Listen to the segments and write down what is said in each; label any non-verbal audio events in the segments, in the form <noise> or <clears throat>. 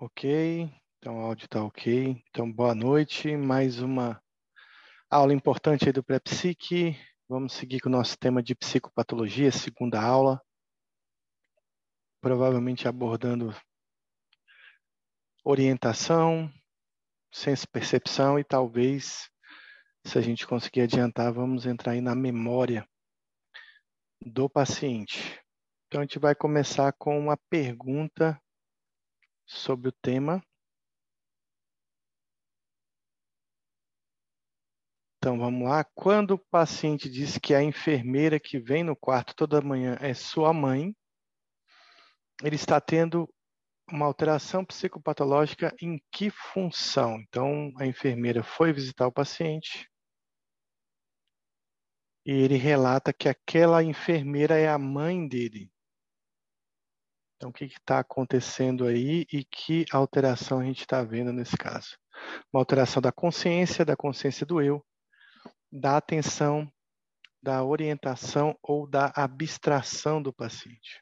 Ok, então o áudio está ok. Então, boa noite. Mais uma aula importante aí do Pré-Psique. Vamos seguir com o nosso tema de psicopatologia, segunda aula. Provavelmente abordando orientação, senso-percepção e talvez, se a gente conseguir adiantar, vamos entrar aí na memória do paciente. Então, a gente vai começar com uma pergunta sobre o tema. Então vamos lá. Quando o paciente diz que a enfermeira que vem no quarto toda manhã é sua mãe, ele está tendo uma alteração psicopatológica em que função? Então a enfermeira foi visitar o paciente e ele relata que aquela enfermeira é a mãe dele. Então, o que está acontecendo aí e que alteração a gente está vendo nesse caso? Uma alteração da consciência, da consciência do eu, da atenção, da orientação ou da abstração do paciente.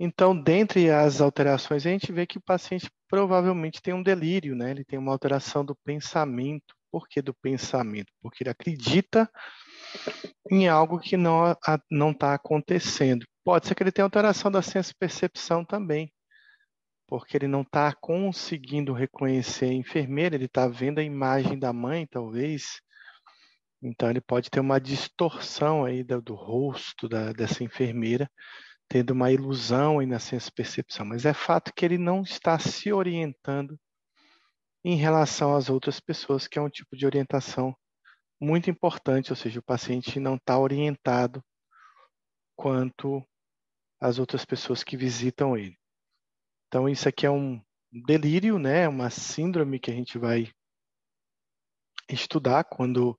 Então, dentre as alterações, a gente vê que o paciente provavelmente tem um delírio, né? Ele tem uma alteração do pensamento. Por que do pensamento? Porque ele acredita em algo que não está acontecendo. Pode ser que ele tenha alteração da senso-percepção também, porque ele não está conseguindo reconhecer a enfermeira, ele está vendo a imagem da mãe, talvez. Então, ele pode ter uma distorção aí do, do rosto da, dessa enfermeira tendo uma ilusão aí na senso-percepção, mas é fato que ele não está se orientando em relação às outras pessoas, que é um tipo de orientação muito importante, ou seja, o paciente não está orientado quanto às outras pessoas que visitam ele. Então, isso aqui é um delírio, né? uma síndrome que a gente vai estudar quando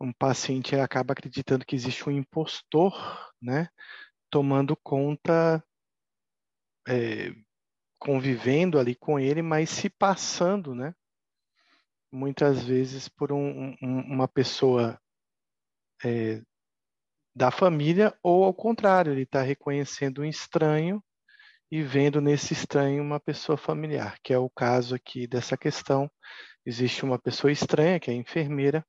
um paciente acaba acreditando que existe um impostor, né? Tomando conta, é, convivendo ali com ele, mas se passando, né? Muitas vezes por um, um, uma pessoa é, da família, ou ao contrário, ele está reconhecendo um estranho e vendo nesse estranho uma pessoa familiar, que é o caso aqui dessa questão. Existe uma pessoa estranha, que é a enfermeira,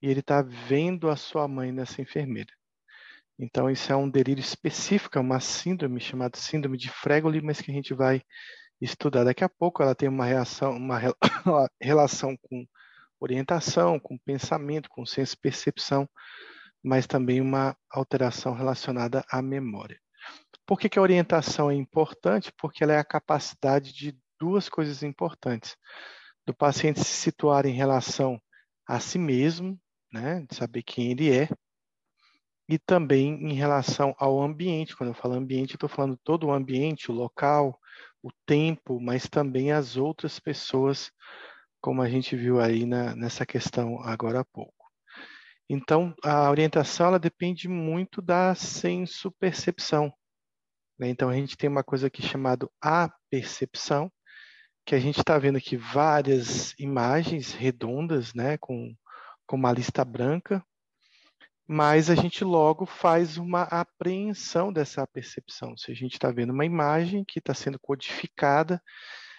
e ele está vendo a sua mãe nessa enfermeira. Então, isso é um delírio específico, é uma síndrome chamada síndrome de Fregoli, mas que a gente vai estudar daqui a pouco. Ela tem uma, reação, uma <coughs> relação com orientação, com pensamento, com senso percepção, mas também uma alteração relacionada à memória. Por que, que a orientação é importante? Porque ela é a capacidade de duas coisas importantes. Do paciente se situar em relação a si mesmo, né, de saber quem ele é, e também em relação ao ambiente. Quando eu falo ambiente, estou falando todo o ambiente, o local, o tempo, mas também as outras pessoas, como a gente viu aí na, nessa questão agora há pouco. Então, a orientação ela depende muito da senso-percepção. Né? Então, a gente tem uma coisa aqui chamada a percepção, que a gente está vendo aqui várias imagens redondas, né, com, com uma lista branca, mas a gente logo faz uma apreensão dessa percepção. Se a gente está vendo uma imagem que está sendo codificada,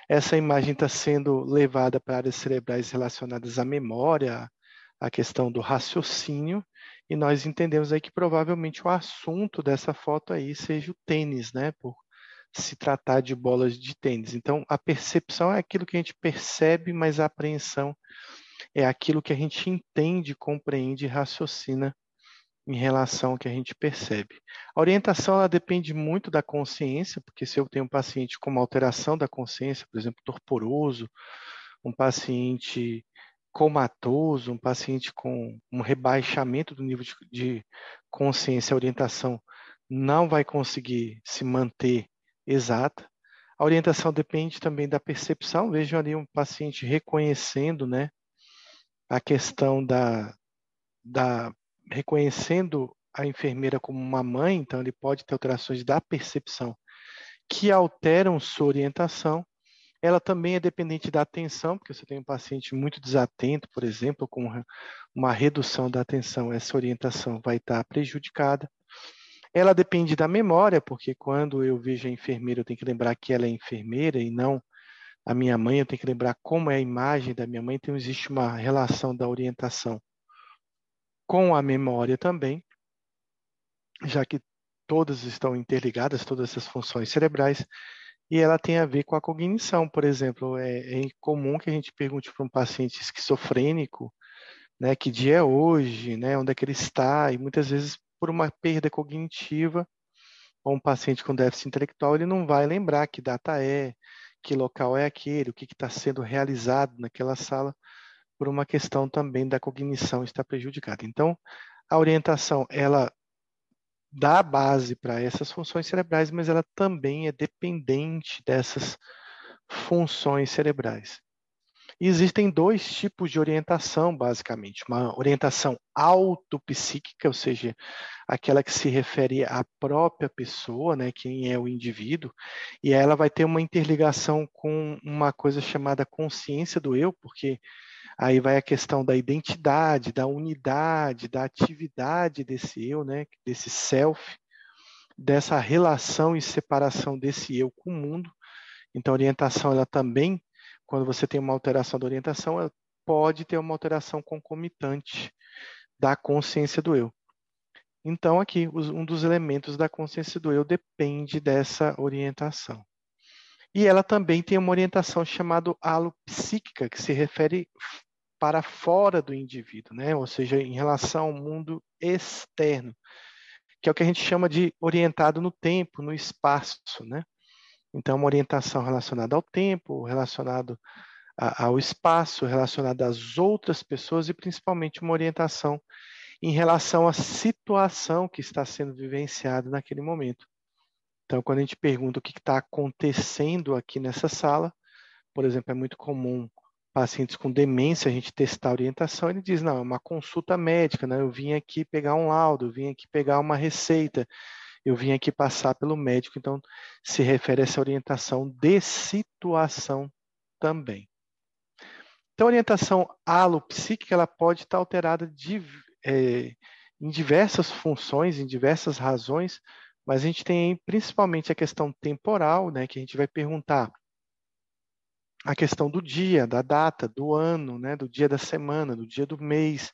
essa imagem está sendo levada para áreas cerebrais relacionadas à memória, à questão do raciocínio, e nós entendemos aí que provavelmente o assunto dessa foto aí seja o tênis, né? Por se tratar de bolas de tênis. Então, a percepção é aquilo que a gente percebe, mas a apreensão é aquilo que a gente entende, compreende e raciocina em relação ao que a gente percebe. A orientação ela depende muito da consciência, porque se eu tenho um paciente com uma alteração da consciência, por exemplo, torporoso, um paciente comatoso, um paciente com um rebaixamento do nível de, de consciência, a orientação não vai conseguir se manter exata. A orientação depende também da percepção. Vejam ali um paciente reconhecendo né, a questão da, da reconhecendo a enfermeira como uma mãe, então ele pode ter alterações da percepção que alteram sua orientação, Ela também é dependente da atenção, porque você tem um paciente muito desatento, por exemplo, com uma redução da atenção, essa orientação vai estar prejudicada. Ela depende da memória, porque quando eu vejo a enfermeira, eu tenho que lembrar que ela é enfermeira e não a minha mãe, eu tenho que lembrar como é a imagem da minha mãe, então existe uma relação da orientação com a memória também, já que todas estão interligadas, todas essas funções cerebrais, e ela tem a ver com a cognição, por exemplo. É, é comum que a gente pergunte para um paciente esquizofrênico, né, que dia é hoje, né, onde é que ele está, e muitas vezes por uma perda cognitiva, ou um paciente com déficit intelectual, ele não vai lembrar que data é, que local é aquele, o que está sendo realizado naquela sala, por uma questão também da cognição estar prejudicada. Então, a orientação, ela dá base para essas funções cerebrais, mas ela também é dependente dessas funções cerebrais. Existem dois tipos de orientação, basicamente. Uma orientação autopsíquica, ou seja, aquela que se refere à própria pessoa, né, quem é o indivíduo, e ela vai ter uma interligação com uma coisa chamada consciência do eu, porque aí vai a questão da identidade, da unidade, da atividade desse eu, né, desse self, dessa relação e separação desse eu com o mundo. Então, a orientação ela também quando você tem uma alteração da orientação, ela pode ter uma alteração concomitante da consciência do eu. Então, aqui, um dos elementos da consciência do eu depende dessa orientação. E ela também tem uma orientação chamada alopsíquica, que se refere para fora do indivíduo, né? ou seja, em relação ao mundo externo, que é o que a gente chama de orientado no tempo, no espaço. Né? Então, uma orientação relacionada ao tempo, relacionado ao espaço, relacionada às outras pessoas e principalmente uma orientação em relação à situação que está sendo vivenciada naquele momento. Então, quando a gente pergunta o que está acontecendo aqui nessa sala, por exemplo, é muito comum pacientes com demência a gente testar a orientação, ele diz, não, é uma consulta médica, né? eu vim aqui pegar um laudo, eu vim aqui pegar uma receita, eu vim aqui passar pelo médico, então se refere a essa orientação de situação também. Então, a orientação alopsíquica ela pode estar alterada de, é, em diversas funções, em diversas razões, mas a gente tem principalmente a questão temporal, né, que a gente vai perguntar a questão do dia, da data, do ano, né, do dia da semana, do dia do mês,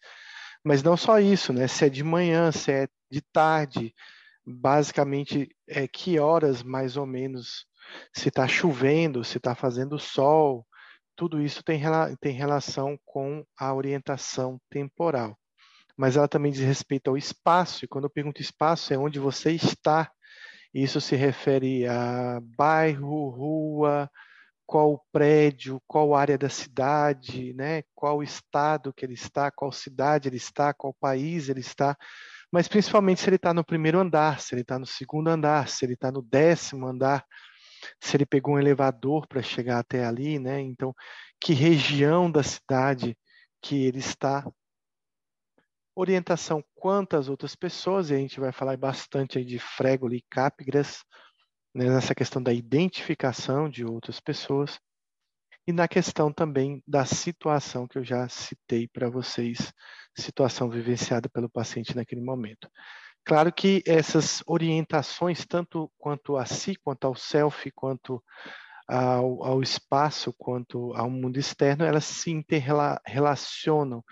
mas não só isso, né, se é de manhã, se é de tarde, basicamente é que horas mais ou menos se está chovendo, se está fazendo sol, tudo isso tem, tem relação com a orientação temporal. Mas ela também diz respeito ao espaço, e quando eu pergunto espaço, é onde você está. Isso se refere a bairro, rua, qual prédio, qual área da cidade, né? qual estado que ele está, qual cidade ele está, qual país ele está mas principalmente se ele está no primeiro andar, se ele está no segundo andar, se ele está no décimo andar, se ele pegou um elevador para chegar até ali, né? Então, que região da cidade que ele está. Orientação quantas outras pessoas, e a gente vai falar bastante de Frégoli e Capgras, né, nessa questão da identificação de outras pessoas, e na questão também da situação que eu já citei para vocês situação vivenciada pelo paciente naquele momento. Claro que essas orientações, tanto quanto a si, quanto ao self, quanto ao, ao espaço, quanto ao mundo externo, elas se interrelacionam,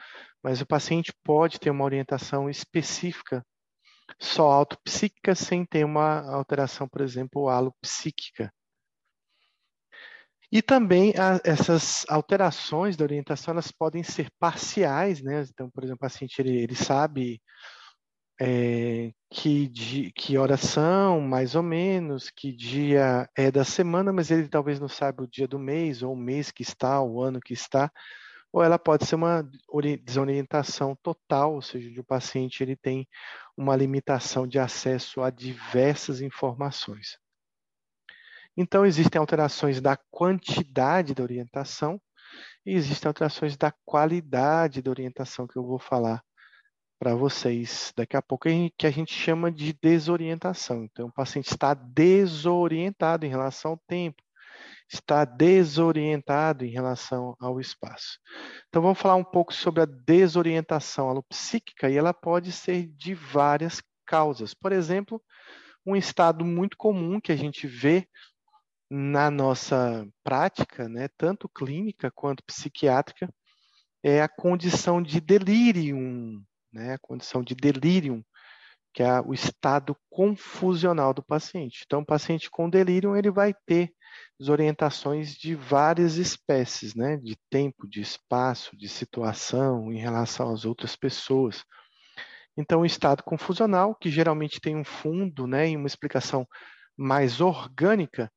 mas o paciente pode ter uma orientação específica só autopsíquica sem ter uma alteração, por exemplo, alopsíquica. E também a, essas alterações da orientação elas podem ser parciais, né? Então, por exemplo, o paciente ele, ele sabe é, que, di, que horas são, mais ou menos, que dia é da semana, mas ele talvez não saiba o dia do mês, ou o mês que está, o ano que está, ou ela pode ser uma desorientação total, ou seja, o paciente ele tem uma limitação de acesso a diversas informações. Então, existem alterações da quantidade da orientação e existem alterações da qualidade da orientação que eu vou falar para vocês daqui a pouco, que a gente chama de desorientação. Então, o paciente está desorientado em relação ao tempo, está desorientado em relação ao espaço. Então vamos falar um pouco sobre a desorientação alopsíquica e ela pode ser de várias causas. Por exemplo, um estado muito comum que a gente vê na nossa prática, né, tanto clínica quanto psiquiátrica, é a condição de delírio, né, a condição de delírio, que é o estado confusional do paciente. Então, o paciente com delírio ele vai ter desorientações de várias espécies, né, de tempo, de espaço, de situação em relação às outras pessoas. Então, o estado confusional, que geralmente tem um fundo, né, e uma explicação mais orgânica,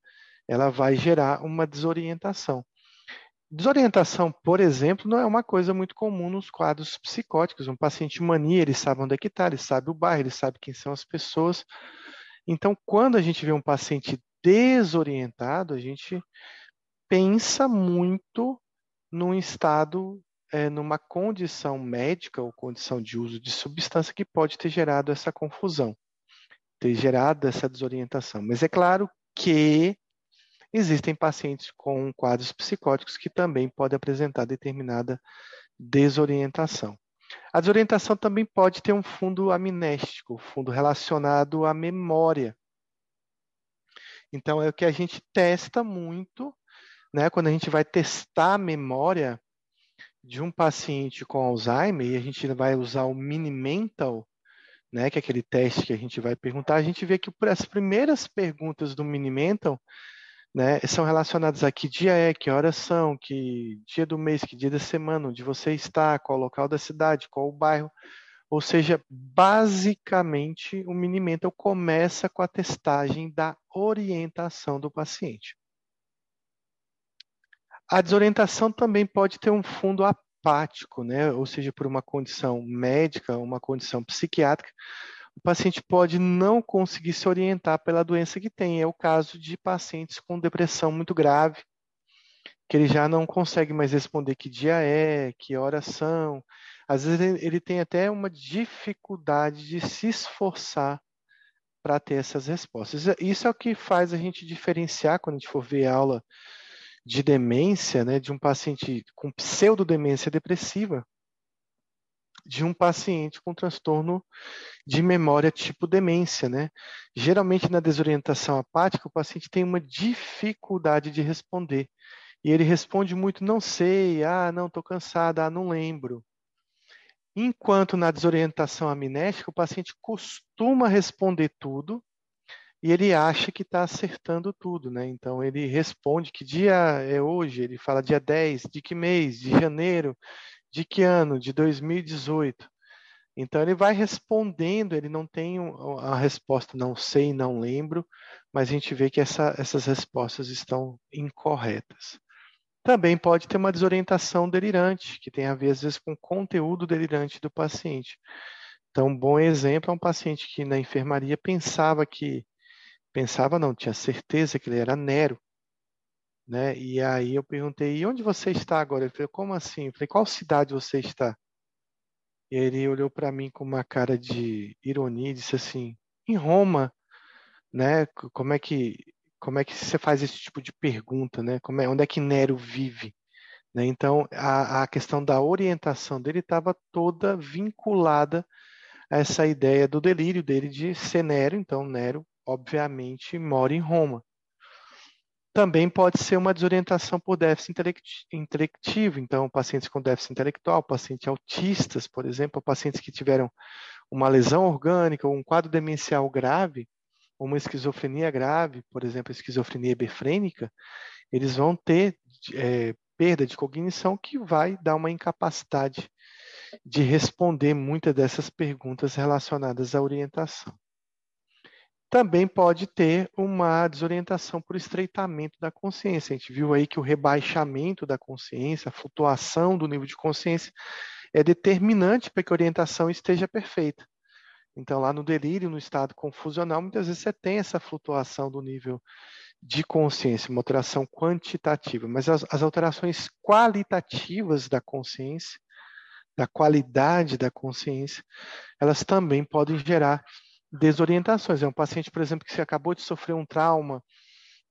ela vai gerar uma desorientação. Desorientação, por exemplo, não é uma coisa muito comum nos quadros psicóticos. Um paciente mania, ele sabe onde é que está, ele sabe o bairro, ele sabe quem são as pessoas. Então, quando a gente vê um paciente desorientado, a gente pensa muito num estado, é, numa condição médica ou condição de uso de substância que pode ter gerado essa confusão, ter gerado essa desorientação. Mas é claro que Existem pacientes com quadros psicóticos que também podem apresentar determinada desorientação. A desorientação também pode ter um fundo amnéstico, fundo relacionado à memória. Então, é o que a gente testa muito, né? Quando a gente vai testar a memória de um paciente com Alzheimer, e a gente vai usar o Mini Mental, né? Que é aquele teste que a gente vai perguntar, a gente vê que as primeiras perguntas do Mini Mental, né, são relacionados a que dia é, que horas são, que dia do mês, que dia da semana, onde você está, qual o local da cidade, qual o bairro. Ou seja, basicamente, o Minimental começa com a testagem da orientação do paciente. A desorientação também pode ter um fundo apático, né? ou seja, por uma condição médica, uma condição psiquiátrica, o paciente pode não conseguir se orientar pela doença que tem. É o caso de pacientes com depressão muito grave, que ele já não consegue mais responder que dia é, que horas são. Às vezes ele tem até uma dificuldade de se esforçar para ter essas respostas. Isso é o que faz a gente diferenciar quando a gente for ver aula de demência, né, de um paciente com pseudodemência depressiva, de um paciente com transtorno de memória tipo demência, né? Geralmente na desorientação apática, o paciente tem uma dificuldade de responder. E ele responde muito não sei, ah, não, estou cansada, ah, não lembro. Enquanto na desorientação amnésica, o paciente costuma responder tudo e ele acha que está acertando tudo, né? Então ele responde que dia é hoje, ele fala dia 10, de que mês, de janeiro, de que ano? De 2018. Então ele vai respondendo, ele não tem a resposta não sei, não lembro, mas a gente vê que essa, essas respostas estão incorretas. Também pode ter uma desorientação delirante, que tem a ver às vezes com o conteúdo delirante do paciente. Então, um bom exemplo é um paciente que na enfermaria pensava que pensava não, tinha certeza que ele era Nero, né? E aí eu perguntei, e onde você está agora? Ele falou, como assim? Eu falei, qual cidade você está? E ele olhou para mim com uma cara de ironia e disse assim, em Roma, né? Como é que como é que você faz esse tipo de pergunta, né? Como é, onde é que Nero vive? Né? Então a, a questão da orientação dele estava toda vinculada a essa ideia do delírio dele de ser Nero. Então Nero, obviamente, mora em Roma. Também pode ser uma desorientação por déficit intelectivo, então pacientes com déficit intelectual, pacientes autistas, por exemplo, pacientes que tiveram uma lesão orgânica ou um quadro demencial grave, uma esquizofrenia grave, por exemplo, esquizofrenia hebefrênica, eles vão ter é, perda de cognição que vai dar uma incapacidade de responder muitas dessas perguntas relacionadas à orientação também pode ter uma desorientação por estreitamento da consciência. A gente viu aí que o rebaixamento da consciência, a flutuação do nível de consciência, é determinante para que a orientação esteja perfeita. Então, lá no delírio, no estado confusional, muitas vezes você tem essa flutuação do nível de consciência, uma alteração quantitativa, mas as, as alterações qualitativas da consciência, da qualidade da consciência, elas também podem gerar desorientações. É um paciente, por exemplo, que se acabou de sofrer um trauma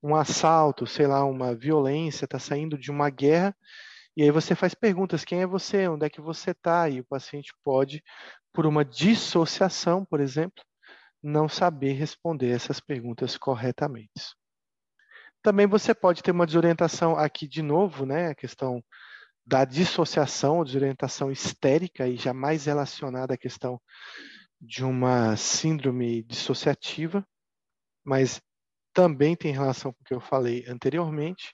um assalto, sei lá, uma violência, está saindo de uma guerra, e aí você faz perguntas: quem é você? Onde é que você está? E o paciente pode, por uma dissociação, por exemplo, não saber responder essas perguntas corretamente. Também você pode ter uma desorientação aqui de novo, né? A questão da dissociação, desorientação histérica e jamais relacionada à questão de uma síndrome dissociativa, mas também tem relação com o que eu falei anteriormente.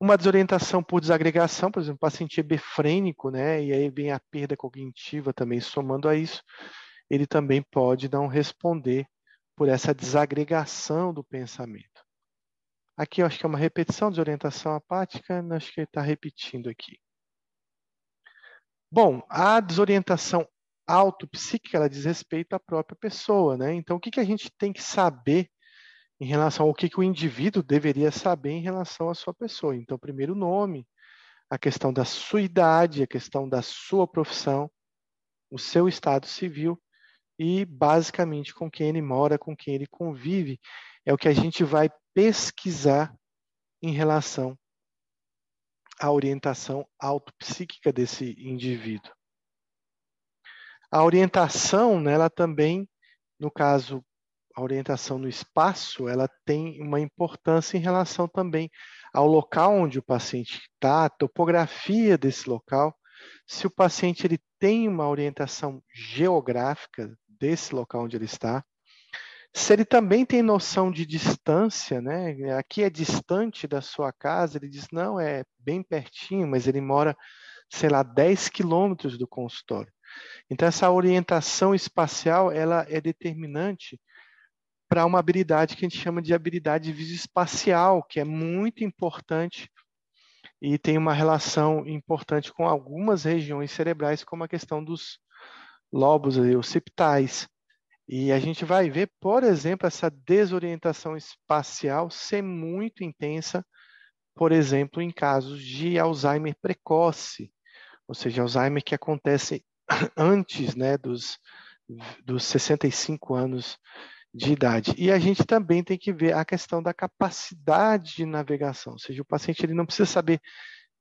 Uma desorientação por desagregação, por exemplo, paciente hebefrênico, né? E aí vem a perda cognitiva também somando a isso, ele também pode não responder por essa desagregação do pensamento. Aqui eu acho que é uma repetição, desorientação apática, acho que ele está repetindo aqui. Bom, a desorientação autopsíquica, ela diz respeito à própria pessoa, né? Então, o que, que a gente tem que saber em relação ao que, que o indivíduo deveria saber em relação à sua pessoa. Então, primeiro o nome, a questão da sua idade, a questão da sua profissão, o seu estado civil e, basicamente, com quem ele mora, com quem ele convive. É o que a gente vai pesquisar em relação à orientação autopsíquica desse indivíduo. A orientação, né, ela também, no caso a orientação no espaço, ela tem uma importância em relação também ao local onde o paciente está, a topografia desse local. Se o paciente ele tem uma orientação geográfica desse local onde ele está, se ele também tem noção de distância, né? Aqui é distante da sua casa, ele diz, não, é bem pertinho, mas ele mora, sei lá, 10 quilômetros do consultório. Então, essa orientação espacial, ela é determinante para uma habilidade que a gente chama de habilidade visoespacial, que é muito importante e tem uma relação importante com algumas regiões cerebrais, como a questão dos lobos occipitais. E a gente vai ver, por exemplo, essa desorientação espacial ser muito intensa, por exemplo, em casos de Alzheimer precoce, ou seja, Alzheimer que acontece antes né, dos, dos 65 anos de idade. E a gente também tem que ver a questão da capacidade de navegação, ou seja, o paciente ele não precisa saber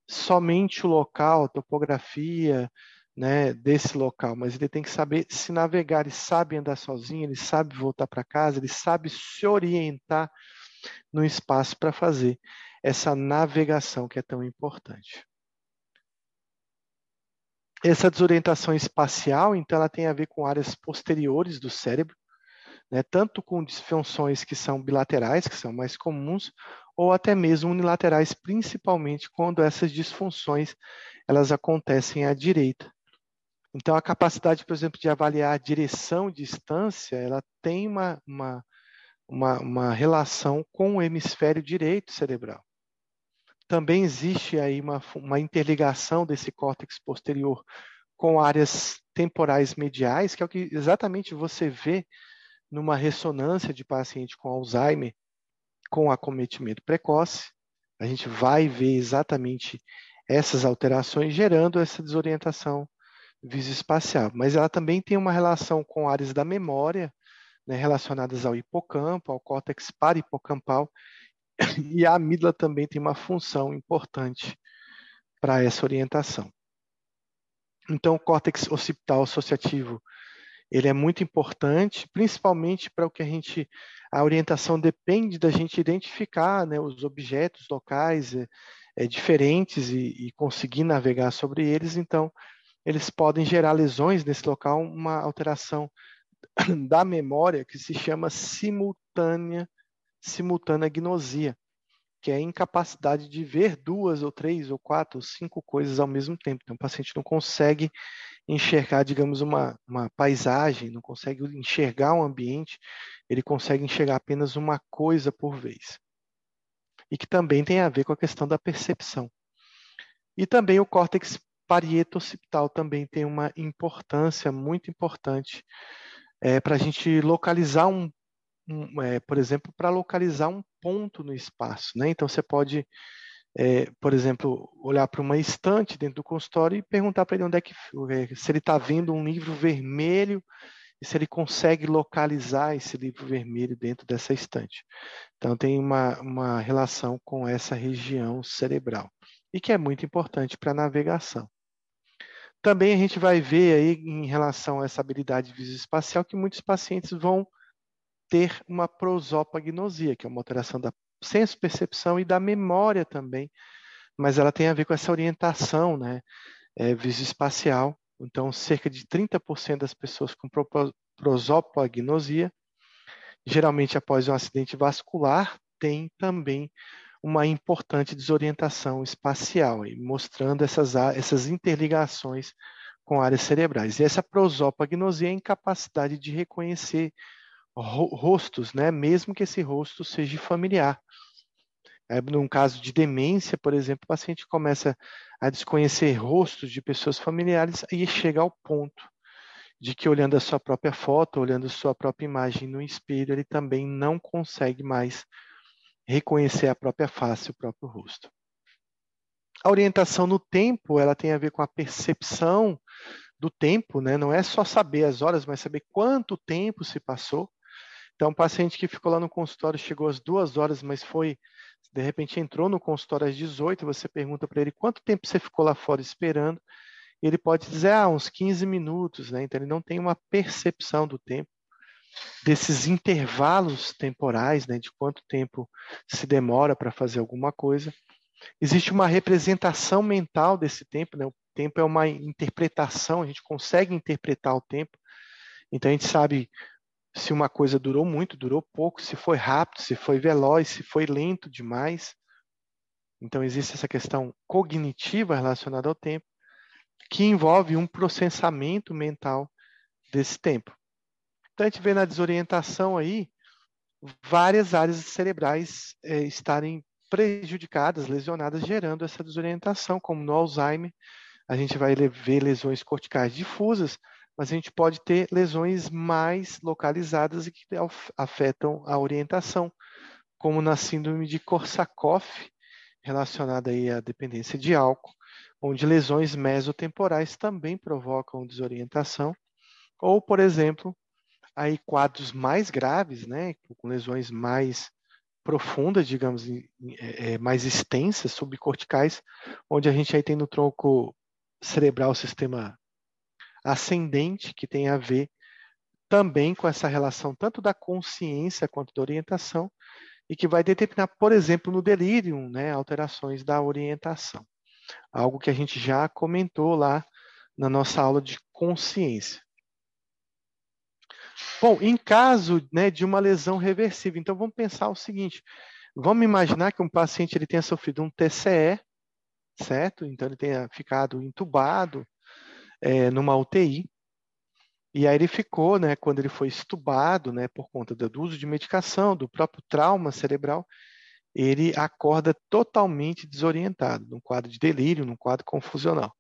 somente o local, topografia, né, desse local, mas ele tem que saber se navegar, ele sabe andar sozinho, ele sabe voltar para casa, ele sabe se orientar no espaço para fazer essa navegação que é tão importante. Essa desorientação espacial, então, ela tem a ver com áreas posteriores do cérebro, né, tanto com disfunções que são bilaterais, que são mais comuns, ou até mesmo unilaterais, principalmente quando essas disfunções elas acontecem à direita. Então, a capacidade, por exemplo, de avaliar a direção e distância, ela tem uma, uma, uma, uma relação com o hemisfério direito cerebral. Também existe aí uma, uma interligação desse córtex posterior com áreas temporais mediais, que é o que exatamente você vê numa ressonância de paciente com Alzheimer com acometimento precoce. A gente vai ver exatamente essas alterações gerando essa desorientação visoespacial. Mas ela também tem uma relação com áreas da memória, né, relacionadas ao hipocampo, ao córtex parahipocampal, <coughs> e a amígdala também tem uma função importante para essa orientação. Então, o córtex occipital associativo ele é muito importante, principalmente para o que a gente, a orientação depende da gente identificar né, os objetos locais é, é, diferentes e, e, conseguir navegar sobre eles, então eles podem gerar lesões nesse local, uma alteração <coughs> da memória que se chama simultânea, simultânea gnosia, que é a incapacidade de ver duas ou três ou quatro ou cinco coisas ao mesmo tempo. Então, o paciente não consegue enxergar, digamos, uma, uma paisagem, não consegue enxergar um ambiente, ele consegue enxergar apenas uma coisa por vez. E que também tem a ver com a questão da percepção. E também o córtex parieto-occipital também tem uma importância muito importante é, para a gente localizar um, um é, por exemplo, para localizar um ponto no espaço. Né? Então você pode é, por exemplo, olhar para uma estante dentro do consultório e perguntar para ele onde é que, é, se ele está vendo um livro vermelho e se ele consegue localizar esse livro vermelho dentro dessa estante. Então, tem uma, uma relação com essa região cerebral, e que é muito importante para a navegação. Também a gente vai ver aí, em relação a essa habilidade visoespacial, que muitos pacientes vão ter uma prosopagnosia, que é uma alteração da senso-percepção e da memória também, mas ela tem a ver com essa orientação né, é, visoespacial. Então, cerca de 30% das pessoas com prosopagnosia, geralmente após um acidente vascular, tem também uma importante desorientação espacial, mostrando essas, essas interligações com áreas cerebrais. E essa prosopagnosia é a incapacidade de reconhecer rostos, né? mesmo que esse rosto seja familiar. É, num caso de demência, por exemplo, o paciente começa a desconhecer rostos de pessoas familiares e chega ao ponto de que, olhando a sua própria foto, olhando a sua própria imagem no espelho, ele também não consegue mais reconhecer a própria face, o próprio rosto. A orientação no tempo, ela tem a ver com a percepção do tempo, né? não é só saber as horas, mas saber quanto tempo se passou. Então, um paciente que ficou lá no consultório chegou às duas horas, mas foi, de repente entrou no consultório às 18, você pergunta para ele quanto tempo você ficou lá fora esperando, ele pode dizer, ah, uns 15 minutos, né? Então, ele não tem uma percepção do tempo, desses intervalos temporais, né? De quanto tempo se demora para fazer alguma coisa. Existe uma representação mental desse tempo, né? O tempo é uma interpretação, a gente consegue interpretar o tempo. Então, a gente sabe se uma coisa durou muito, durou pouco, se foi rápido, se foi veloz, se foi lento demais. Então, existe essa questão cognitiva relacionada ao tempo, que envolve um processamento mental desse tempo. Então, a gente vê na desorientação aí várias áreas cerebrais é, estarem prejudicadas, lesionadas, gerando essa desorientação, como no Alzheimer, a gente vai ver lesões corticais difusas, mas a gente pode ter lesões mais localizadas e que afetam a orientação, como na síndrome de Korsakoff, relacionada aí à dependência de álcool, onde lesões mesotemporais também provocam desorientação, ou, por exemplo, aí quadros mais graves, né, com lesões mais profundas, digamos, é, mais extensas, subcorticais, onde a gente aí tem no tronco cerebral o sistema ascendente, que tem a ver também com essa relação tanto da consciência quanto da orientação, e que vai determinar, por exemplo, no delírio, né, alterações da orientação. Algo que a gente já comentou lá na nossa aula de consciência. Bom, em caso né, de uma lesão reversível, então vamos pensar o seguinte: vamos imaginar que um paciente ele tenha sofrido um TCE, certo? Então ele tenha ficado entubado, é, numa UTI. E aí ele ficou, né, quando ele foi estubado, né, por conta do uso de medicação, do próprio trauma cerebral, ele acorda totalmente desorientado, num quadro de delírio, num quadro confusional.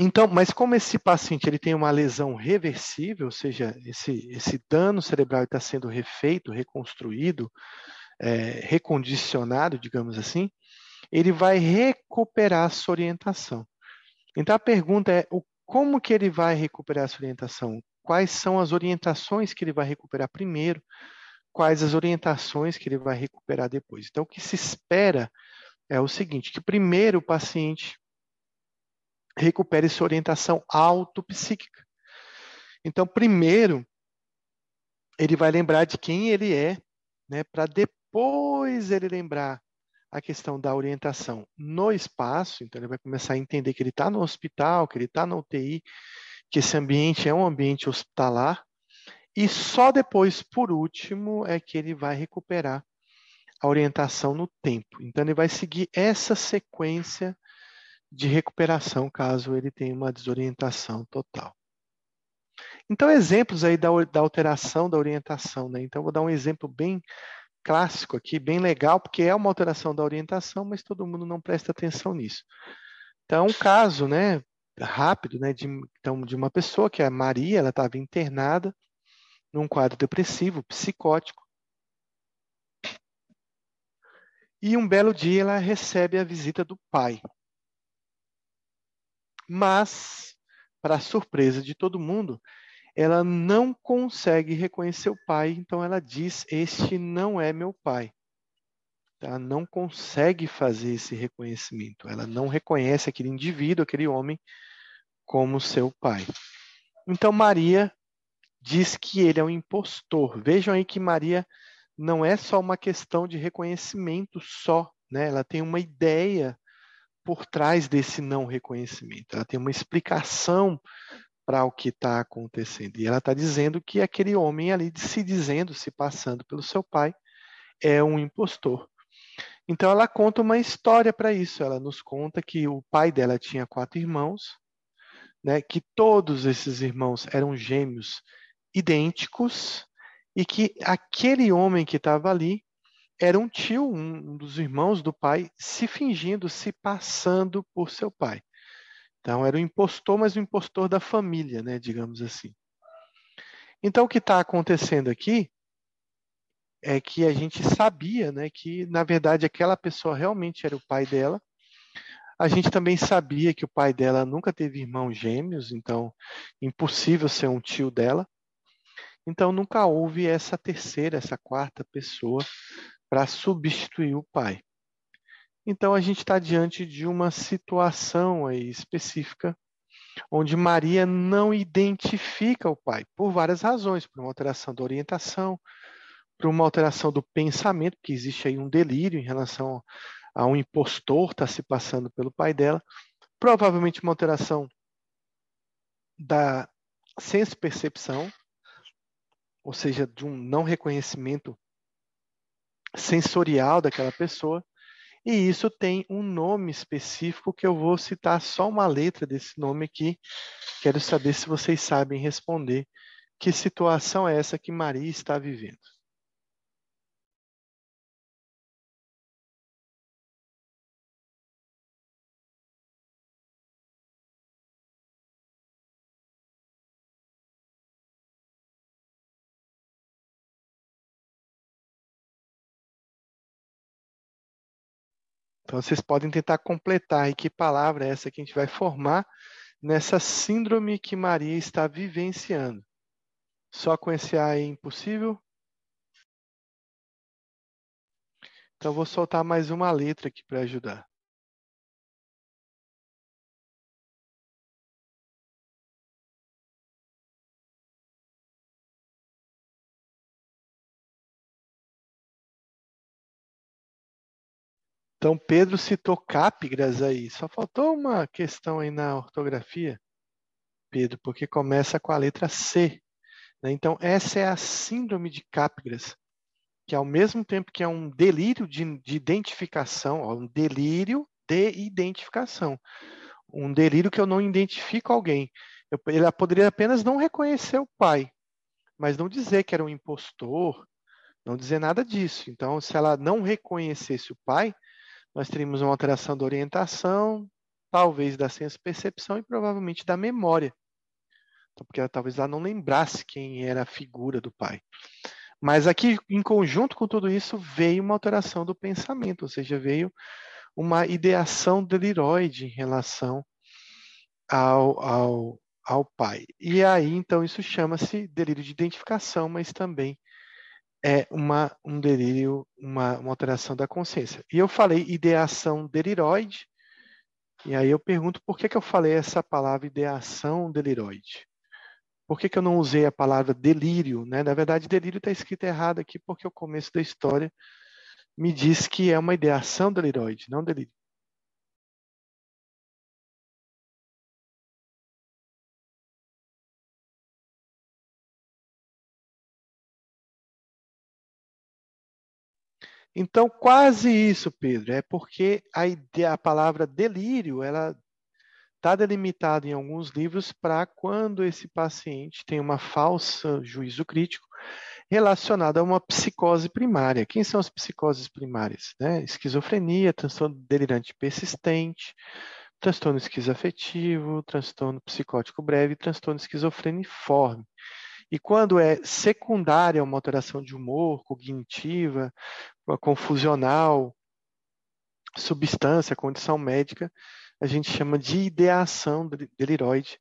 Então, mas como esse paciente ele tem uma lesão reversível, ou seja, esse, esse dano cerebral está sendo refeito, reconstruído, é, recondicionado, digamos assim, ele vai recuperar a sua orientação. Então a pergunta é o, como que ele vai recuperar essa orientação? Quais são as orientações que ele vai recuperar primeiro? Quais as orientações que ele vai recuperar depois? Então o que se espera é o seguinte, que primeiro o paciente recupere sua orientação autopsíquica. Então, primeiro, ele vai lembrar de quem ele é, né, para depois ele lembrar a questão da orientação no espaço, então ele vai começar a entender que ele está no hospital, que ele está na UTI, que esse ambiente é um ambiente hospitalar, e só depois, por último, é que ele vai recuperar a orientação no tempo. Então ele vai seguir essa sequência de recuperação caso ele tenha uma desorientação total. Então, exemplos aí da, da alteração da orientação, né? Então, vou dar um exemplo bem clássico aqui, bem legal, porque é uma alteração da orientação, mas todo mundo não presta atenção nisso. Então, um caso, né, rápido, né, de, então, de uma pessoa que é a Maria, ela estava internada num quadro depressivo, psicótico. E um belo dia ela recebe a visita do pai. Mas para surpresa de todo mundo, ela não consegue reconhecer o pai, então ela diz: Este não é meu pai. Ela não consegue fazer esse reconhecimento, ela não reconhece aquele indivíduo, aquele homem, como seu pai. Então Maria diz que ele é um impostor. Vejam aí que Maria não é só uma questão de reconhecimento só, né? Ela tem uma ideia por trás desse não reconhecimento. Ela tem uma explicação para o que está acontecendo. E ela está dizendo que aquele homem ali, se dizendo, se passando pelo seu pai, é um impostor. Então ela conta uma história para isso. Ela nos conta que o pai dela tinha quatro irmãos, né, que todos esses irmãos eram gêmeos idênticos e que aquele homem que estava ali era um tio, um dos irmãos do pai, se fingindo, se passando por seu pai. Então era um impostor, mas um impostor da família, né, digamos assim. Então o que está acontecendo aqui é que a gente sabia, né, que na verdade aquela pessoa realmente era o pai dela. A gente também sabia que o pai dela nunca teve irmãos gêmeos, então impossível ser um tio dela. Então nunca houve essa terceira, essa quarta pessoa para substituir o pai. Então a gente está diante de uma situação aí específica onde Maria não identifica o pai por várias razões, por uma alteração da orientação, por uma alteração do pensamento, que existe aí um delírio em relação a um impostor estar tá se passando pelo pai dela, provavelmente uma alteração da senso-percepção, ou seja, de um não reconhecimento sensorial daquela pessoa, e isso tem um nome específico que eu vou citar só uma letra desse nome aqui. Quero saber se vocês sabem responder que situação é essa que Maria está vivendo. Então, vocês podem tentar completar aí que palavra é essa que a gente vai formar nessa síndrome que Maria está vivenciando. Só com esse A é impossível? Então, vou soltar mais uma letra aqui para ajudar. Então, Pedro citou cápigras aí. Só faltou uma questão aí na ortografia, Pedro, porque começa com a letra C. Né? Então, essa é a síndrome de cápigras, que ao mesmo tempo que é um delírio de, de identificação, ó, um delírio de identificação. Um delírio que eu não identifico alguém. Eu, ele poderia apenas não reconhecer o pai, mas não dizer que era um impostor, não dizer nada disso. Então, se ela não reconhecesse o pai, nós teríamos uma alteração da orientação, talvez da senso-percepção e provavelmente da memória. Então, porque ela, talvez ela não lembrasse quem era a figura do pai. Mas aqui, em conjunto com tudo isso, veio uma alteração do pensamento, ou seja, veio uma ideação deliroide em relação ao, ao, ao pai. E aí, então, isso chama-se delírio de identificação, mas também é uma, um delírio, uma, uma alteração da consciência. E eu falei ideação deliroide, e aí eu pergunto por que, que eu falei essa palavra ideação deliroide? Por que, que eu não usei a palavra delírio? Né? Na verdade, delírio está escrito errado aqui porque o começo da história me diz que é uma ideação deliroide, não delírio. Então, quase isso, Pedro, é porque a, ideia, a palavra delírio, ela está delimitada em alguns livros para quando esse paciente tem uma falsa juízo crítico relacionada a uma psicose primária. Quem são as psicoses primárias? Né? Esquizofrenia, transtorno delirante persistente, transtorno esquizoafetivo, transtorno psicótico breve transtorno esquizofreniforme. E quando é secundária uma alteração de humor, cognitiva, confusional, substância, condição médica, a gente chama de ideação deliroide,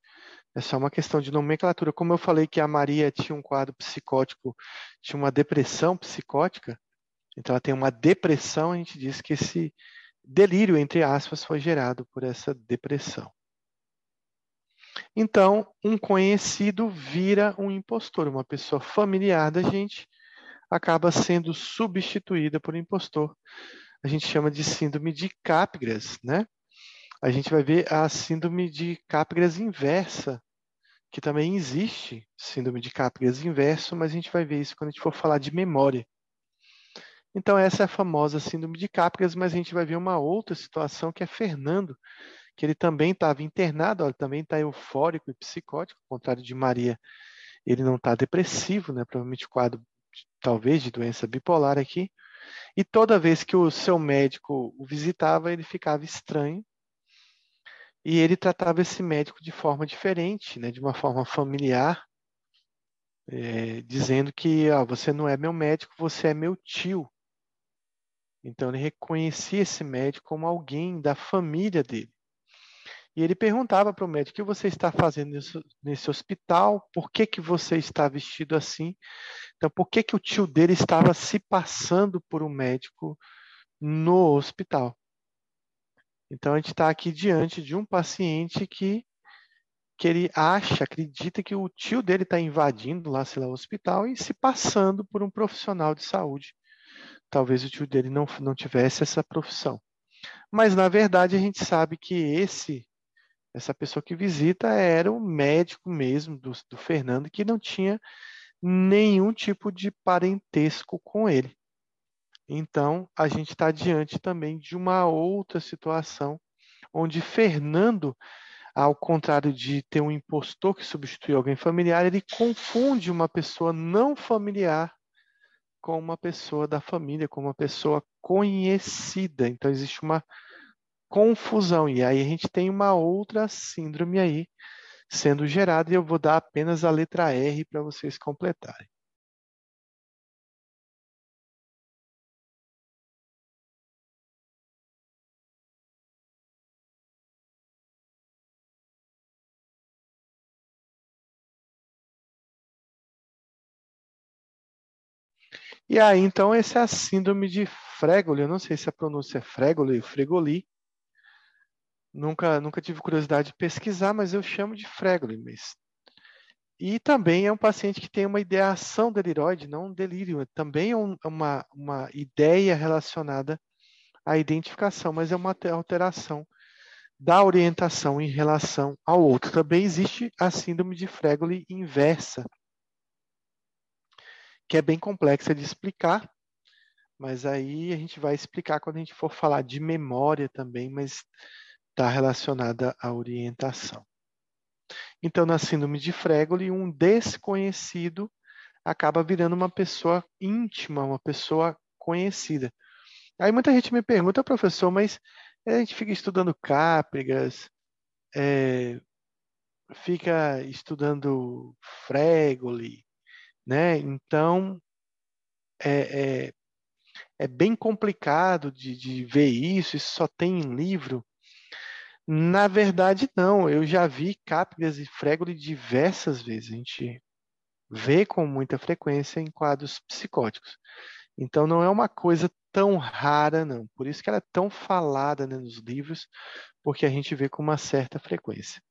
É só uma questão de nomenclatura. Como eu falei que a Maria tinha um quadro psicótico, tinha uma depressão psicótica, então ela tem uma depressão, a gente diz que esse delírio, entre aspas, foi gerado por essa depressão. Então, um conhecido vira um impostor, uma pessoa familiar da gente acaba sendo substituída por impostor. A gente chama de síndrome de Capgras, né? A gente vai ver a síndrome de Capgras inversa, que também existe, síndrome de Capgras inverso, mas a gente vai ver isso quando a gente for falar de memória. Então, essa é a famosa síndrome de Capgras, mas a gente vai ver uma outra situação que é Fernando, que ele também estava internado, ele também está eufórico e psicótico, ao contrário de Maria, ele não está depressivo, né? provavelmente quadro talvez de doença bipolar aqui. E toda vez que o seu médico o visitava, ele ficava estranho. E ele tratava esse médico de forma diferente, né? de uma forma familiar, é, dizendo que ó, você não é meu médico, você é meu tio. Então ele reconhecia esse médico como alguém da família dele. E ele perguntava para o médico: o que você está fazendo nesse, nesse, hospital? Por que, que você está vestido assim? Então, por que, que o tio dele estava se passando por um médico no hospital? Então, a gente está aqui diante de um paciente que, que ele acha, acredita que o tio dele está invadindo lá, sei lá, o hospital e se passando por um profissional de saúde. Talvez o tio dele não, não tivesse essa profissão. Mas, na verdade, a gente sabe que esse essa pessoa que visita era o médico mesmo do, do Fernando, que não tinha nenhum tipo de parentesco com ele. Então, a gente está diante também de uma outra situação, onde Fernando, ao contrário de ter um impostor que substitui alguém familiar, ele confunde uma pessoa não familiar com uma pessoa da família, com uma pessoa conhecida. Então, existe uma confusão. E aí a gente tem uma outra síndrome aí sendo gerada, e eu vou dar apenas a letra R para vocês completarem. E aí, então, essa é a síndrome de Fregoli. Eu não sei se a pronúncia é Fregoli ou Fregoli, Nunca, nunca tive curiosidade de pesquisar, mas eu chamo de Fregoli. Mas... E também é um paciente que tem uma ideação deliroide, não um delírio. Também é um, uma, uma ideia relacionada à identificação, mas é uma alteração da orientação em relação ao outro. Também existe a síndrome de Fregoli inversa, que é bem complexa de explicar, mas aí a gente vai explicar quando a gente for falar de memória também, mas está relacionada à orientação. Então, na síndrome de Fregoli, um desconhecido acaba virando uma pessoa íntima, uma pessoa conhecida. Aí muita gente me pergunta, professor, mas a gente fica estudando Cáprigas, é, fica estudando Fregoli, né? Então, é, é, é bem complicado de, de ver isso, isso só tem em livro. Na verdade, não. Eu já vi Capgras e Fregoli diversas vezes. A gente vê com muita frequência em quadros psicóticos. Então, não é uma coisa tão rara, não. Por isso que ela é tão falada né, nos livros, porque a gente vê com uma certa frequência.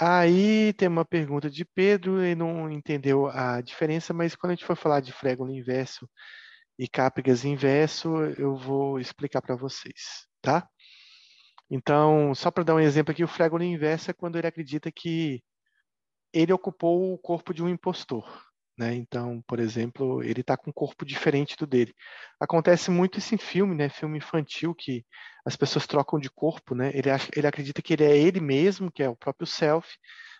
Aí tem uma pergunta de Pedro, ele não entendeu a diferença, mas quando a gente for falar de Fregoli inverso e Capgras inverso, eu vou explicar para vocês, tá? Então, só para dar um exemplo aqui, o Fregoli inverso é quando ele acredita que ele ocupou o corpo de um impostor. Né? Então, por exemplo, ele está com um corpo diferente do dele. Acontece muito isso em filme, né? filme infantil, que as pessoas trocam de corpo. Né? Ele, acha, ele acredita que ele é ele mesmo, que é o próprio self,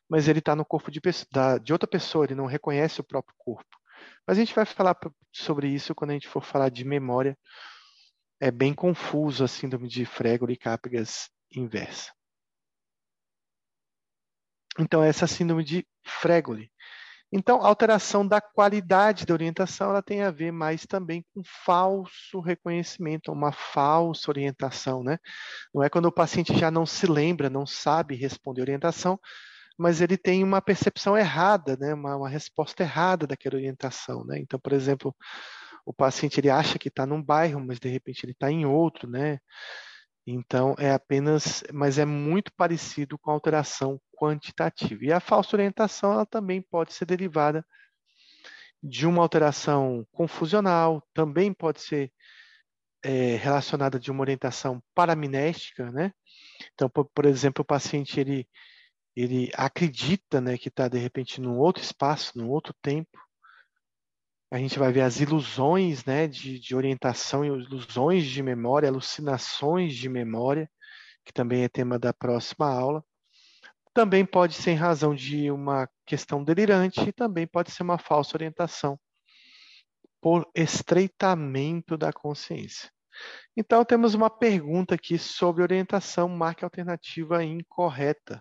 mas ele está no corpo de, da, de outra pessoa, ele não reconhece o próprio corpo. Mas a gente vai falar sobre isso quando a gente for falar de memória é bem confuso a síndrome de Fregoli e Capgras inversa. Então, essa síndrome de Fregoli. Então, alteração da qualidade da orientação ela tem a ver mais também com falso reconhecimento, uma falsa orientação, né? Não é quando o paciente já não se lembra, não sabe responder orientação, mas ele tem uma percepção errada, né? uma, uma resposta errada daquela orientação. Né? Então, por exemplo, o paciente ele acha que está num bairro, mas de repente ele está em outro, né? Então é apenas, mas é muito parecido com a alteração quantitativa. E a falsa orientação ela também pode ser derivada de uma alteração confusional, também pode ser é, relacionada de uma orientação paramnéstica, né? Então, por, por, exemplo, o paciente ele ele acredita, né, que está de repente num outro espaço, num outro tempo. A gente vai ver as ilusões, né, de, de orientação, ilusões de memória, alucinações de memória, que também é tema da próxima aula. Também pode ser em razão de uma questão delirante e também pode ser uma falsa orientação por estreitamento da consciência. Então, temos uma pergunta aqui sobre orientação, marque alternativa incorreta.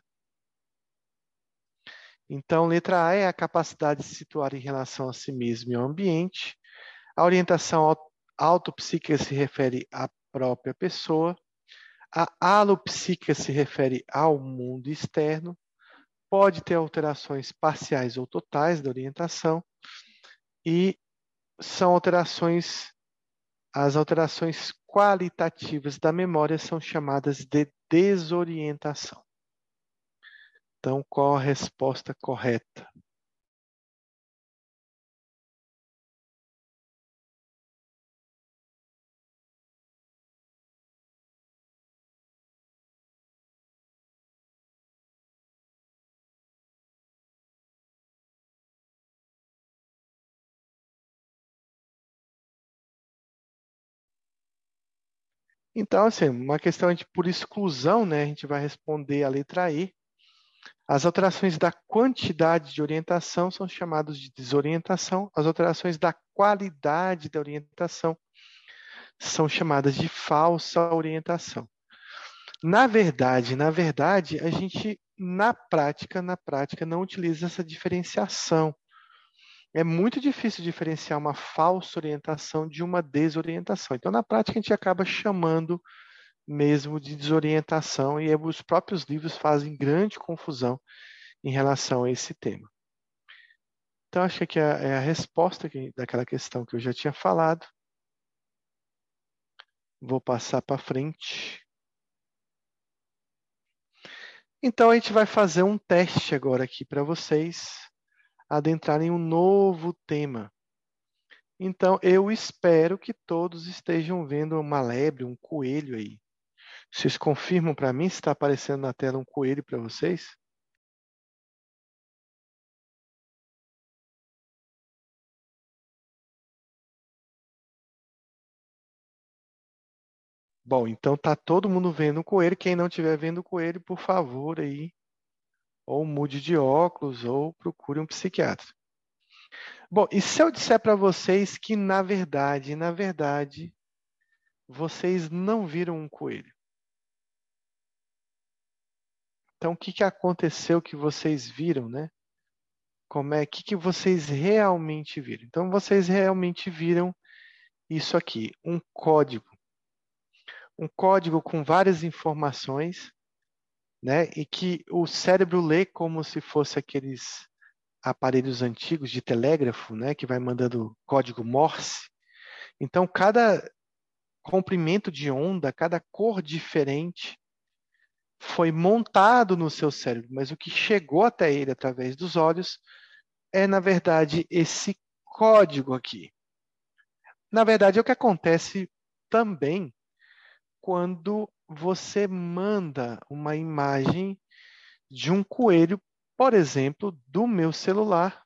Então, letra A é a capacidade de se situar em relação a si mesmo e ao ambiente. A orientação autopsíquica se refere à própria pessoa. A alopsíquica se refere ao mundo externo. Pode ter alterações parciais ou totais da orientação. E são alterações, as alterações qualitativas da memória são chamadas de desorientação. Então, qual a resposta correta? Então, assim, uma questão de por exclusão, né? A gente vai responder a letra E, as alterações da quantidade de orientação são chamadas de desorientação, as alterações da qualidade da orientação são chamadas de falsa orientação. Na verdade, na verdade, a gente na prática, na prática não utiliza essa diferenciação. É muito difícil diferenciar uma falsa orientação de uma desorientação. Então, na prática, a gente acaba chamando mesmo de desorientação e os próprios livros fazem grande confusão em relação a esse tema. Então, acho que é a resposta daquela questão que eu já tinha falado. Vou passar para frente. Então, a gente vai fazer um teste agora aqui para vocês adentrarem um novo tema. Então, eu espero que todos estejam vendo uma lebre, um coelho aí. Vocês confirmam para mim se está aparecendo na tela um coelho para vocês? Bom, então tá todo mundo vendo o coelho. Quem não estiver vendo o coelho, por favor, aí, ou mude de óculos ou procure um psiquiatra. Bom, e se eu disser para vocês que na verdade, na verdade, vocês não viram um coelho? Então, o que, que aconteceu que vocês viram, né? Como é que, que vocês realmente viram? Então, vocês realmente viram isso aqui, um código. Um código com várias informações, né? E que o cérebro lê como se fosse aqueles aparelhos antigos de telégrafo, né? Que vai mandando código Morse. Então, cada comprimento de onda, cada cor diferente, foi montado no seu cérebro, mas o que chegou até ele através dos olhos é, na verdade, esse código aqui. Na verdade, é o que acontece também quando você manda uma imagem de um coelho, por exemplo, do meu celular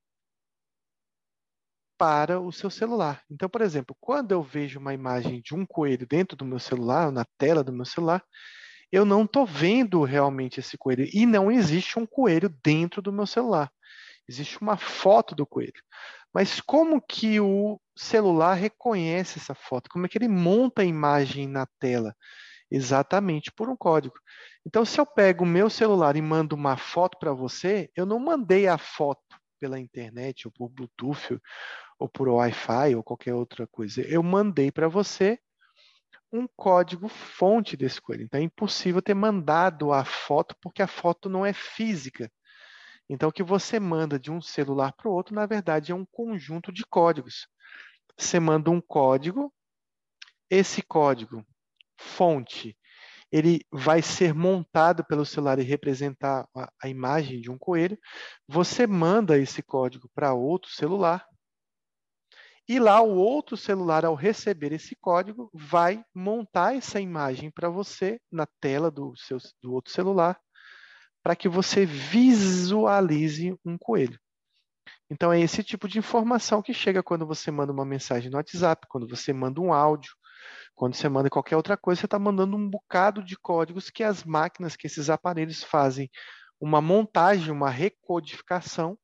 para o seu celular. Então, por exemplo, quando eu vejo uma imagem de um coelho dentro do meu celular, na tela do meu celular, eu não estou vendo realmente esse coelho. E não existe um coelho dentro do meu celular. Existe uma foto do coelho. Mas como que o celular reconhece essa foto? Como é que ele monta a imagem na tela? Exatamente por um código. Então, se eu pego o meu celular e mando uma foto para você, eu não mandei a foto pela internet, ou por Bluetooth, ou por Wi-Fi, ou qualquer outra coisa. Eu mandei para você um código fonte desse coelho. Então é impossível ter mandado a foto porque a foto não é física. Então, o que você manda de um celular para o outro, na verdade, é um conjunto de códigos. Você manda um código, esse código, fonte, ele vai ser montado pelo celular e representar a, a imagem de um coelho. Você manda esse código para outro celular. E lá o outro celular, ao receber esse código, vai montar essa imagem para você na tela do, seu, do outro celular, para que você visualize um coelho. Então é esse tipo de informação que chega quando você manda uma mensagem no WhatsApp, quando você manda um áudio, quando você manda qualquer outra coisa, você está mandando um bocado de códigos que as máquinas, que esses aparelhos fazem uma montagem, uma recodificação,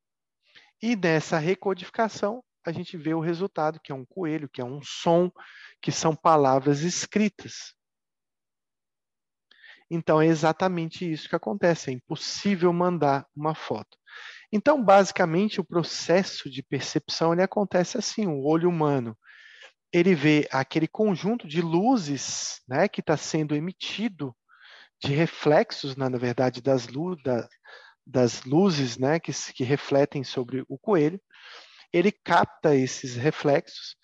e nessa recodificação a gente vê o resultado, que é um coelho, que é um som, que são palavras escritas. Então é exatamente isso que acontece, é impossível mandar uma foto. Então, basicamente, o processo de percepção ele acontece assim: o olho humano ele vê aquele conjunto de luzes né, que está sendo emitido, de reflexos, na, verdade, das, lu da, das luzes né, que, que refletem sobre o coelho. Ele capta esses reflexos,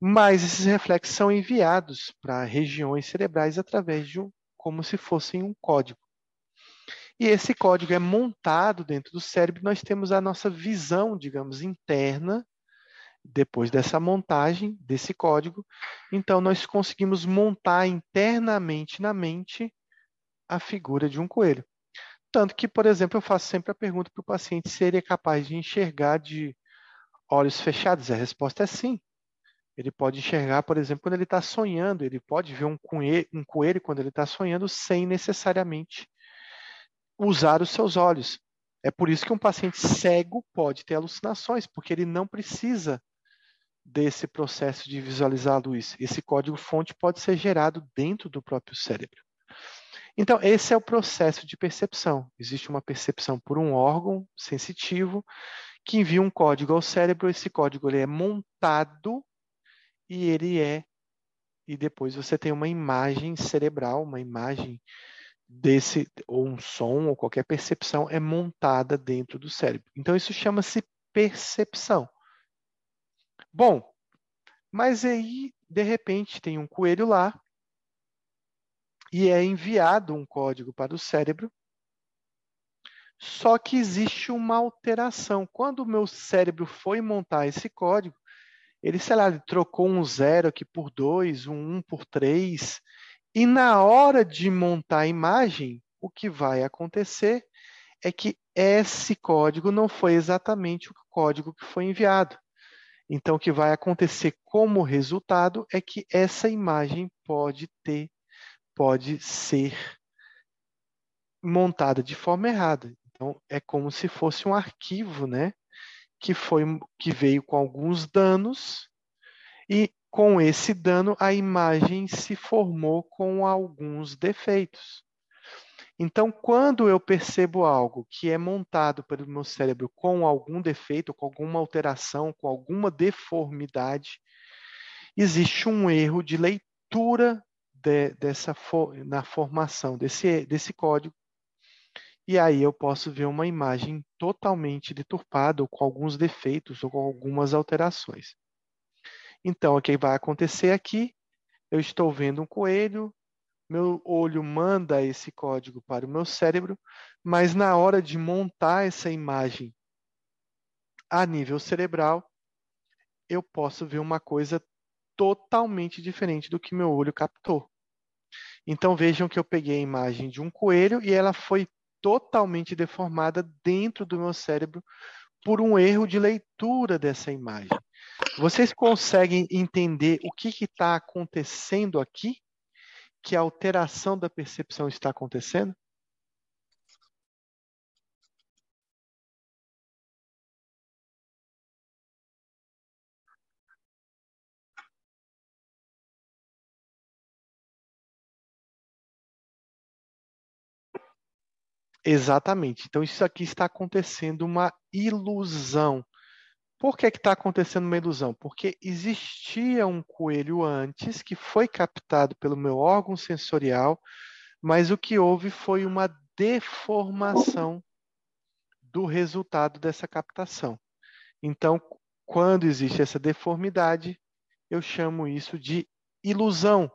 mas esses reflexos são enviados para regiões cerebrais através de um, como se fossem um código. E esse código é montado dentro do cérebro, nós temos a nossa visão, digamos, interna depois dessa montagem desse código, então nós conseguimos montar internamente na mente a figura de um coelho. Tanto que, por exemplo, eu faço sempre a pergunta para o paciente se ele é capaz de enxergar de olhos fechados. A resposta é sim. Ele pode enxergar, por exemplo, quando ele está sonhando, ele pode ver um coelho, um coelho quando ele está sonhando sem necessariamente usar os seus olhos. É por isso que um paciente cego pode ter alucinações, porque ele não precisa desse processo de visualizar a luz. Esse código-fonte pode ser gerado dentro do próprio cérebro. Então, esse é o processo de percepção. Existe uma percepção por um órgão sensitivo que envia um código ao cérebro. Esse código ele é montado e ele é e depois você tem uma imagem cerebral, uma imagem desse ou um som ou qualquer percepção é montada dentro do cérebro. Então isso chama-se percepção. Bom, mas aí, de repente, tem um coelho lá e é enviado um código para o cérebro. Só que existe uma alteração. Quando o meu cérebro foi montar esse código, ele, sei lá, ele trocou um zero aqui por dois, um um por três, e na hora de montar a imagem, o que vai acontecer é que esse código não foi exatamente o código que foi enviado. Então, o que vai acontecer como resultado é que essa imagem pode ter, pode ser montada de forma errada. Então, é como se fosse um arquivo, né? Que foi que veio com alguns danos e com esse dano a imagem se formou com alguns defeitos. Então, quando eu percebo algo que é montado pelo meu cérebro com algum defeito, com alguma alteração, com alguma deformidade, existe um erro de leitura de, dessa na formação desse, desse código. E aí eu posso ver uma imagem totalmente deturpada, ou com alguns defeitos, ou com algumas alterações. Então, o que vai acontecer aqui? Eu estou vendo um coelho, meu olho manda esse código para o meu cérebro, mas na hora de montar essa imagem a nível cerebral, eu posso ver uma coisa totalmente diferente do que meu olho captou. Então vejam que eu peguei a imagem de um coelho e ela foi totalmente deformada dentro do meu cérebro por um erro de leitura dessa imagem. Vocês conseguem entender o que está acontecendo aqui? que a alteração da percepção está acontecendo? Exatamente. Então, isso aqui está acontecendo uma ilusão. Por que está acontecendo uma ilusão? Porque existia um coelho antes que foi captado pelo meu órgão sensorial, mas o que houve foi uma deformação do resultado dessa captação. Então, quando existe essa deformidade, eu chamo isso de ilusão.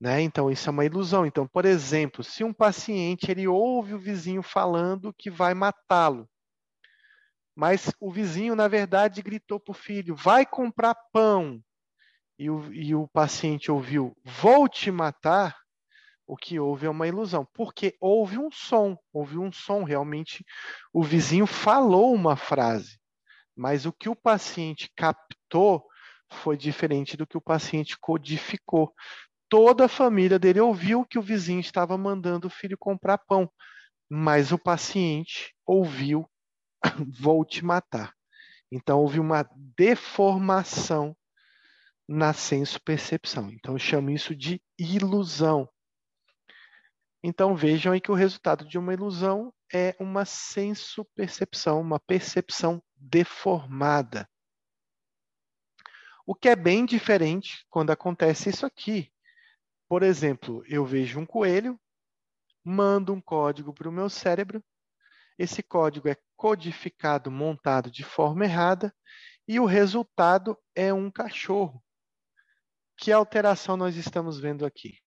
Né? Então, isso é uma ilusão. Então, por exemplo, se um paciente ele ouve o vizinho falando que vai matá-lo, mas o vizinho, na verdade, gritou para o filho: vai comprar pão. E o, e o paciente ouviu: vou te matar. O que houve é uma ilusão, porque houve um som, houve um som, realmente o vizinho falou uma frase, mas o que o paciente captou foi diferente do que o paciente codificou. Toda a família dele ouviu que o vizinho estava mandando o filho comprar pão, mas o paciente ouviu <laughs> vou te matar. Então houve uma deformação na senso-percepção. Então eu chamo isso de ilusão. Então vejam aí que o resultado de uma ilusão é uma senso-percepção, uma percepção deformada. O que é bem diferente quando acontece isso aqui. Por exemplo, eu vejo um coelho, mando um código para o meu cérebro esse código é codificado, montado de forma errada, e o resultado é um cachorro. Que alteração nós estamos vendo aqui?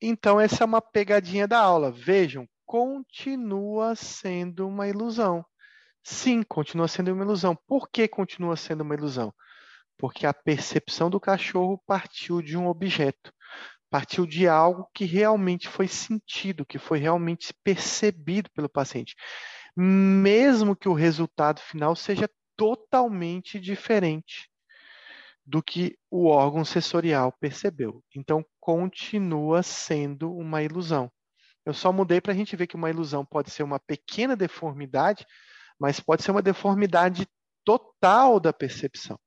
Então, essa é uma pegadinha da aula. Vejam, continua sendo uma ilusão. Sim, continua sendo uma ilusão. Por que continua sendo uma ilusão? Porque a percepção do cachorro partiu de um objeto, partiu de algo que realmente foi sentido, que foi realmente percebido pelo paciente. Mesmo que o resultado final seja totalmente diferente do que o órgão sensorial percebeu. Então, continua sendo uma ilusão. Eu só mudei para a gente ver que uma ilusão pode ser uma pequena deformidade, mas pode ser uma deformidade total da percepção.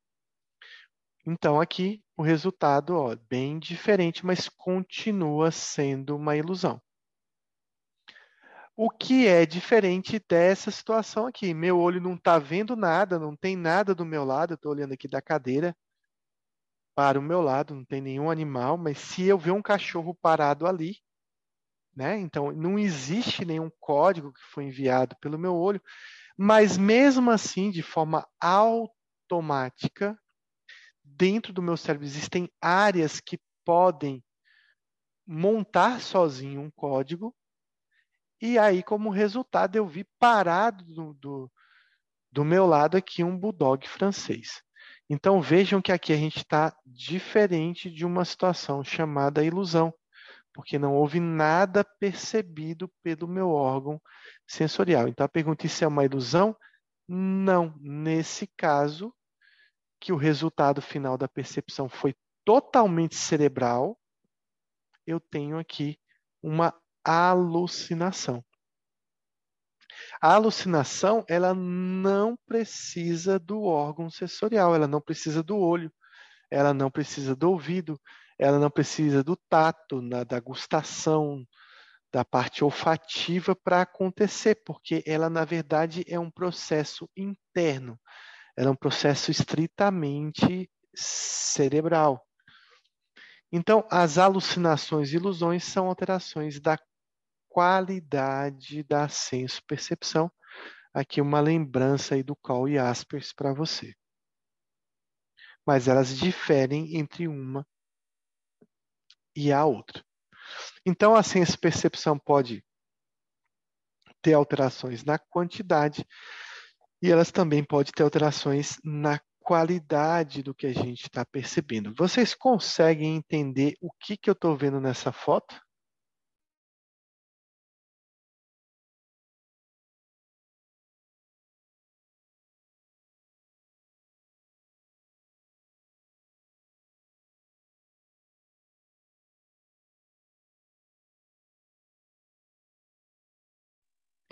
Então, aqui, o resultado, ó, bem diferente, mas continua sendo uma ilusão. O que é diferente dessa situação aqui? Meu olho não está vendo nada, não tem nada do meu lado, eu estou olhando aqui da cadeira, para o meu lado, não tem nenhum animal, mas se eu ver um cachorro parado ali, né? Então não existe nenhum código que foi enviado pelo meu olho, mas mesmo assim, de forma automática, dentro do meu cérebro existem áreas que podem montar sozinho um código, e aí, como resultado, eu vi parado do, do, do meu lado aqui um bulldog francês. Então vejam que aqui a gente está diferente de uma situação chamada ilusão, porque não houve nada percebido pelo meu órgão sensorial. Então a pergunta se é uma ilusão? Não. Nesse caso, que o resultado final da percepção foi totalmente cerebral, eu tenho aqui uma alucinação. A alucinação, ela não precisa do órgão sensorial, ela não precisa do olho, ela não precisa do ouvido, ela não precisa do tato, na, da gustação, da parte olfativa para acontecer, porque ela, na verdade, é um processo interno, ela é um processo estritamente cerebral. Então, as alucinações e ilusões são alterações da qualidade da senso-percepção. Aqui uma lembrança aí do Call e Aspers para você. Mas elas diferem entre uma e a outra. Então, a senso-percepção pode ter alterações na quantidade e elas também podem ter alterações na qualidade do que a gente está percebendo. Vocês conseguem entender o que, que eu estou vendo nessa foto?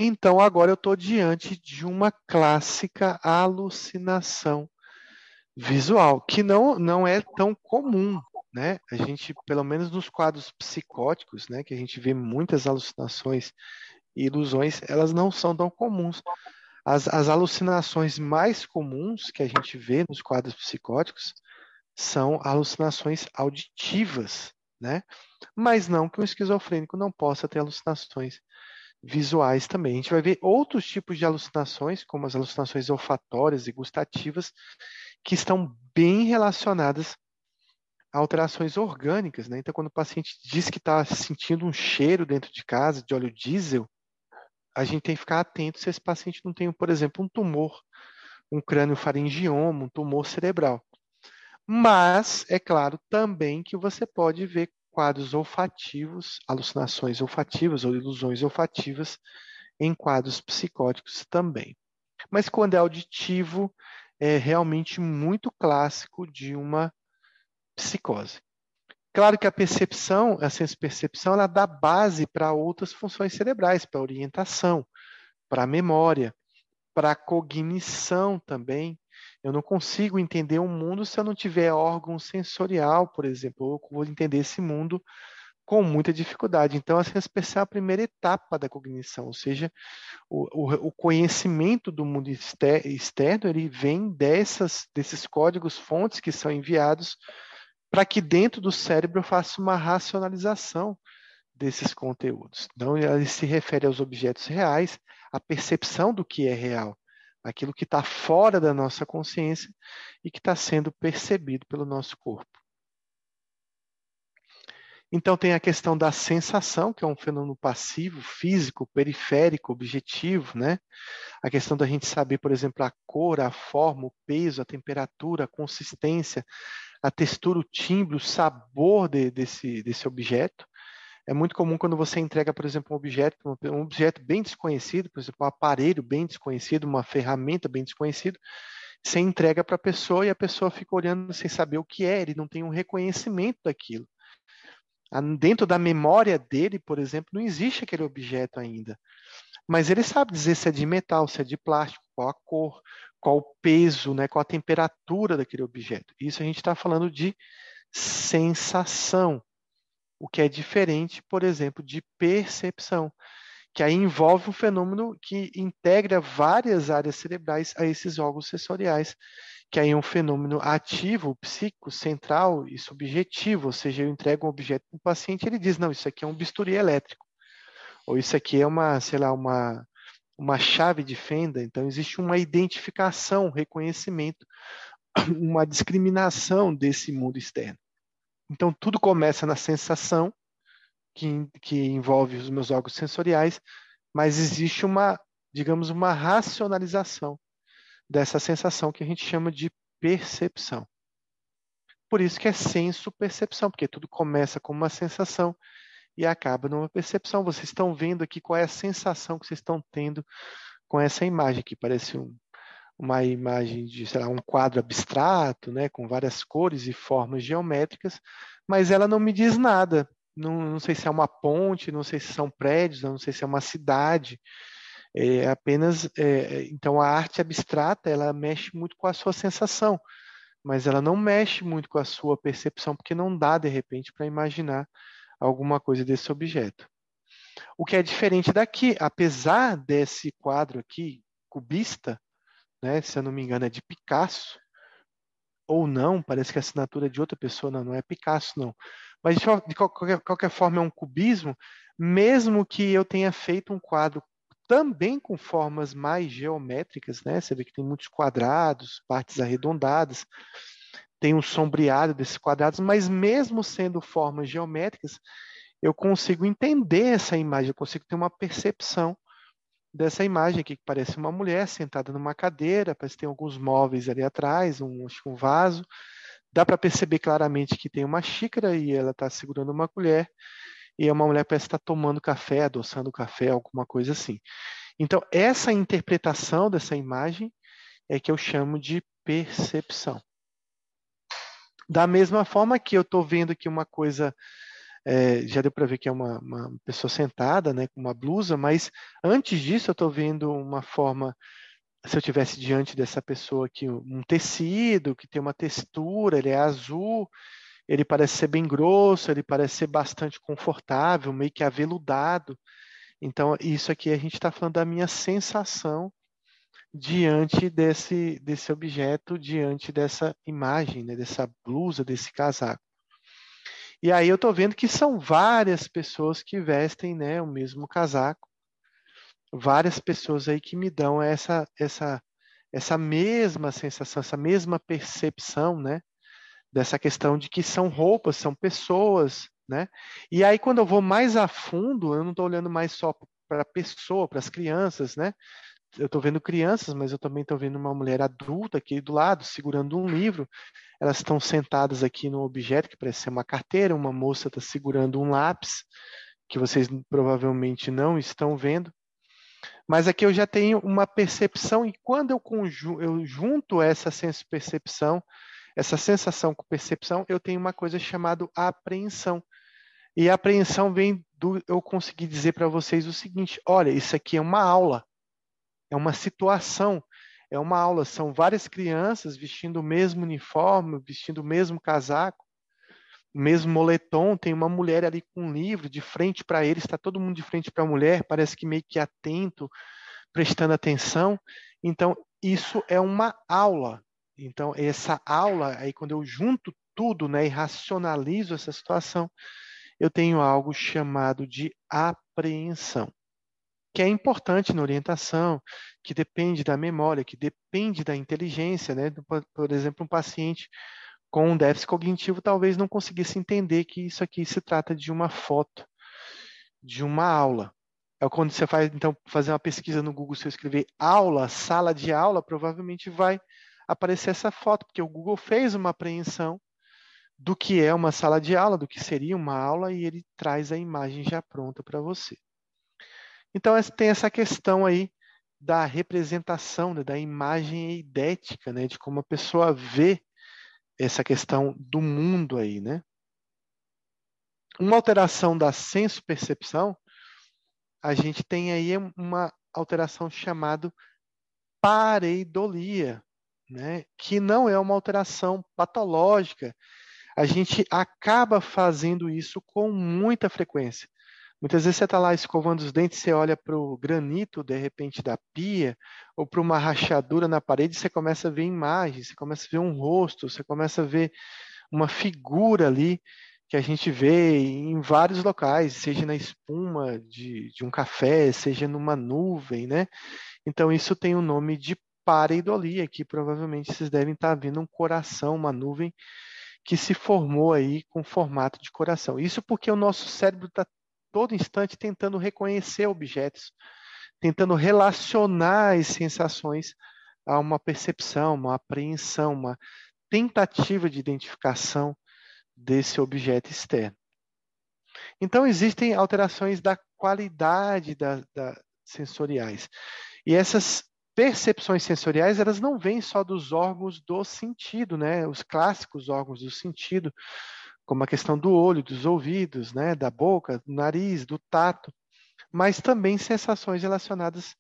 Então, agora eu estou diante de uma clássica alucinação visual, que não, não é tão comum. né, a gente, pelo menos nos quadros psicóticos, né, que a gente vê muitas alucinações e ilusões, elas não são tão comuns. As, as alucinações mais comuns que a gente vê nos quadros psicóticos são alucinações auditivas, né? Mas não que um esquizofrênico não possa ter alucinações visuais também. A gente vai ver outros tipos de alucinações, como as alucinações olfatórias e gustativas, que estão bem relacionadas a alterações orgânicas. Né? Então, quando o paciente diz que está sentindo um cheiro dentro de casa de óleo diesel, a gente tem que ficar atento se esse paciente não tem, por exemplo, um tumor, um crânio faringioma, um tumor cerebral. Mas, é claro, também que você pode ver quadros olfativos, alucinações olfativas ou ilusões olfativas em quadros psicóticos também. Mas quando é auditivo, é realmente muito clássico de uma psicose. Claro que a percepção, a senso-percepção, ela dá base para outras funções cerebrais, para orientação, para memória, para cognição também. Eu não consigo entender um mundo se eu não tiver órgão sensorial, por exemplo. Eu vou entender esse mundo com muita dificuldade. Então, a senso-percepção é a primeira etapa da cognição, ou seja, o, o, o conhecimento do mundo externo ele vem dessas, desses códigos fontes que são enviados para que dentro do cérebro eu faça uma racionalização desses conteúdos. Então, ele se refere aos objetos reais, à percepção do que é real, aquilo que está fora da nossa consciência e que está sendo percebido pelo nosso corpo. Então, tem a questão da sensação, que é um fenômeno passivo, físico, periférico, objetivo, né? A questão da gente saber, por exemplo, a cor, a forma, o peso, a temperatura, a consistência, a textura, o timbre, o sabor de, desse, desse objeto. É muito comum quando você entrega, por exemplo, um objeto, um objeto bem desconhecido, por exemplo, um aparelho bem desconhecido, uma ferramenta bem desconhecida, você entrega para a pessoa e a pessoa fica olhando sem saber o que é, ele não tem um reconhecimento daquilo. Dentro da memória dele, por exemplo, não existe aquele objeto ainda. Mas ele sabe dizer se é de metal, se é de plástico, qual a cor, qual o peso, né, qual a temperatura daquele objeto. Isso a gente está falando de sensação, o que é diferente, por exemplo, de percepção, que aí envolve um fenômeno que integra várias áreas cerebrais a esses órgãos sensoriais, que aí é um fenômeno ativo, psíquico, central e subjetivo, ou seja, eu entrego um objeto para o paciente e ele diz, não, isso aqui é um bisturi elétrico, ou isso aqui é uma, sei lá, uma, uma chave de fenda, então existe uma identificação, um reconhecimento, <clears throat> uma discriminação desse mundo externo. Então tudo começa na sensação, que, que envolve os meus órgãos sensoriais, mas existe uma, digamos, uma racionalização dessa sensação que a gente chama de percepção. Por isso que é senso-percepção, porque tudo começa com uma sensação e acaba numa percepção. Vocês estão vendo aqui qual é a sensação que vocês estão tendo com essa imagem, que parece um, uma imagem de, sei lá, um quadro abstrato, né, com várias cores e formas geométricas, mas ela não me diz nada. Não, não sei se é uma ponte, não sei se são prédios, não sei se é uma cidade. É apenas, é, então a arte abstrata, ela mexe muito com a sua sensação, mas ela não mexe muito com a sua percepção, porque não dá, de repente, para imaginar alguma coisa desse objeto. O que é diferente daqui, apesar desse quadro aqui, cubista, né, se eu não me engano é de Picasso, ou não, parece que a assinatura é de outra pessoa, não, não é Picasso não. Mas de qualquer, qualquer forma é um cubismo, mesmo que eu tenha feito um quadro também com formas mais geométricas, né? Você vê que tem muitos quadrados, partes arredondadas, tem um sombreado desses quadrados, mas mesmo sendo formas geométricas, eu consigo entender essa imagem, eu consigo ter uma percepção dessa imagem aqui, que parece uma mulher sentada numa cadeira, parece que tem alguns móveis ali atrás, um, um vaso. Dá para perceber claramente que tem uma xícara e ela está segurando uma colher, e é uma mulher parece estar tá tomando café, adoçando café, alguma coisa assim. Então, essa interpretação dessa imagem é que eu chamo de percepção. Da mesma forma que eu estou vendo aqui uma coisa, é, já deu para ver que é uma, uma, pessoa sentada, né, com uma blusa, mas antes disso eu estou vendo uma forma, se eu tivesse diante dessa pessoa aqui, um tecido que tem uma textura, ele é azul, ele parece ser bem grosso, ele parece ser bastante confortável, meio que aveludado. Então, isso aqui a gente está falando da minha sensação diante desse, desse objeto, diante dessa imagem, né, dessa blusa, desse casaco. E aí eu estou vendo que são várias pessoas que vestem né, o mesmo casaco, várias pessoas aí que me dão essa, essa, essa mesma sensação, essa mesma percepção, né? Dessa questão de que são roupas, são pessoas, né? E aí quando eu vou mais a fundo, eu não estou olhando mais só para a pessoa, para as crianças, né? Eu estou vendo crianças, mas eu também estou vendo uma mulher adulta aqui do lado, segurando um livro. Elas estão sentadas aqui no objeto que parece ser uma carteira. Uma moça está segurando um lápis, que vocês provavelmente não estão vendo. Mas aqui eu já tenho uma percepção, e quando eu, eu junto essa senso-percepção, essa sensação com percepção, eu tenho uma coisa chamada apreensão. E a apreensão vem do eu conseguir dizer para vocês o seguinte: olha, isso aqui é uma aula, é uma situação, é uma aula. São várias crianças vestindo o mesmo uniforme, vestindo o mesmo casaco, o mesmo moletom. Tem uma mulher ali com um livro de frente para ele, está todo mundo de frente para a mulher, parece que meio que atento, prestando atenção. Então, isso é uma aula. Então, essa aula, aí quando eu junto tudo né, e racionalizo essa situação, eu tenho algo chamado de apreensão, que é importante na orientação, que depende da memória, que depende da inteligência. Né? Por exemplo, um paciente com um déficit cognitivo talvez não conseguisse entender que isso aqui se trata de uma foto, de uma aula. É quando você faz, então, fazer uma pesquisa no Google, se eu escrever aula, sala de aula, provavelmente vai aparecer essa foto, porque o Google fez uma apreensão do que é uma sala de aula, do que seria uma aula, e ele traz a imagem já pronta para você. Então, tem essa questão aí da representação, né, da imagem idética, né, de como a pessoa vê essa questão do mundo aí, né? Uma alteração da senso-percepção, a gente tem aí uma alteração chamada pareidolia, né? que não é uma alteração patológica. A gente acaba fazendo isso com muita frequência. Muitas vezes você está lá escovando os dentes, você olha para o granito, de repente, da pia, ou para uma rachadura na parede, você começa a ver imagens, você começa a ver um rosto, você começa a ver uma figura ali que a gente vê em vários locais, seja na espuma de, de um café, seja numa nuvem, né? Então, isso tem o nome de pareidolia, que provavelmente vocês devem estar tá vendo um coração, uma nuvem que se formou aí com formato de coração. Isso porque o nosso cérebro está todo instante tentando reconhecer objetos, tentando relacionar as sensações a uma percepção, uma apreensão, uma tentativa de identificação desse objeto externo. Então, existem alterações da qualidade da, da sensoriais. E essas percepções sensoriais, elas não vêm só dos órgãos do sentido, né? Os clássicos órgãos do sentido, como a questão do olho, dos ouvidos, né, da boca, do nariz, do tato, mas também sensações relacionadas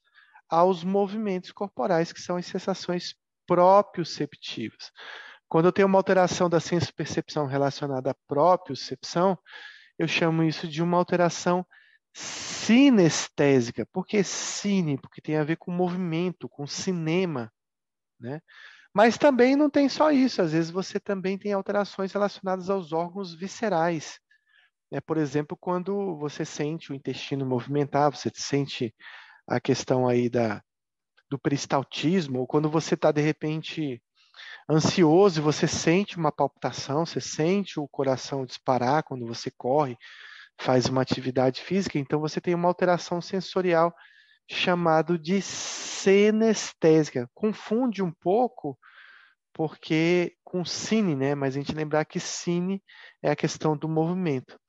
aos movimentos corporais, que são as sensações proprioceptivas. Quando eu tenho uma alteração da senso-percepção relacionada à propriocepção, eu chamo isso de uma alteração sinestésica. Por que cine? Porque tem a ver com movimento, com cinema, né? Mas também não tem só isso, às vezes você também tem alterações relacionadas aos órgãos viscerais. Né? Por exemplo, quando você sente o intestino movimentar, você sente a questão aí da, do peristaltismo, ou quando você está, de repente, ansioso você sente uma palpitação, você sente o coração disparar quando você corre, faz uma atividade física, então você tem uma alteração sensorial chamado de senestésica. Confunde um pouco porque com cine, né? Mas a gente lembrar que cine é a questão do movimento.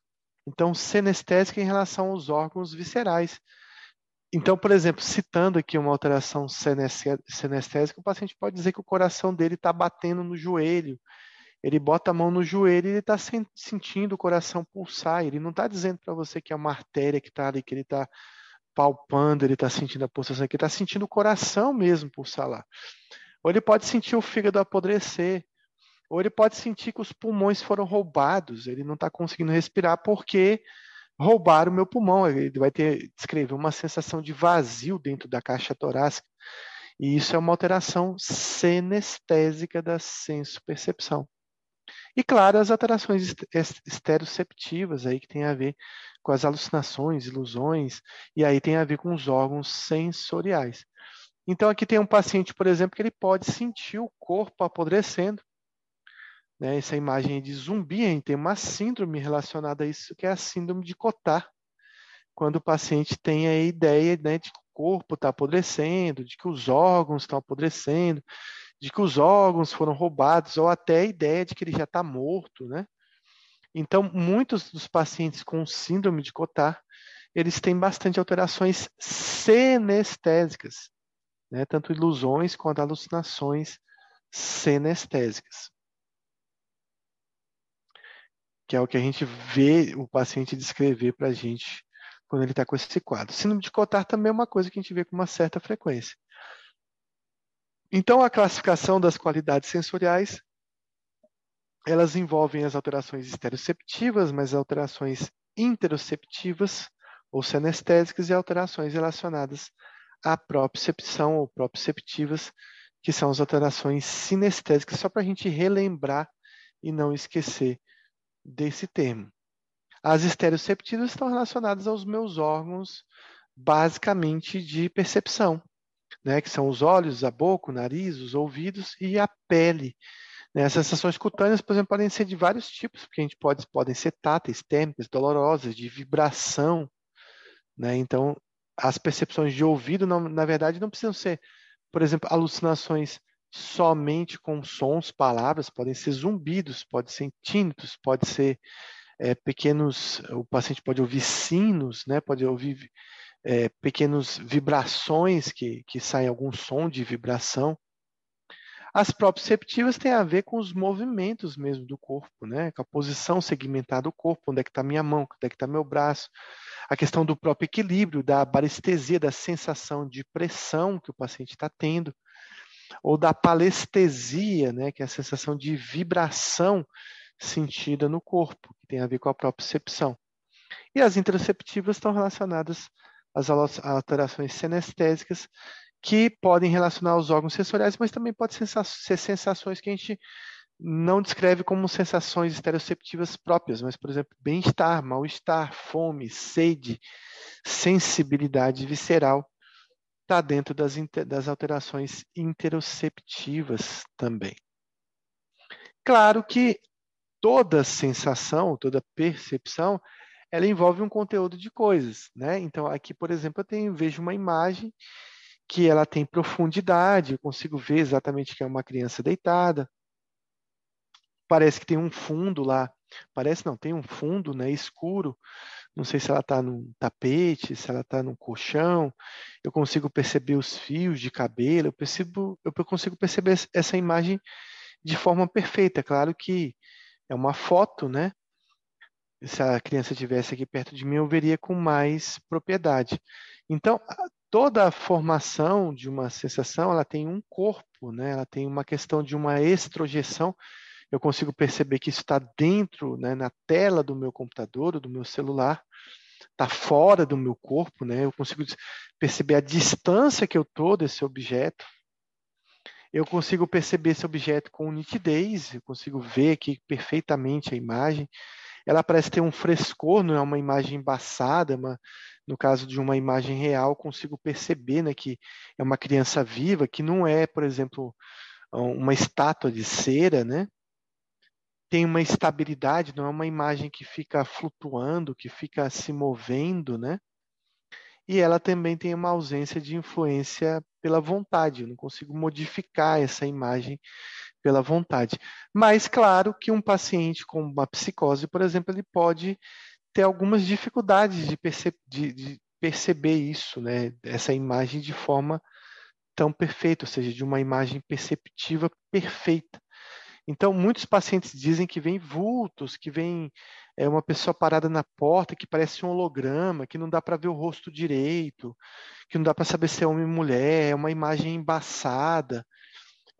Então, senestésica em relação aos órgãos viscerais. Então, por exemplo, citando aqui uma alteração senestésica, o paciente pode dizer que o coração dele está batendo no joelho. Ele bota a mão no joelho e ele está sentindo o coração pulsar. Ele não está dizendo para você que é uma artéria que está ali, que ele está palpando, ele está sentindo a pulsação aqui, está sentindo o coração mesmo pulsar. Ou ele pode sentir o fígado apodrecer. ou ele pode sentir que os pulmões foram roubados, ele não está conseguindo respirar porque roubaram o meu pulmão. Ele vai ter descrever uma sensação de vazio dentro da caixa torácica. E isso é uma alteração senestésica da senso-percepção. E, claro, as alterações esteroceptivas aí que tem a ver com as alucinações, ilusões, e aí tem a ver com os órgãos sensoriais. Então, aqui tem um paciente, por exemplo, que ele pode sentir o corpo apodrecendo. Né? Essa imagem de zumbi, hein? tem uma síndrome relacionada a isso, que é a síndrome de Cotard, quando o paciente tem a ideia né, de que o corpo está apodrecendo, de que os órgãos estão apodrecendo, de que os órgãos foram roubados, ou até a ideia de que ele já está morto, né? Então, muitos dos pacientes com síndrome de Cotard, eles têm bastante alterações senestésicas, né? tanto ilusões quanto alucinações senestésicas. Que é o que a gente vê o paciente descrever para a gente quando ele está com esse quadro. Síndrome de Cotard também é uma coisa que a gente vê com uma certa frequência. Então, a classificação das qualidades sensoriais, elas envolvem as alterações esteroceptivas, mas alterações interoceptivas ou senestésicas e alterações relacionadas à propriocepção ou proprioceptivas, que são as alterações sinestésicas, só para a gente relembrar e não esquecer desse termo. As esteroceptivas estão relacionadas aos meus órgãos, basicamente de percepção, né, que são os olhos, a boca, o nariz, os ouvidos e a pele. Né, as sensações cutâneas, por exemplo, podem ser de vários tipos, porque a gente pode, podem ser táteis, térmicas, dolorosas, de vibração. Né? Então, as percepções de ouvido, não, na verdade, não precisam ser, por exemplo, alucinações somente com sons, palavras, podem ser zumbidos, podem ser tínitos, pode ser é, pequenos, o paciente pode ouvir sinos, né? pode ouvir é, pequenas vibrações que, que saem algum som de vibração. As proprioceptivas têm a ver com os movimentos mesmo do corpo, né? com a posição segmentada do corpo, onde é que está minha mão, onde é que está meu braço, a questão do próprio equilíbrio, da barestesia, da sensação de pressão que o paciente está tendo, ou da palestesia, né? que é a sensação de vibração sentida no corpo, que tem a ver com a propriocepção. E as interoceptivas estão relacionadas as alterações senestésicas, que podem relacionar os órgãos sensoriais, mas também pode ser sensações que a gente não descreve como sensações estereoceptivas próprias, mas, por exemplo, bem-estar, mal-estar, fome, sede, sensibilidade visceral, está dentro das, das alterações interoceptivas também. Claro que toda sensação, toda percepção, ela envolve um conteúdo de coisas, né? Então aqui, por exemplo, eu tenho, vejo uma imagem que ela tem profundidade, eu consigo ver exatamente que é uma criança deitada. Parece que tem um fundo lá, parece não, tem um fundo, né, escuro. Não sei se ela está num tapete, se ela está num colchão. Eu consigo perceber os fios de cabelo. Eu percebo, eu consigo perceber essa imagem de forma perfeita. Claro que é uma foto, né? Se a criança estivesse aqui perto de mim, eu veria com mais propriedade. Então, toda a formação de uma sensação, ela tem um corpo, né? ela tem uma questão de uma extrojeção. Eu consigo perceber que isso está dentro, né, na tela do meu computador, do meu celular, está fora do meu corpo, né? eu consigo perceber a distância que eu estou desse objeto, eu consigo perceber esse objeto com nitidez, eu consigo ver aqui perfeitamente a imagem, ela parece ter um frescor, não é uma imagem embaçada, uma, no caso de uma imagem real, consigo perceber né, que é uma criança viva, que não é, por exemplo, uma estátua de cera, né? Tem uma estabilidade, não é uma imagem que fica flutuando, que fica se movendo, né? E ela também tem uma ausência de influência pela vontade, eu não consigo modificar essa imagem pela vontade. Mas, claro, que um paciente com uma psicose, por exemplo, ele pode ter algumas dificuldades de, perce de, de perceber isso, né? essa imagem de forma tão perfeita, ou seja, de uma imagem perceptiva perfeita. Então, muitos pacientes dizem que vem vultos, que vem é, uma pessoa parada na porta que parece um holograma, que não dá para ver o rosto direito, que não dá para saber se é homem ou mulher, é uma imagem embaçada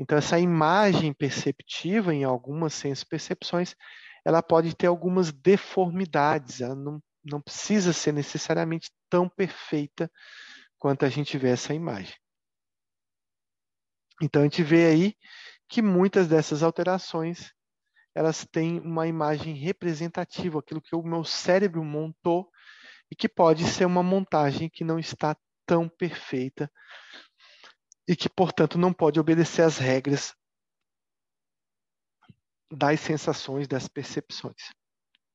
Então, essa imagem perceptiva, em algumas senso-percepções, ela pode ter algumas deformidades, ela não, não precisa ser necessariamente tão perfeita quanto a gente vê essa imagem. Então, a gente vê aí que muitas dessas alterações elas têm uma imagem representativa, aquilo que o meu cérebro montou e que pode ser uma montagem que não está tão perfeita e que, portanto, não pode obedecer às regras das sensações, das percepções.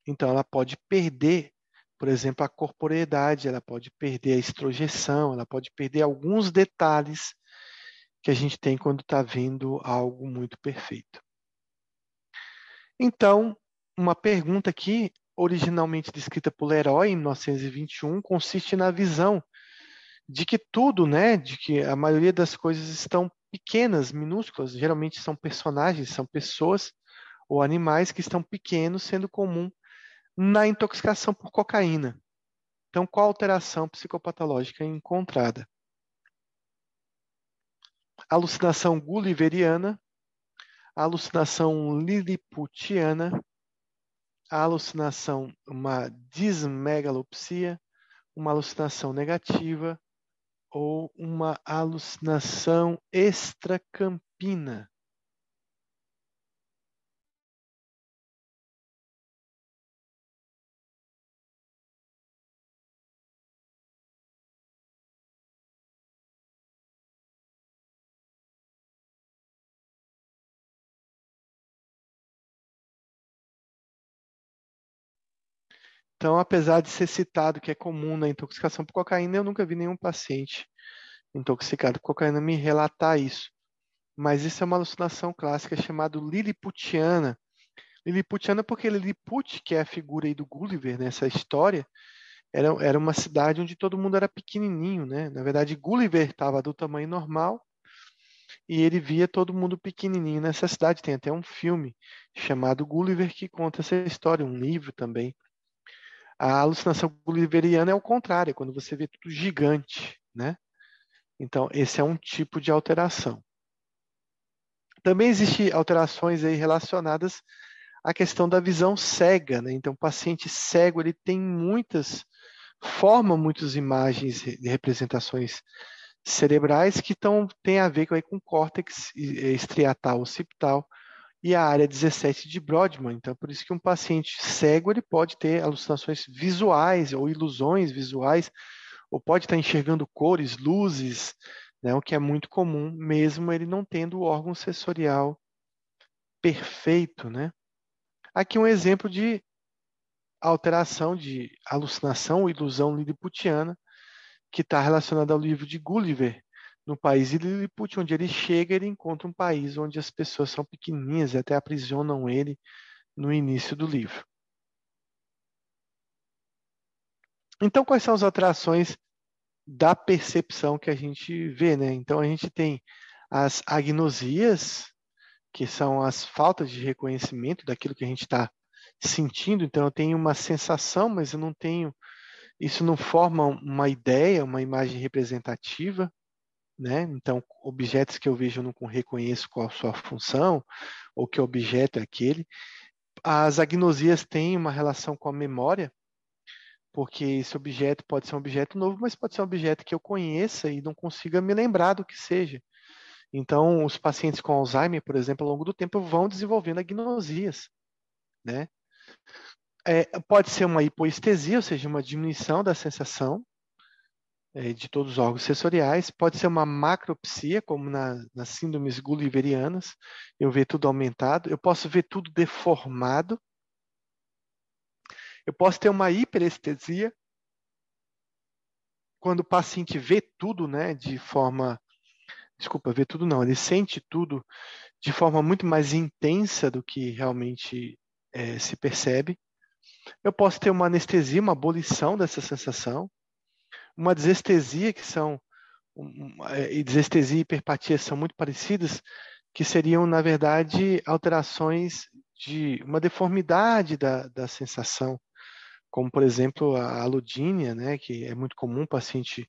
Então, ela pode perder, por exemplo, a corporeidade, ela pode perder a estrojeção, ela pode perder alguns detalhes que a gente tem quando está vendo algo muito perfeito. Então, uma pergunta aqui, originalmente descrita por Leroy em 1921, consiste na visão de que tudo, né, de que a maioria das coisas estão pequenas, minúsculas, geralmente são personagens, são pessoas ou animais que estão pequenos, sendo comum na intoxicação por cocaína. Então, qual alteração psicopatológica encontrada? Alucinação gulliveriana, alucinação liliputiana, alucinação, uma dismegalopsia, uma alucinação negativa, ou uma alucinação extracampina. Então, apesar de ser citado que é comum na intoxicação por cocaína, eu nunca vi nenhum paciente intoxicado por cocaína me relatar isso. Mas isso é uma alucinação clássica chamada liliputiana. Liliputiana porque Lilliput, que é a figura aí do Gulliver nessa história, era, era uma cidade onde todo mundo era pequenininho, né? Na verdade, Gulliver estava do tamanho normal e ele via todo mundo pequenininho nessa cidade. Tem até um filme chamado Gulliver que conta essa história, um livro também. A alucinação gulliveriana é o contrário, é quando você vê tudo gigante, né? Então, esse é um tipo de alteração. Também existem alterações aí relacionadas à questão da visão cega, né? Então, o paciente cego, ele tem muitas, forma muitas imagens de representações cerebrais que tão, tem a ver com, aí, com córtex estriatal occipital, e a área 17 de Brodmann. Então, por isso que um paciente cego ele pode ter alucinações visuais ou ilusões visuais, ou pode estar enxergando cores, luzes, né, o que é muito comum, mesmo ele não tendo o órgão sensorial perfeito. Né? Aqui um exemplo de alteração de alucinação ou ilusão liliputiana, que está relacionada ao livro de Gulliver, no país de Lilliput, onde ele chega, ele encontra um país onde as pessoas são pequenininhas e até aprisionam ele no início do livro. Então, quais são as atrações da percepção que a gente vê, né? Então, a gente tem as agnosias, que são as faltas de reconhecimento daquilo que a gente está sentindo. Então, eu tenho uma sensação, mas eu não tenho. Isso não forma uma ideia, uma imagem representativa né? Então, objetos que eu vejo eu não reconheço qual a sua função, ou que objeto é aquele. As agnosias têm uma relação com a memória, porque esse objeto pode ser um objeto novo, mas pode ser um objeto que eu conheça e não consiga me lembrar do que seja. Então, os pacientes com Alzheimer, por exemplo, ao longo do tempo vão desenvolvendo agnosias, né? É, pode ser uma hipoestesia, ou seja, uma diminuição da sensação, de todos os órgãos sensoriais. Pode ser uma macropsia, como na, nas síndromes gulliverianas, eu ver tudo aumentado. Eu posso ver tudo deformado. Eu posso ter uma hiperestesia, quando o paciente vê tudo né, de forma. Desculpa, vê tudo não, ele sente tudo de forma muito mais intensa do que realmente é, se percebe. Eu posso ter uma anestesia, uma abolição dessa sensação uma desestesia, que são, é, e desestesia e hiperpatia são muito parecidas, que seriam, na verdade, alterações de uma deformidade da, da sensação, como, por exemplo, a aludínia, né, que é muito comum, um paciente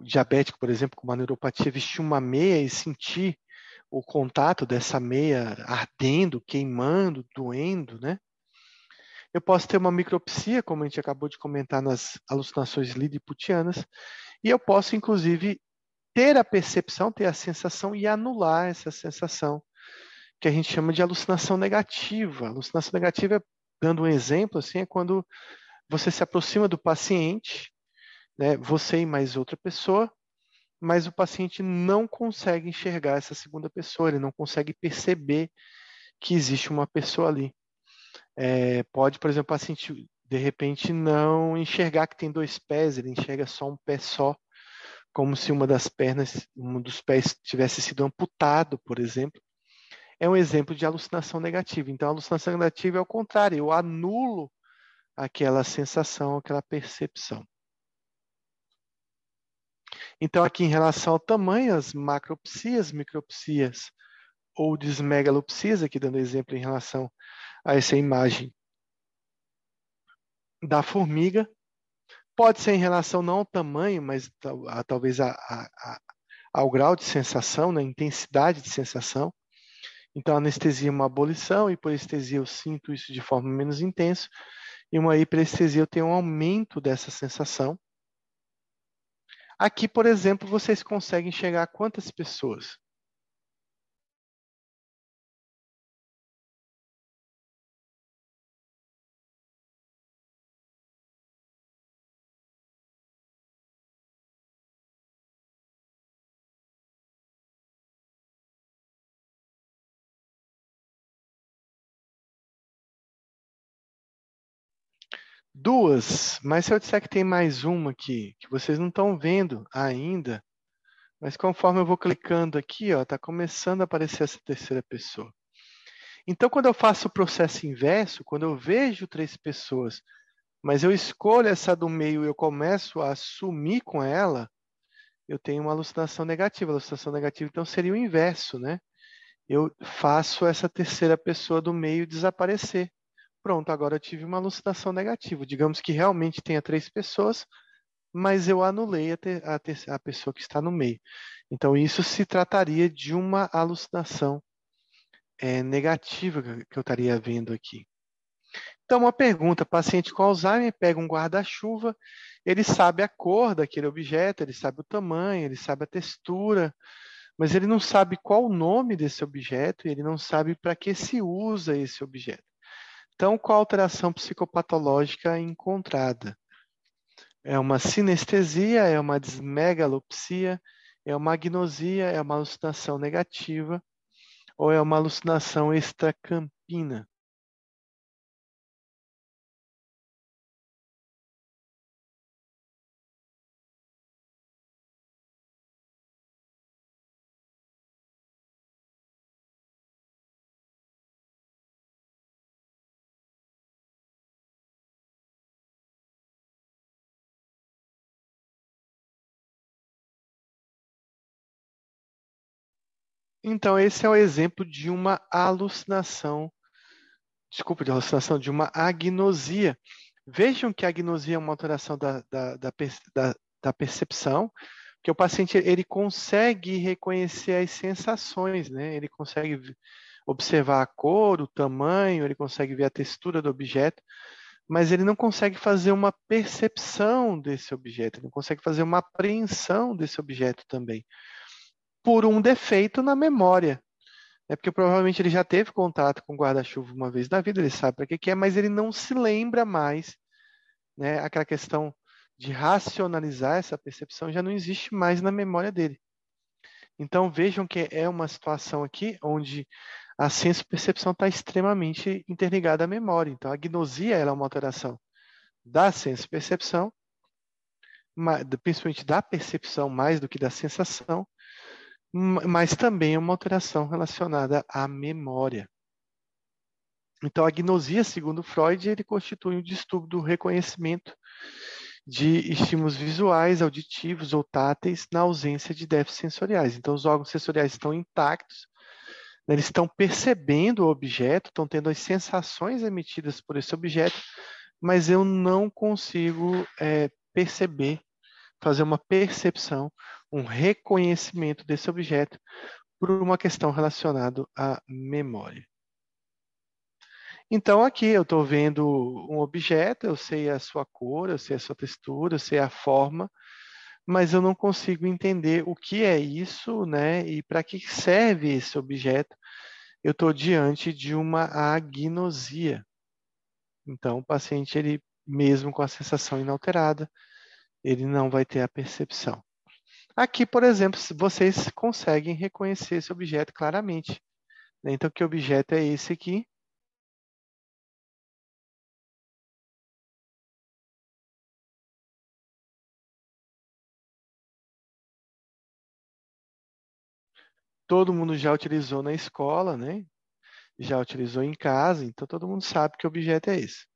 diabético, por exemplo, com uma neuropatia, vestir uma meia e sentir o contato dessa meia ardendo, queimando, doendo, né? Eu posso ter uma micropsia, como a gente acabou de comentar nas alucinações lidiputianas, e eu posso, inclusive, ter a percepção, ter a sensação e anular essa sensação, que a gente chama de alucinação negativa. alucinação negativa, dando um exemplo, assim, é quando você se aproxima do paciente, né, você e mais outra pessoa, mas o paciente não consegue enxergar essa segunda pessoa, ele não consegue perceber que existe uma pessoa ali. É, pode, por exemplo, o paciente de repente não enxergar que tem dois pés, ele enxerga só um pé só, como se uma das pernas, um dos pés tivesse sido amputado, por exemplo. É um exemplo de alucinação negativa. Então, a alucinação negativa é o contrário, eu anulo aquela sensação, aquela percepção. Então, aqui em relação ao tamanho, as macropsias, micropsias ou desmegalopsias, aqui dando exemplo em relação a essa imagem da formiga. Pode ser em relação não ao tamanho, mas a, talvez a, a, ao grau de sensação, na né, intensidade de sensação. Então, anestesia é uma abolição, hipoestesia eu sinto isso de forma menos intensa, e uma hiperestesia eu tenho um aumento dessa sensação. Aqui, por exemplo, vocês conseguem chegar a quantas pessoas? Duas, mas se eu disser que tem mais uma aqui, que vocês não estão vendo ainda, mas conforme eu vou clicando aqui, está começando a aparecer essa terceira pessoa. Então, quando eu faço o processo inverso, quando eu vejo três pessoas, mas eu escolho essa do meio e eu começo a assumir com ela, eu tenho uma alucinação negativa. Alucinação negativa, então, seria o inverso, né? Eu faço essa terceira pessoa do meio desaparecer pronto, agora eu tive uma alucinação negativa. Digamos que realmente tenha três pessoas, mas eu anulei a, ter, a, ter, a pessoa que está no meio. Então, isso se trataria de uma alucinação é, negativa que eu estaria vendo aqui. Então, uma pergunta: paciente com Alzheimer pega um guarda-chuva, ele sabe a cor daquele objeto, ele sabe o tamanho, ele sabe a textura, mas ele não sabe qual o nome desse objeto, ele não sabe para que se usa esse objeto. Então, qual a alteração psicopatológica encontrada? É uma sinestesia, é uma desmegalopsia, é uma agnosia, é uma alucinação negativa ou é uma alucinação extracampina? Então, esse é o exemplo de uma alucinação, desculpa, de alucinação, de uma agnosia. Vejam que a agnosia é uma alteração da, da, da, da, da percepção, que o paciente ele consegue reconhecer as sensações, né? Ele consegue observar a cor, o tamanho, ele consegue ver a textura do objeto, mas ele não consegue fazer uma percepção desse objeto, ele não consegue fazer uma apreensão desse objeto também por um defeito na memória. É porque provavelmente ele já teve contato com guarda-chuva uma vez na vida, ele sabe para que, que é, mas ele não se lembra mais. Né? Aquela questão de racionalizar essa percepção já não existe mais na memória dele. Então vejam que é uma situação aqui onde a senso-percepção está extremamente interligada à memória. Então a gnosia é uma alteração da senso-percepção, principalmente da percepção mais do que da sensação, mas também é uma alteração relacionada à memória. Então, a gnosia, segundo Freud, ele constitui um distúrbio do reconhecimento de estímulos visuais, auditivos ou táteis na ausência de déficits sensoriais. Então, os órgãos sensoriais estão intactos, né, eles estão percebendo o objeto, estão tendo as sensações emitidas por esse objeto, mas eu não consigo é, perceber, fazer uma percepção um reconhecimento desse objeto, por uma questão relacionada à memória. Então, aqui eu estou vendo um objeto, eu sei a sua cor, eu sei a sua textura, eu sei a forma, mas eu não consigo entender o que é isso, né? E para que serve esse objeto. Eu estou diante de uma agnosia. Então, o paciente, ele mesmo com a sensação inalterada, ele não vai ter a percepção. Aqui, por exemplo, vocês conseguem reconhecer esse objeto claramente. Né? Então, que objeto é esse aqui? Todo mundo já utilizou na escola, né? Já utilizou em casa, então todo mundo sabe que objeto é esse.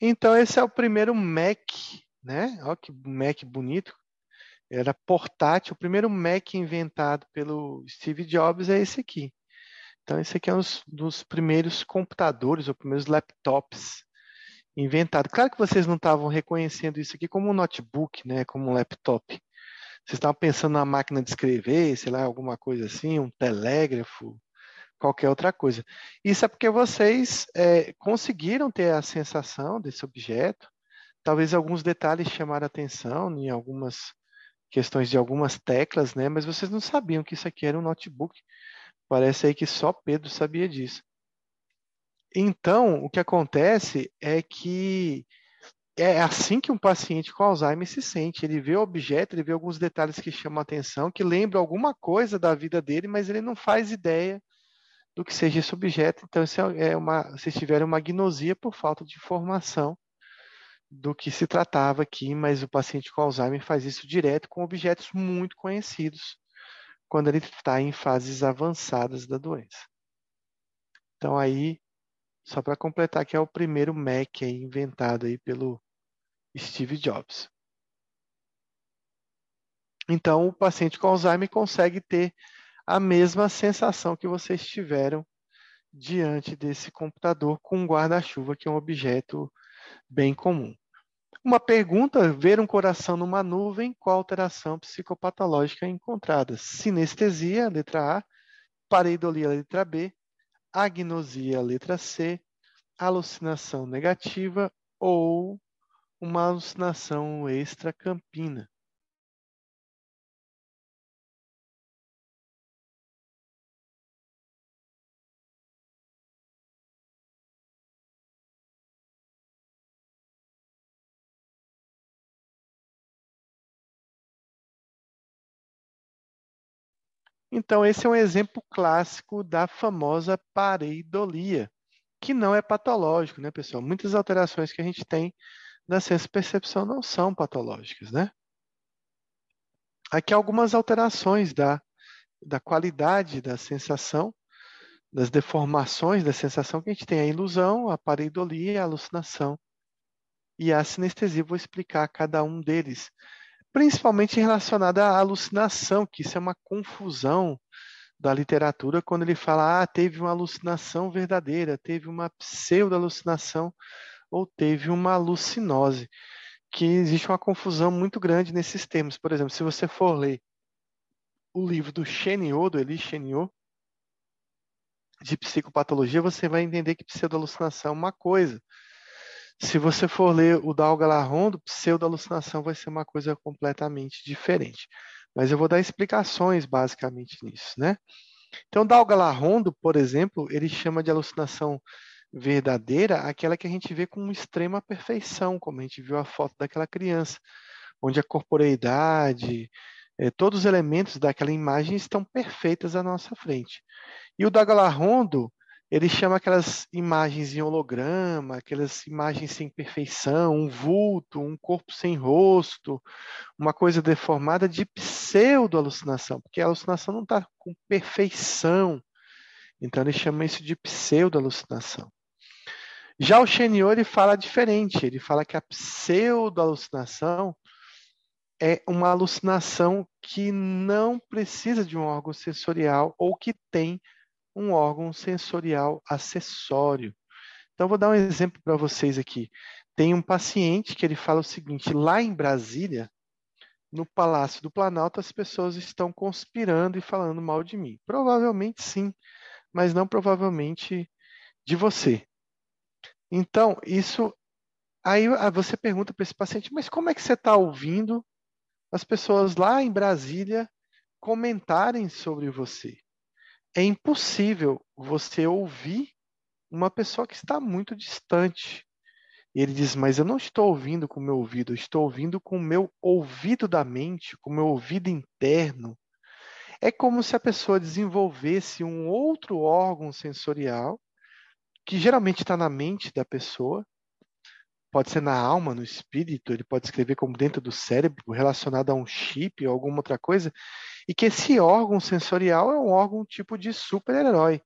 Então, esse é o primeiro Mac, né? Olha que Mac bonito. Era portátil. O primeiro Mac inventado pelo Steve Jobs é esse aqui. Então, esse aqui é um dos primeiros computadores, ou primeiros laptops inventados. Claro que vocês não estavam reconhecendo isso aqui como um notebook, né? Como um laptop. Vocês estavam pensando na máquina de escrever, sei lá, alguma coisa assim, um telégrafo, qualquer outra coisa. Isso é porque vocês é, conseguiram ter a sensação desse objeto, talvez alguns detalhes chamaram atenção em algumas questões de algumas teclas, né? Mas vocês não sabiam que isso aqui era um notebook. Parece aí que só Pedro sabia disso. Então, o que acontece é que é assim que um paciente com Alzheimer se sente. Ele vê o objeto, ele vê alguns detalhes que chamam atenção, que lembram alguma coisa da vida dele, mas ele não faz ideia do que seja esse objeto. Então, isso é uma, vocês tiveram uma agnosia por falta de informação do que se tratava aqui, mas o paciente com Alzheimer faz isso direto com objetos muito conhecidos quando ele está em fases avançadas da doença. Então, aí, só para completar, que é o primeiro Mac aí, inventado aí pelo Steve Jobs. Então, o paciente com Alzheimer consegue ter a mesma sensação que vocês tiveram diante desse computador com um guarda-chuva, que é um objeto bem comum. Uma pergunta: ver um coração numa nuvem, qual alteração psicopatológica é encontrada? Sinestesia, letra A, pareidolia, letra B, agnosia, letra C, alucinação negativa ou uma alucinação extracampina. Então, esse é um exemplo clássico da famosa pareidolia, que não é patológico, né, pessoal? Muitas alterações que a gente tem na senso-percepção não são patológicas, né? Aqui algumas alterações da, da qualidade da sensação, das deformações da sensação que a gente tem a ilusão, a pareidolia, a alucinação e a sinestesia. Vou explicar cada um deles principalmente relacionada à alucinação, que isso é uma confusão da literatura quando ele fala, ah, teve uma alucinação verdadeira, teve uma pseudo-alucinação ou teve uma alucinose, que existe uma confusão muito grande nesses termos. Por exemplo, se você for ler o livro do Cheniot, do Elie Cheniot, de psicopatologia, você vai entender que pseudo-alucinação é uma coisa, se você for ler o Dalgalarrondo, pseudo-alucinação vai ser uma coisa completamente diferente. Mas eu vou dar explicações basicamente nisso, né? Então, Dalgalarrondo, por exemplo, ele chama de alucinação verdadeira aquela que a gente vê com extrema perfeição, como a gente viu a foto daquela criança, onde a corporeidade, eh, todos os elementos daquela imagem estão perfeitas à nossa frente. E o Dagalarrondo, ele chama aquelas imagens em holograma, aquelas imagens sem perfeição, um vulto, um corpo sem rosto, uma coisa deformada de pseudo-alucinação, porque a alucinação não está com perfeição. Então ele chama isso de pseudo-alucinação. Já o Chenior ele fala diferente, ele fala que a pseudo-alucinação é uma alucinação que não precisa de um órgão sensorial ou que tem um órgão sensorial acessório. Então, vou dar um exemplo para vocês aqui. Tem um paciente que ele fala o seguinte: lá em Brasília, no Palácio do Planalto, as pessoas estão conspirando e falando mal de mim. Provavelmente sim, mas não provavelmente de você. Então, isso. Aí você pergunta para esse paciente, mas como é que você está ouvindo as pessoas lá em Brasília comentarem sobre você? É impossível você ouvir uma pessoa que está muito distante. Ele diz: Mas eu não estou ouvindo com o meu ouvido, eu estou ouvindo com o meu ouvido da mente, com o meu ouvido interno. É como se a pessoa desenvolvesse um outro órgão sensorial, que geralmente está na mente da pessoa, pode ser na alma, no espírito, ele pode escrever como dentro do cérebro, relacionado a um chip ou alguma outra coisa, e que esse órgão sensorial é um órgão tipo de super-herói,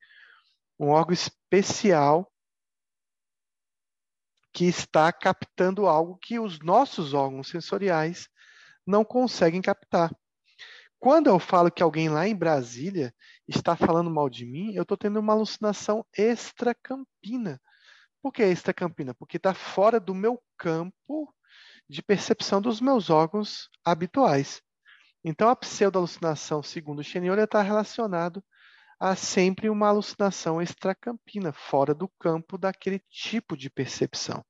um órgão especial que está captando algo que os nossos órgãos sensoriais não conseguem captar. Quando eu falo que alguém lá em Brasília está falando mal de mim, eu estou tendo uma alucinação extracampina. Por que extracampina? Porque está fora do meu campo de percepção dos meus órgãos habituais. Então, a pseudo-alucinação, segundo o Chenior, está relacionado há sempre uma alucinação extracampina, fora do campo daquele tipo de percepção.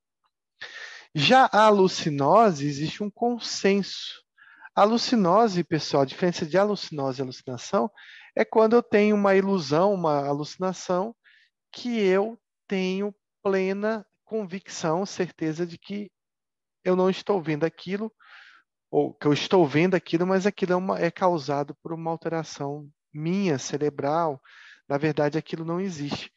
Já a alucinose, existe um consenso. A alucinose, pessoal, a diferença de alucinose e alucinação é quando eu tenho uma ilusão, uma alucinação, que eu tenho plena convicção, certeza de que eu não estou vendo aquilo, ou que eu estou vendo aquilo, mas aquilo é, uma, é causado por uma alteração minha, cerebral, na verdade aquilo não existe.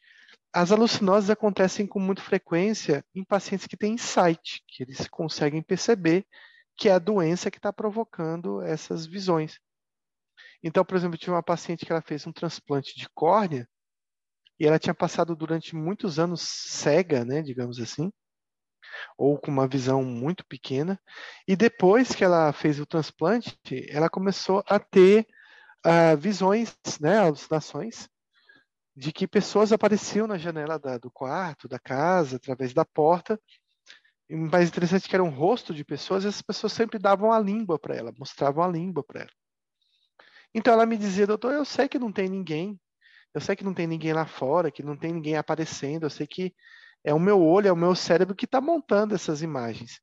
As alucinoses acontecem com muita frequência em pacientes que têm insight, que eles conseguem perceber que é a doença que está provocando essas visões. Então, por exemplo, eu tive uma paciente que ela fez um transplante de córnea e ela tinha passado durante muitos anos cega, né, digamos assim, ou com uma visão muito pequena. E depois que ela fez o transplante, ela começou a ter uh, visões, né, alucinações, de que pessoas apareciam na janela da, do quarto, da casa, através da porta. E o mais interessante é que era um rosto de pessoas e as pessoas sempre davam a língua para ela, mostravam a língua para ela. Então ela me dizia, doutor, eu sei que não tem ninguém, eu sei que não tem ninguém lá fora, que não tem ninguém aparecendo, eu sei que é o meu olho, é o meu cérebro que está montando essas imagens.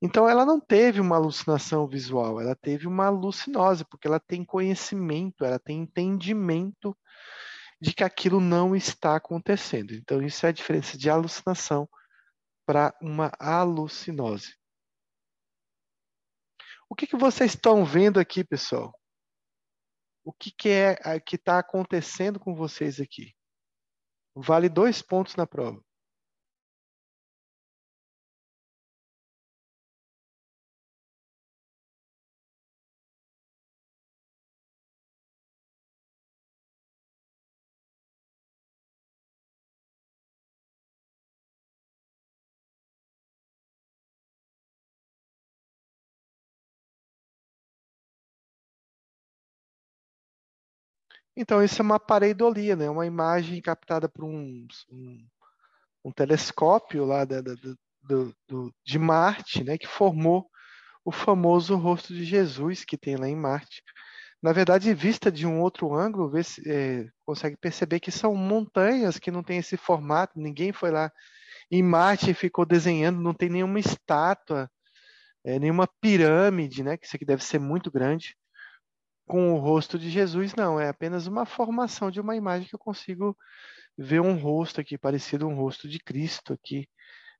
Então, ela não teve uma alucinação visual, ela teve uma alucinose, porque ela tem conhecimento, ela tem entendimento de que aquilo não está acontecendo. Então, isso é a diferença de alucinação para uma alucinose. O que, que vocês estão vendo aqui, pessoal? O que, que é que está acontecendo com vocês aqui? Vale dois pontos na prova. Então, isso é uma pareidolia, né? uma imagem captada por um, um, um telescópio lá da, da, do, do, de Marte, né? que formou o famoso rosto de Jesus que tem lá em Marte. Na verdade, vista de um outro ângulo, vê se, é, consegue perceber que são montanhas que não têm esse formato, ninguém foi lá em Marte e ficou desenhando, não tem nenhuma estátua, é, nenhuma pirâmide, né? que isso aqui deve ser muito grande com o rosto de Jesus, não, é apenas uma formação de uma imagem que eu consigo ver um rosto aqui, parecido um rosto de Cristo aqui.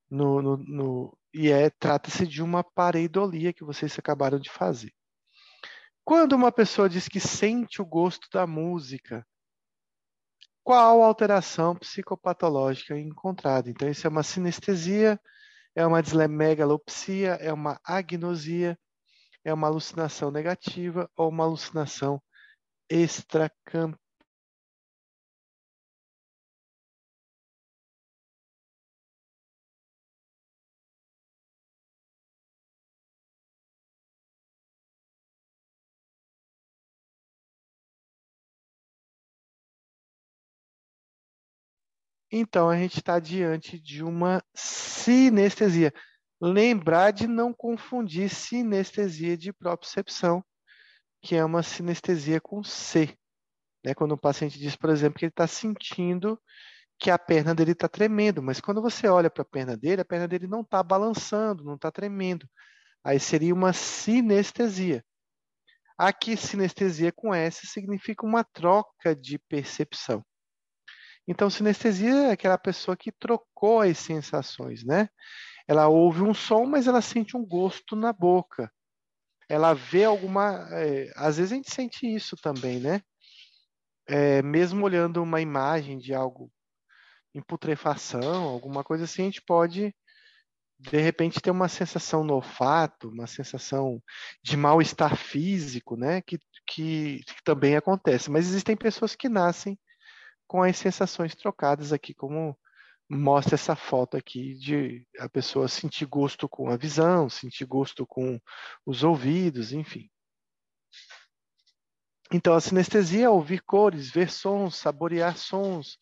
No, no, no e é trata-se de uma pareidolia que vocês acabaram de fazer. Quando uma pessoa diz que sente o gosto da música, qual alteração psicopatológica encontrada? Então, isso é uma sinestesia, é uma dislemegalopsia, é uma agnosia, é uma alucinação negativa ou uma alucinação extracampal. então a gente está diante de uma sinestesia. Lembrar de não confundir sinestesia de propriocepção, que é uma sinestesia com C. Né? Quando o paciente diz, por exemplo, que ele está sentindo que a perna dele está tremendo, mas quando você olha para a perna dele, a perna dele não está balançando, não está tremendo. Aí seria uma sinestesia. Aqui, sinestesia com S significa uma troca de percepção. Então, sinestesia é aquela pessoa que trocou as sensações, né? Ela ouve um som, mas ela sente um gosto na boca. Ela vê alguma. É, às vezes a gente sente isso também, né? É, mesmo olhando uma imagem de algo em putrefação, alguma coisa assim, a gente pode de repente ter uma sensação no olfato, uma sensação de mal-estar físico, né? Que, que, que, também acontece. Mas existem pessoas que nascem com as sensações trocadas aqui, como mostra essa foto aqui de a pessoa sentir gosto com a visão, sentir gosto com os ouvidos, enfim. Então, a sinestesia é ouvir cores, ver sons, saborear sons,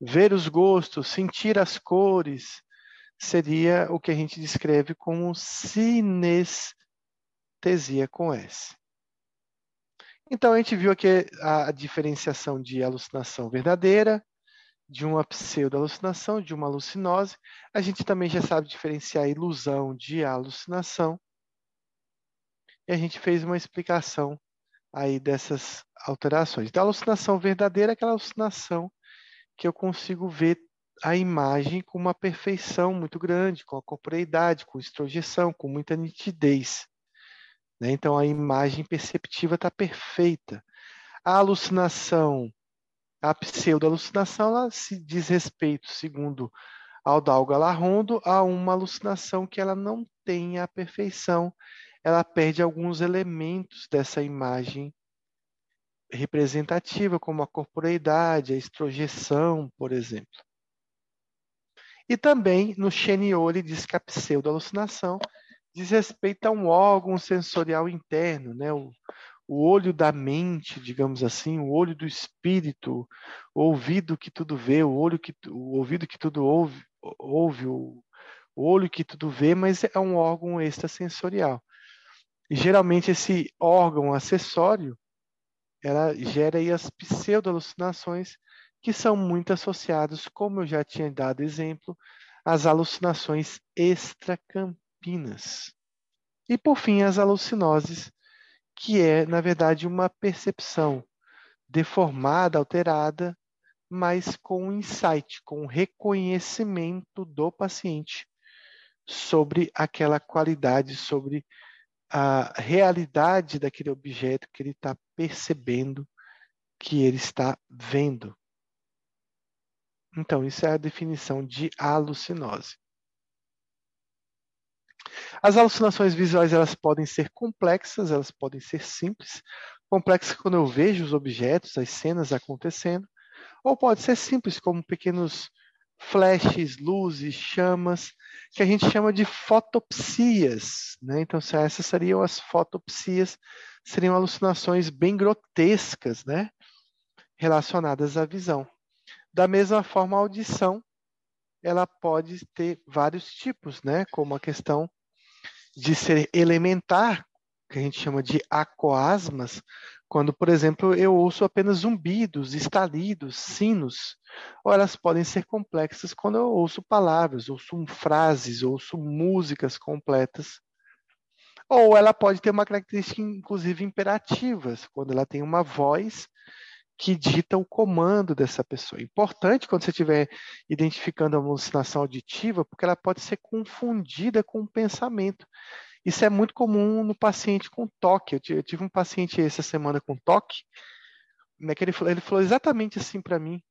ver os gostos, sentir as cores, seria o que a gente descreve como sinestesia com S. Então, a gente viu aqui a diferenciação de alucinação verdadeira, de uma pseudo-alucinação, de uma alucinose. A gente também já sabe diferenciar ilusão de alucinação. E a gente fez uma explicação aí dessas alterações. Da alucinação verdadeira, aquela alucinação que eu consigo ver a imagem com uma perfeição muito grande, com a corporeidade, com estrojeção, com muita nitidez. Né? Então a imagem perceptiva está perfeita. A alucinação, a pseudo-alucinação, se diz respeito, segundo Aldal Galarrondo, a uma alucinação que ela não tem a perfeição, ela perde alguns elementos dessa imagem representativa, como a corporeidade, a estrojeção, por exemplo. E também no Chenioli diz que a pseudo-alucinação diz respeito a um órgão sensorial interno, né? o, o olho da mente, digamos assim, o olho do espírito, o ouvido que tudo vê, o olho que o ouvido que tudo ouve, ouve o, o olho que tudo vê, mas é um órgão extrasensorial. E geralmente esse órgão acessório ela gera aí as pseudo-alucinações que são muito associados, como eu já tinha dado exemplo, às alucinações extracampinas. E, por fim, as alucinoses, que é, na verdade, uma percepção deformada, alterada, mas com insight, com reconhecimento do paciente sobre aquela qualidade, sobre a realidade daquele objeto que ele está percebendo, que ele está vendo. Então, isso é a definição de alucinose. As alucinações visuais elas podem ser complexas, elas podem ser simples. Complexas quando eu vejo os objetos, as cenas acontecendo, ou pode ser simples, como pequenos flashes, luzes, chamas, que a gente chama de fotopsias. Né? Então, essas seriam as fotopsias, seriam alucinações bem grotescas, né? relacionadas à visão. Da mesma forma, a audição ela pode ter vários tipos, né? Como a questão de ser elementar, que a gente chama de acoasmas, quando, por exemplo, eu ouço apenas zumbidos, estalidos, sinos, ou elas podem ser complexas quando eu ouço palavras, ouço frases, ouço músicas completas. Ou ela pode ter uma característica, inclusive, imperativas, quando ela tem uma voz que dita o comando dessa pessoa. Importante quando você estiver identificando a alucinação auditiva, porque ela pode ser confundida com o pensamento. Isso é muito comum no paciente com toque. Eu tive um paciente essa semana com toque, né, que ele, falou, ele falou exatamente assim para mim.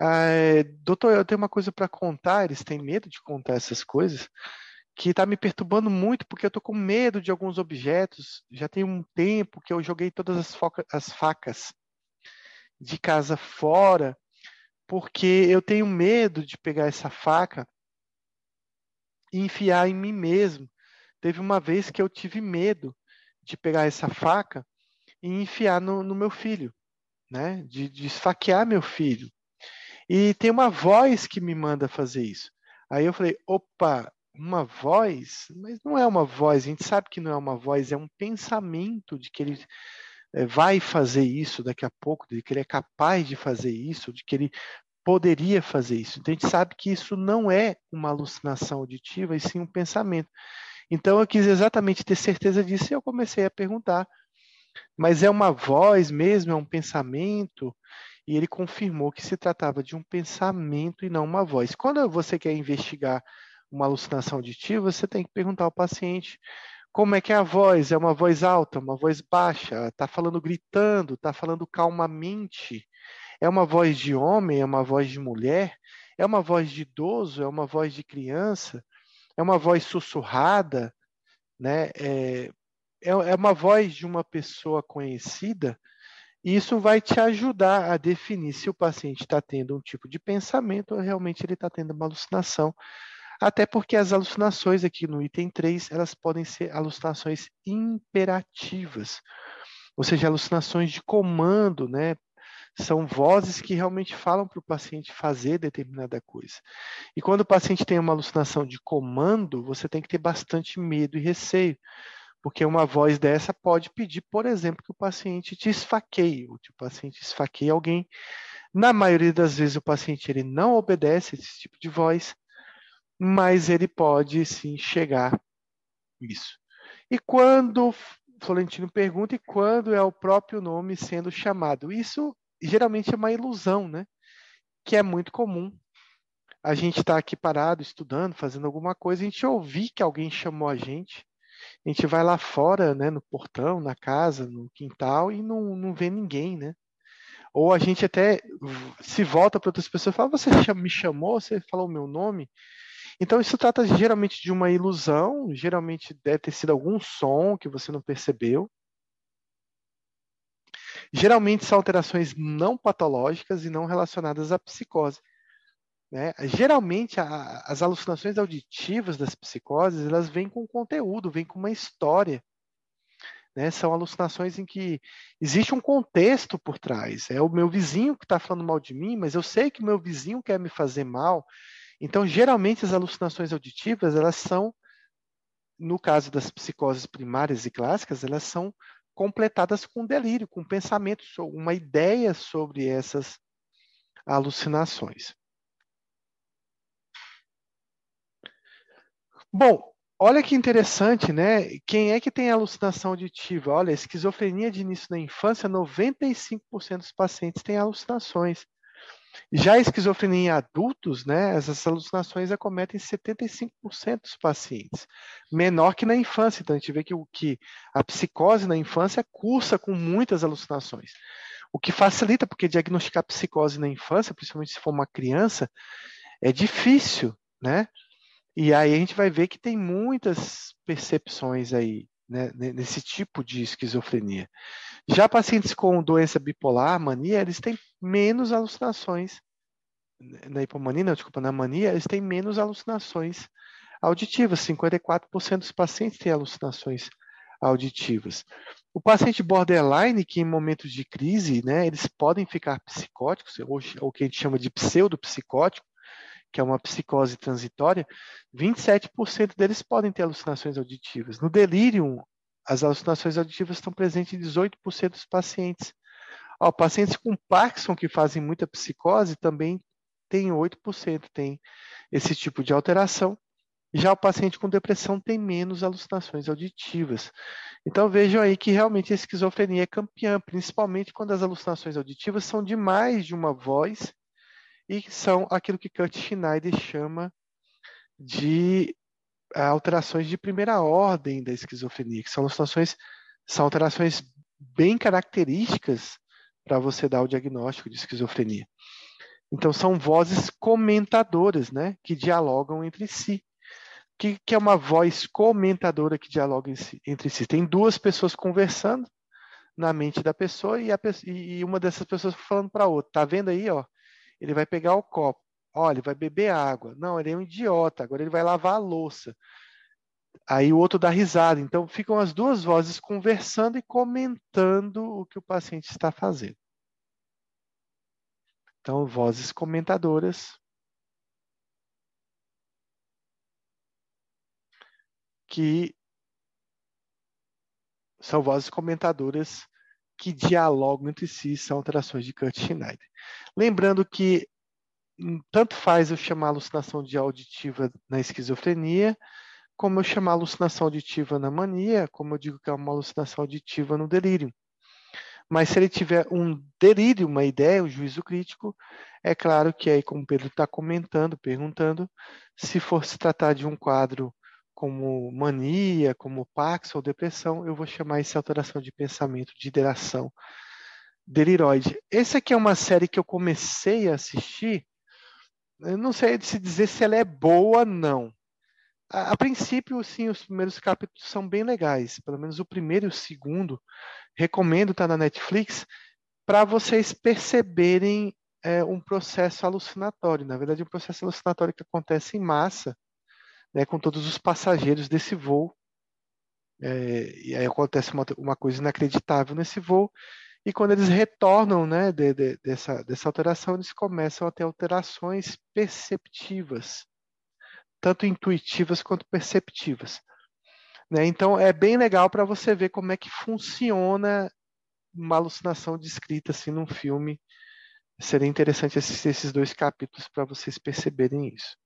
Ah, doutor, eu tenho uma coisa para contar, eles têm medo de contar essas coisas, que está me perturbando muito, porque eu estou com medo de alguns objetos. Já tem um tempo que eu joguei todas as, as facas de casa fora, porque eu tenho medo de pegar essa faca e enfiar em mim mesmo. Teve uma vez que eu tive medo de pegar essa faca e enfiar no, no meu filho, né? De, de esfaquear meu filho. E tem uma voz que me manda fazer isso. Aí eu falei, opa, uma voz? Mas não é uma voz, a gente sabe que não é uma voz, é um pensamento de que ele vai fazer isso daqui a pouco, de que ele é capaz de fazer isso, de que ele poderia fazer isso. Então a gente sabe que isso não é uma alucinação auditiva, e sim um pensamento. Então eu quis exatamente ter certeza disso e eu comecei a perguntar. Mas é uma voz mesmo, é um pensamento? E ele confirmou que se tratava de um pensamento e não uma voz. Quando você quer investigar uma alucinação auditiva, você tem que perguntar ao paciente como é que é a voz? É uma voz alta, uma voz baixa? Está falando gritando? Está falando calmamente? É uma voz de homem? É uma voz de mulher? É uma voz de idoso? É uma voz de criança? É uma voz sussurrada? Né? É, é, é uma voz de uma pessoa conhecida? Isso vai te ajudar a definir se o paciente está tendo um tipo de pensamento ou realmente ele está tendo uma alucinação. Até porque as alucinações aqui no item 3, elas podem ser alucinações imperativas, ou seja, alucinações de comando, né? São vozes que realmente falam para o paciente fazer determinada coisa. E quando o paciente tem uma alucinação de comando, você tem que ter bastante medo e receio, porque uma voz dessa pode pedir, por exemplo, que o paciente te esfaqueie, ou que o paciente esfaqueie alguém. Na maioria das vezes o paciente ele não obedece esse tipo de voz, mas ele pode sim chegar isso. E quando Florentino pergunta e quando é o próprio nome sendo chamado? Isso geralmente é uma ilusão, né? Que é muito comum. A gente está aqui parado, estudando, fazendo alguma coisa, a gente ouvir que alguém chamou a gente, a gente vai lá fora, né, no portão, na casa, no quintal e não, não vê ninguém, né? Ou a gente até se volta para outras pessoas e fala: Você me chamou? Você falou o meu nome? Então, isso trata geralmente de uma ilusão, geralmente deve ter sido algum som que você não percebeu. Geralmente são alterações não patológicas e não relacionadas à psicose. Né? Geralmente, a, as alucinações auditivas das psicoses, elas vêm com conteúdo, vêm com uma história. Né? São alucinações em que existe um contexto por trás. É o meu vizinho que está falando mal de mim, mas eu sei que o meu vizinho quer me fazer mal. Então, geralmente, as alucinações auditivas, elas são, no caso das psicoses primárias e clássicas, elas são completadas com delírio, com pensamento, uma ideia sobre essas alucinações. Bom, olha que interessante, né? Quem é que tem alucinação auditiva? Olha, esquizofrenia de início da infância, 95% dos pacientes têm alucinações. Já a esquizofrenia em adultos, né, essas alucinações acometem 75% dos pacientes, menor que na infância. Então, a gente vê que, o, que a psicose na infância cursa com muitas alucinações. O que facilita, porque diagnosticar psicose na infância, principalmente se for uma criança, é difícil, né? E aí a gente vai ver que tem muitas percepções aí, né, nesse tipo de esquizofrenia. Já pacientes com doença bipolar, mania, eles têm menos alucinações. Na hipomania, não, desculpa, na mania, eles têm menos alucinações auditivas. 54% dos pacientes têm alucinações auditivas. O paciente borderline, que em momentos de crise, né, eles podem ficar psicóticos, ou, o que a gente chama de pseudopsicótico, que é uma psicose transitória, 27% deles podem ter alucinações auditivas. No delírio, as alucinações auditivas estão presentes em 18% dos pacientes. Ó, pacientes com Parkinson que fazem muita psicose também tem 8%, tem esse tipo de alteração. Já o paciente com depressão tem menos alucinações auditivas. Então vejam aí que realmente a esquizofrenia é campeã, principalmente quando as alucinações auditivas são de mais de uma voz e são aquilo que Kurt Schneider chama de alterações de primeira ordem da esquizofrenia, que são alterações, são alterações bem características para você dar o diagnóstico de esquizofrenia. Então, são vozes comentadoras, né, que dialogam entre si. O que, que, é uma voz comentadora que dialoga entre si? Tem duas pessoas conversando na mente da pessoa e, a, e uma dessas pessoas falando para a outra. Tá vendo aí, ó? Ele vai pegar o copo. Olha, ele vai beber água. Não, ele é um idiota. Agora ele vai lavar a louça. Aí o outro dá risada. Então ficam as duas vozes conversando e comentando o que o paciente está fazendo. Então, vozes comentadoras que são vozes comentadoras que dialogam entre si, são alterações de Kurt Schneider. Lembrando que tanto faz eu chamar alucinação de auditiva na esquizofrenia, como eu chamar alucinação auditiva na mania, como eu digo que é uma alucinação auditiva no delírio. Mas se ele tiver um delírio, uma ideia, um juízo crítico, é claro que aí, como o Pedro está comentando, perguntando, se for se tratar de um quadro como mania, como pax ou depressão, eu vou chamar isso de alteração de pensamento, de ideração deliroide. Essa aqui é uma série que eu comecei a assistir, eu não sei se dizer se ela é boa, não. A, a, princípio, sim, os primeiros capítulos são bem legais. Pelo menos o primeiro e o segundo. Recomendo estar tá na Netflix para vocês perceberem é, um processo alucinatório. Na verdade, um processo alucinatório que acontece em massa, né, com todos os passageiros desse voo. É, e aí acontece uma, uma, coisa inacreditável nesse voo. E quando eles retornam né, de, de, dessa, dessa alteração, eles começam a ter alterações perceptivas tanto intuitivas quanto perceptivas. Né? Então, é bem legal para você ver como é que funciona uma alucinação descrita assim num filme. Seria interessante assistir esses dois capítulos para vocês perceberem isso.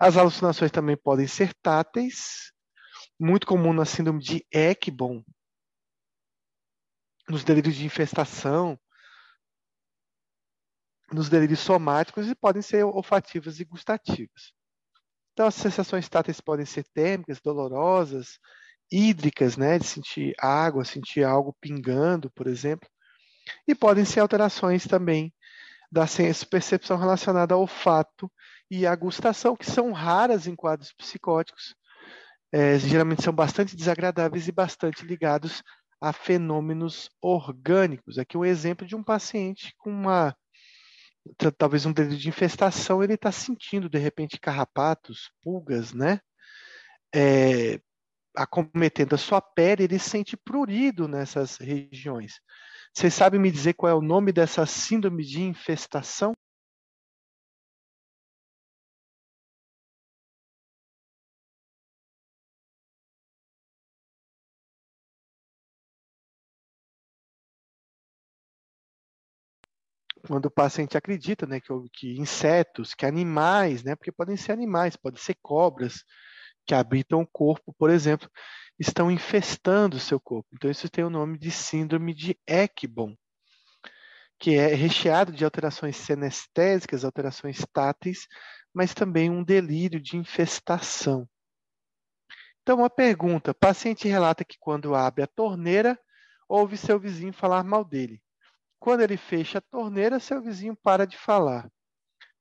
As alucinações também podem ser táteis, muito comum na síndrome de Ekbom, nos delírios de infestação, nos delírios somáticos e podem ser olfativas e gustativas. Então, as sensações táteis podem ser térmicas, dolorosas, hídricas, né, de sentir água, sentir algo pingando, por exemplo, e podem ser alterações também da percepção relacionada ao olfato e à gustação, que são raras em quadros psicóticos, é, geralmente são bastante desagradáveis e bastante ligados a fenômenos orgânicos. Aqui um exemplo de um paciente com uma talvez um delírio de infestação, ele está sentindo de repente carrapatos, pulgas, né? É, acometendo a sua pele, ele sente prurido nessas regiões. Vocês sabem me dizer qual é o nome dessa síndrome de infestação? Quando o paciente acredita né, que, que, insetos, que animais, né, porque podem ser animais, podem ser cobras que habitam o corpo, por exemplo, estão infestando o seu corpo. Então, isso tem o nome de síndrome de Ekbom, que é recheado de alterações senestésicas, alterações táteis, mas também um delírio de infestação. Então, uma pergunta: paciente relata que quando abre a torneira, ouve seu vizinho falar mal dele. Quando ele fecha a torneira, seu vizinho para de falar.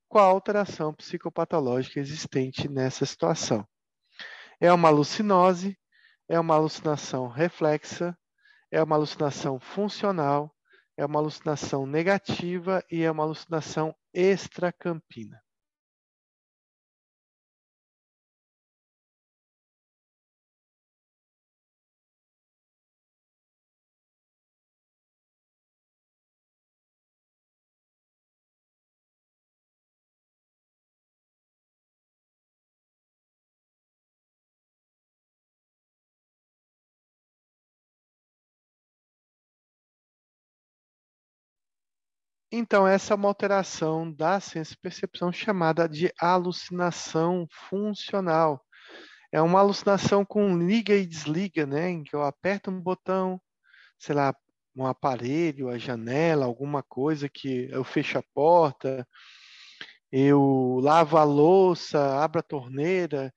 Qual a alteração psicopatológica existente nessa situação? É uma alucinose? É uma alucinação reflexa? É uma alucinação funcional? É uma alucinação negativa e é uma alucinação extracampina? Então, essa é uma alteração da senso-percepção chamada de alucinação funcional. É uma alucinação com liga e desliga, né? Em que eu aperto um botão, sei lá, um aparelho, a janela, alguma coisa que eu fecho a porta, eu lavo a louça, abro a torneira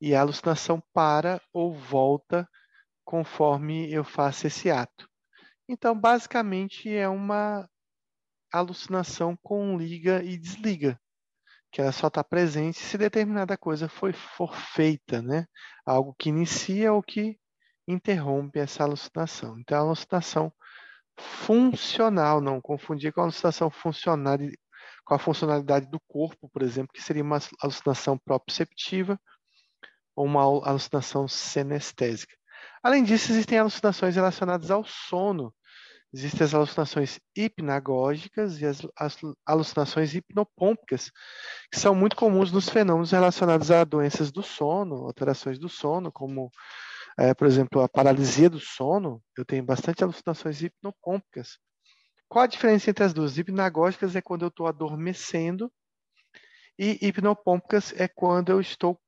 e a alucinação para ou volta conforme eu faço esse ato. Então, basicamente, é uma alucinação com liga e desliga, que ela só está presente se determinada coisa foi, for feita, né? Algo que inicia ou que interrompe essa alucinação. Então, a alucinação funcional, não confundir com a alucinação funcional, com a funcionalidade do corpo, por exemplo, que seria uma alucinação proprioceptiva ou uma alucinação senestésica. Além disso, existem alucinações relacionadas ao sono, Existem as alucinações hipnagógicas e as, alucinações hipnopômpicas, que são muito comuns nos fenômenos relacionados a doenças do sono, alterações do sono, como, é, por exemplo, a paralisia do sono. Eu tenho bastante alucinações hipnopômpicas. Qual a diferença entre as duas? Hipnagógicas é quando eu estou adormecendo e hipnopômpicas é quando eu estou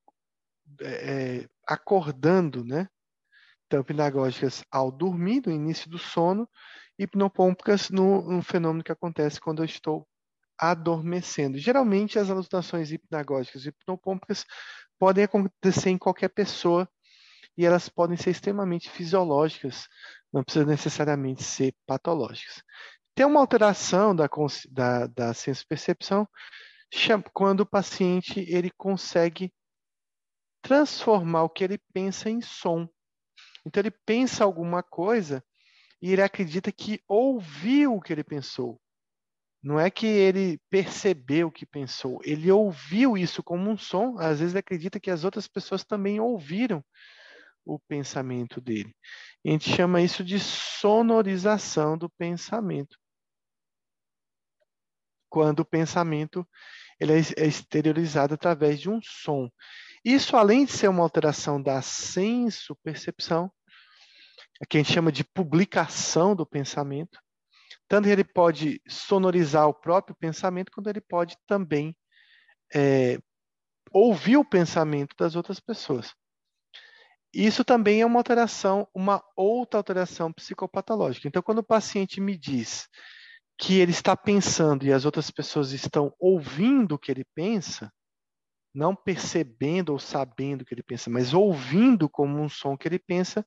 é acordando, né? Então, hipnagógicas ao dormir, no início do sono, hipnopômpicas no, no fenômeno que acontece quando eu estou adormecendo. Geralmente, as alucinações hipnagógicas e hipnopômpicas podem acontecer em qualquer pessoa e elas podem ser extremamente fisiológicas, não precisa necessariamente ser patológicas. Tem uma alteração da, da, da senso-percepção quando o paciente ele consegue transformar o que ele pensa em som. Então ele pensa alguma coisa e ele acredita que ouviu o que ele pensou. Não é que ele percebeu o que pensou, ele ouviu isso como um som, às vezes ele acredita que as outras pessoas também ouviram o pensamento dele. A gente chama isso de sonorização do pensamento. Quando o pensamento ele é, é exteriorizado através de um som. Isso, além de ser uma alteração da senso-percepção, que a gente chama de publicação do pensamento, tanto ele pode sonorizar o próprio pensamento, quanto ele pode também é, ouvir o pensamento das outras pessoas. Isso também é uma alteração, uma outra alteração psicopatológica. Então, quando o paciente me diz que ele está pensando e as outras pessoas estão ouvindo o que ele pensa, não percebendo ou sabendo o que ele pensa, mas ouvindo como um som que ele pensa,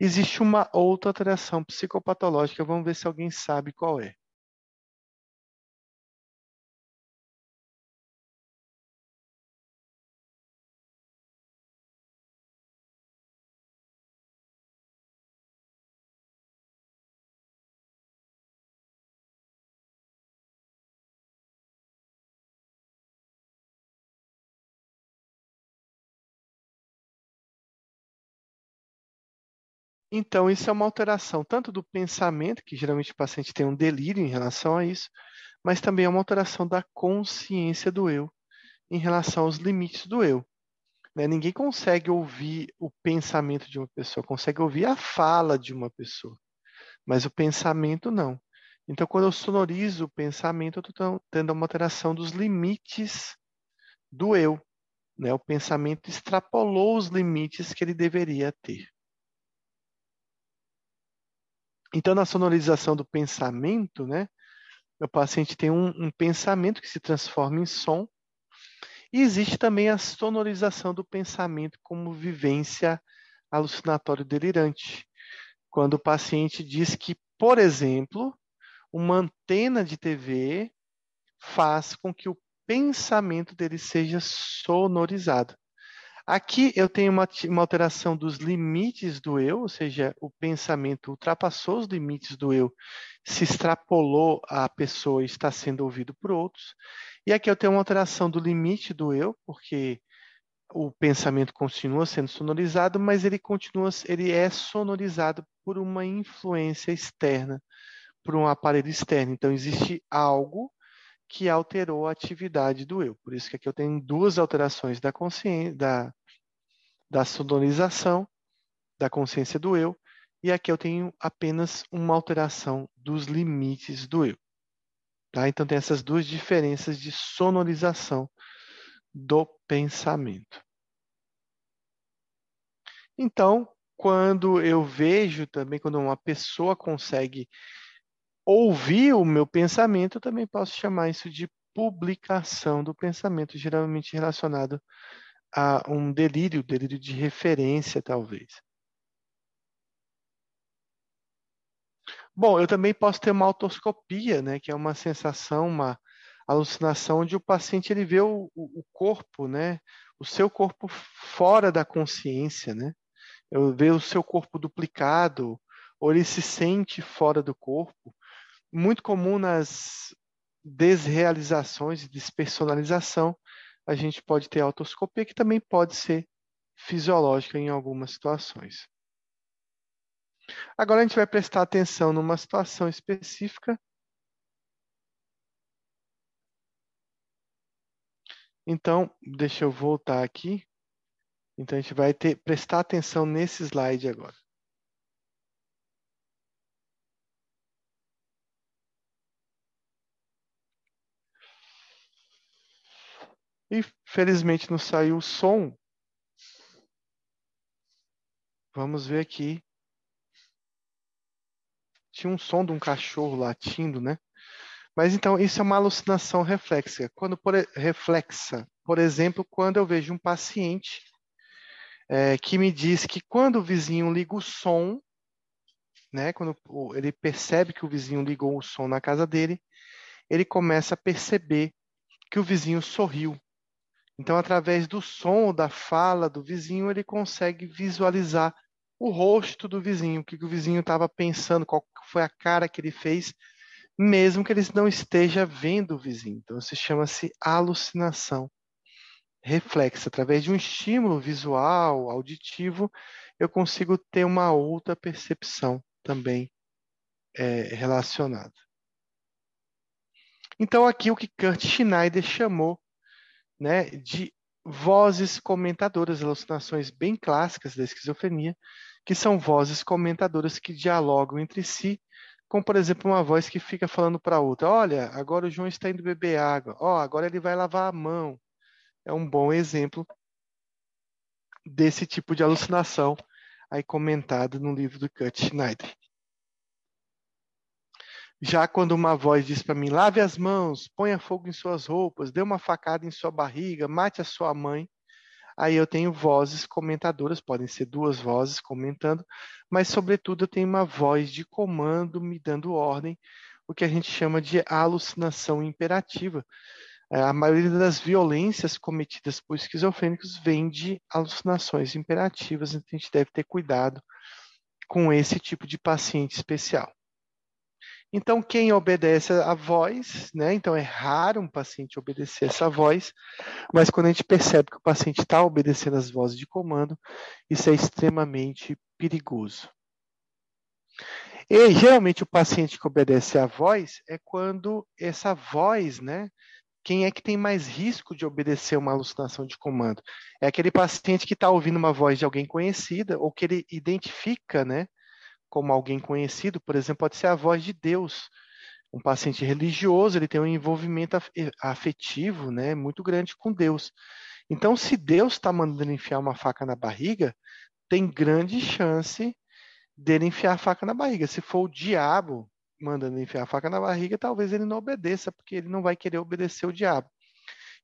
Existe uma outra alteração psicopatológica, vamos ver se alguém sabe qual é. Então, isso é uma alteração tanto do pensamento, que geralmente o paciente tem um delírio em relação a isso, mas também é uma alteração da consciência do eu em relação aos limites do eu. Né? Ninguém consegue ouvir o pensamento de uma pessoa, consegue ouvir a fala de uma pessoa, mas o pensamento não. Então, quando eu sonorizo o pensamento, eu estou tendo uma alteração dos limites do eu. Né? O pensamento extrapolou os limites que ele deveria ter. Então, na sonorização do pensamento, né, o paciente tem um, um pensamento que se transforma em som, e existe também a sonorização do pensamento como vivência alucinatório delirante, quando o paciente diz que, por exemplo, uma antena de TV faz com que o pensamento dele seja sonorizado. Aqui eu tenho uma, uma, alteração dos limites do eu, ou seja, o pensamento ultrapassou os limites do eu, se extrapolou a pessoa e está sendo ouvido por outros. E aqui eu tenho uma alteração do limite do eu, porque o pensamento continua sendo sonorizado, mas ele continua, ele é sonorizado por uma influência externa, por um aparelho externo. Então existe algo que alterou a atividade do eu. Por isso que aqui eu tenho duas alterações da consciência, da, da sonorização, da consciência do eu, e aqui eu tenho apenas uma alteração dos limites do eu. Tá? Então tem essas duas diferenças de sonorização do pensamento. Então, quando eu vejo também, quando uma pessoa consegue ouvir o meu pensamento, eu também posso chamar isso de publicação do pensamento, geralmente relacionado a um delírio, delírio de referência, talvez. Bom, eu também posso ter uma autoscopia, né, que é uma sensação, uma alucinação onde o paciente ele vê o, o corpo, né, o seu corpo fora da consciência, né? Eu vejo o seu corpo duplicado, ou ele se sente fora do corpo, muito comum nas desrealizações e despersonalização, a gente pode ter autoscopia, que também pode ser fisiológica em algumas situações. Agora a gente vai prestar atenção numa situação específica. Então, deixa eu voltar aqui. Então, a gente vai ter, prestar atenção nesse slide agora. E felizmente não saiu o som. Vamos ver aqui. Tinha um som de um cachorro latindo, né? Mas então, isso é uma alucinação reflexa. Quando por, reflexa, por exemplo, quando eu vejo um paciente é, que me diz que quando o vizinho liga o som, né, quando ele percebe que o vizinho ligou o som na casa dele, ele começa a perceber que o vizinho sorriu. Então, através do som, da fala do vizinho, ele consegue visualizar o rosto do vizinho, o que o vizinho estava pensando, qual foi a cara que ele fez, mesmo que ele não esteja vendo o vizinho. Então, isso chama-se alucinação reflexa. Através de um estímulo visual, auditivo, eu consigo ter uma outra percepção também é, relacionada. Então, aqui o que Kurt Schneider chamou né, de vozes comentadoras, alucinações bem clássicas da esquizofrenia, que são vozes comentadoras que dialogam entre si, como, por exemplo, uma voz que fica falando para outra: Olha, agora o João está indo beber água, ó, oh, agora ele vai lavar a mão. É um bom exemplo desse tipo de alucinação aí comentado no livro do Kurt Schneider. Já quando uma voz diz para mim, lave as mãos, ponha fogo em suas roupas, dê uma facada em sua barriga, mate a sua mãe, aí eu tenho vozes comentadoras, podem ser duas vozes comentando, mas sobretudo eu tenho uma voz de comando me dando ordem, o que a gente chama de alucinação imperativa. É, a maioria das violências cometidas por esquizofrênicos vem de alucinações imperativas, então a gente deve ter cuidado com esse tipo de paciente especial. Então, quem obedece a voz, né? Então, é raro um paciente obedecer essa voz, mas quando a gente percebe que o paciente está obedecendo as vozes de comando, isso é extremamente perigoso. E geralmente o paciente que obedece à voz é quando essa voz, né? Quem é que tem mais risco de obedecer uma alucinação de comando? É aquele paciente que está ouvindo uma voz de alguém conhecida ou que ele identifica, né? Como alguém conhecido, por exemplo, pode ser a voz de Deus. Um paciente religioso, ele tem um envolvimento afetivo, né, muito grande com Deus. Então, se Deus está mandando enfiar uma faca na barriga, tem grande chance dele enfiar a faca na barriga. Se for o diabo mandando enfiar a faca na barriga, talvez ele não obedeça, porque ele não vai querer obedecer o diabo.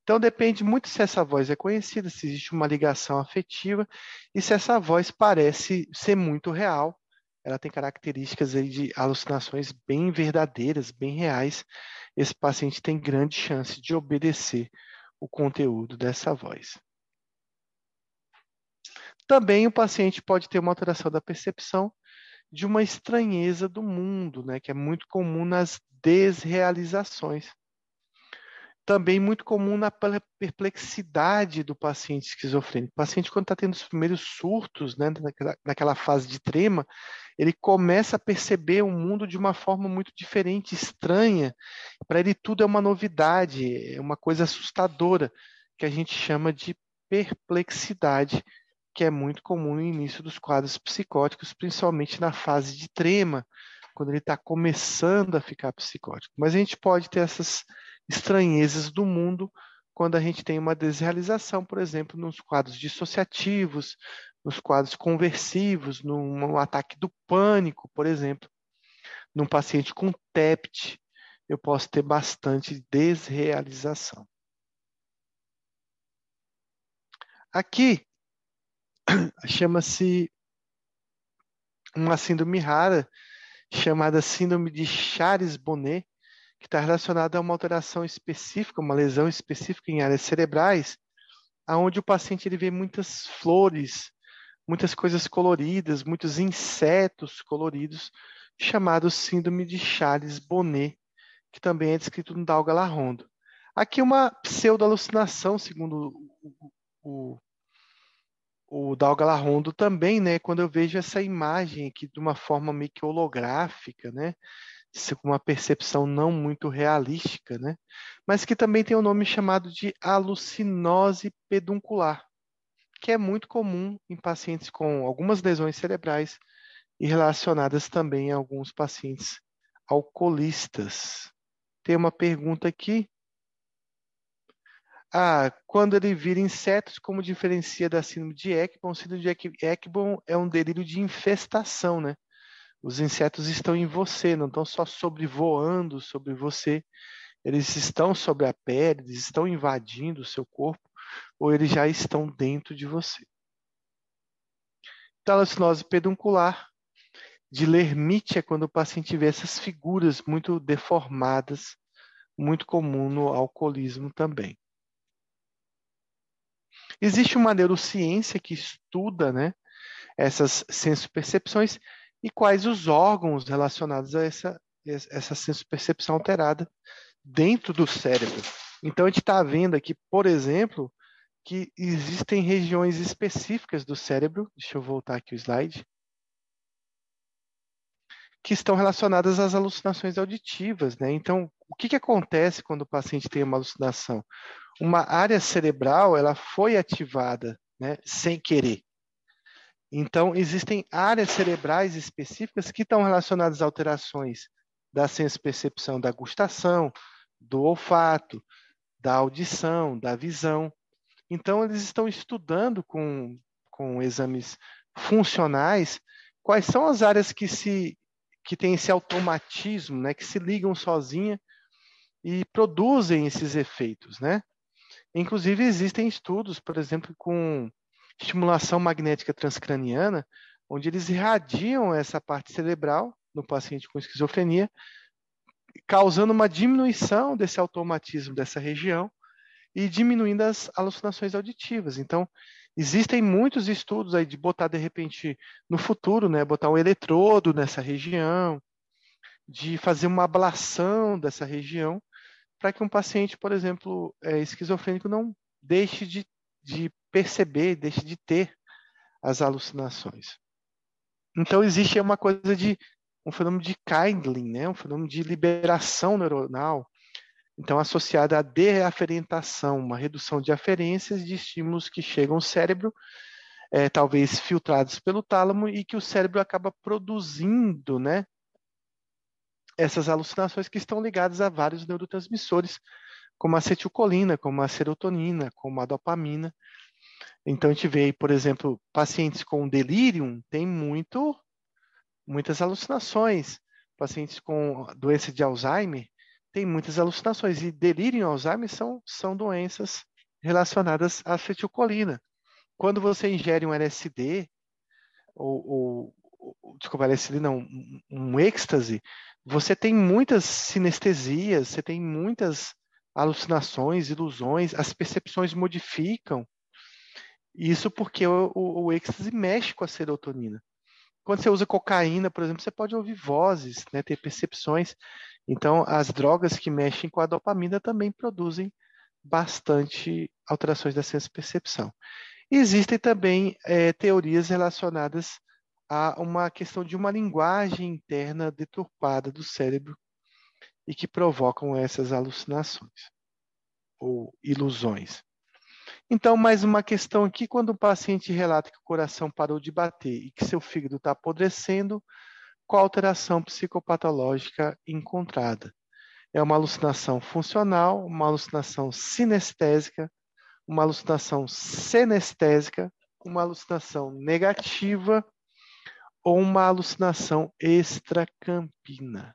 Então depende muito se essa voz é conhecida, se existe uma ligação afetiva e se essa voz parece ser muito real ela tem características de alucinações bem verdadeiras, bem reais. Esse paciente tem grande chance de obedecer o conteúdo dessa voz. Também o paciente pode ter uma alteração da percepção de uma estranheza do mundo, né, que é muito comum nas desrealizações também muito comum na perplexidade do paciente esquizofrênico. O paciente, quando está tendo os primeiros surtos, né, naquela, naquela fase de trema, ele começa a perceber o mundo de uma forma muito diferente, estranha. Para ele, tudo é uma novidade, é uma coisa assustadora, que a gente chama de perplexidade, que é muito comum no início dos quadros psicóticos, principalmente na fase de trema, quando ele está começando a ficar psicótico. Mas a gente pode ter essas estranhezas do mundo quando a gente tem uma desrealização, por exemplo, nos quadros dissociativos, nos quadros conversivos, num ataque do pânico, por exemplo. Num paciente com TEPT, eu posso ter bastante desrealização. Aqui <clears throat> chama-se uma síndrome rara chamada síndrome de Chares-Bonnet, que está relacionada a uma alteração específica, uma lesão específica em áreas cerebrais, aonde o paciente ele vê muitas flores, muitas coisas coloridas, muitos insetos coloridos, chamado síndrome de Charles-Bonnet, que também é descrito no Dalga Larrondo. Aqui uma pseudo-alucinação, segundo o, o, o Dalgalarrondo também, né, quando eu vejo essa imagem aqui de uma forma meio que holográfica, né, com uma percepção não muito realística, né, mas que também tem um nome chamado de alucinose peduncular, que é muito comum em pacientes com algumas lesões cerebrais e relacionadas também a alguns pacientes alcoolistas. Tem uma pergunta aqui. Ah, quando ele vira insetos, como diferencia da síndrome de Ekbom? síndrome de Ekbom é um delírio de infestação, né? Os insetos estão em você, não estão só sobrevoando sobre você. Eles estão sobre a pele, eles estão invadindo o seu corpo, ou eles já estão dentro de você. Talacinose peduncular de lermite é quando o paciente vê essas figuras muito deformadas, muito comum no alcoolismo também. Existe uma neurociência que estuda né, essas sensopercepções e quais os órgãos relacionados a essa, essa sensopercepção alterada dentro do cérebro. Então, a gente está vendo aqui, por exemplo, que existem regiões específicas do cérebro, deixa eu voltar aqui o slide, que estão relacionadas às alucinações auditivas, né? Então, o que, que acontece quando o paciente tem uma alucinação? Uma área cerebral, ela foi ativada, né, sem querer. Então, existem áreas cerebrais específicas que estão relacionadas a alterações da senso-percepção da gustação, do olfato, da audição, da visão. Então, eles estão estudando com, com exames funcionais quais são as áreas que se que têm esse automatismo, né, que se ligam sozinha e produzem esses efeitos, né? Inclusive existem estudos, por exemplo, com estimulação magnética transcraniana, onde eles irradiam essa parte cerebral no paciente com esquizofrenia, causando uma diminuição desse automatismo dessa região e diminuindo as alucinações auditivas. Então, Existem muitos estudos aí de botar de repente no futuro, né, botar um eletrodo nessa região, de fazer uma ablação dessa região, para que um paciente, por exemplo, é, esquizofrênico não deixe de, de perceber, deixe de ter as alucinações. Então existe uma coisa de um fenômeno de kindling, né, um fenômeno de liberação neuronal, então, associada à deaferentação, uma redução de aferências de estímulos que chegam ao cérebro, é, talvez filtrados pelo tálamo, e que o cérebro acaba produzindo né, essas alucinações que estão ligadas a vários neurotransmissores, como a acetilcolina, como a serotonina, como a dopamina. Então, a gente vê, por exemplo, pacientes com delírio têm muito, muitas alucinações. Pacientes com doença de Alzheimer tem muitas alucinações. E delírio e Alzheimer são, são doenças relacionadas à acetilcolina. Quando você ingere um LSD, ou, ou desculpa, LSD não, um, um êxtase, você tem muitas sinestesias, você tem muitas alucinações, ilusões, as percepções modificam. Isso porque o, o, o êxtase mexe com a serotonina. Quando você usa cocaína, por exemplo, você pode ouvir vozes, né, ter percepções. Então, as drogas que mexem com a dopamina também produzem bastante alterações da senso-percepção. Existem também é, teorias relacionadas a uma questão de uma linguagem interna deturpada do cérebro e que provocam essas alucinações ou ilusões. Então, mais uma questão aqui: quando o paciente relata que o coração parou de bater e que seu fígado está apodrecendo, qual alteração psicopatológica encontrada. É uma alucinação funcional, uma alucinação sinestésica, uma alucinação senestésica, uma alucinação negativa ou uma alucinação extracampina.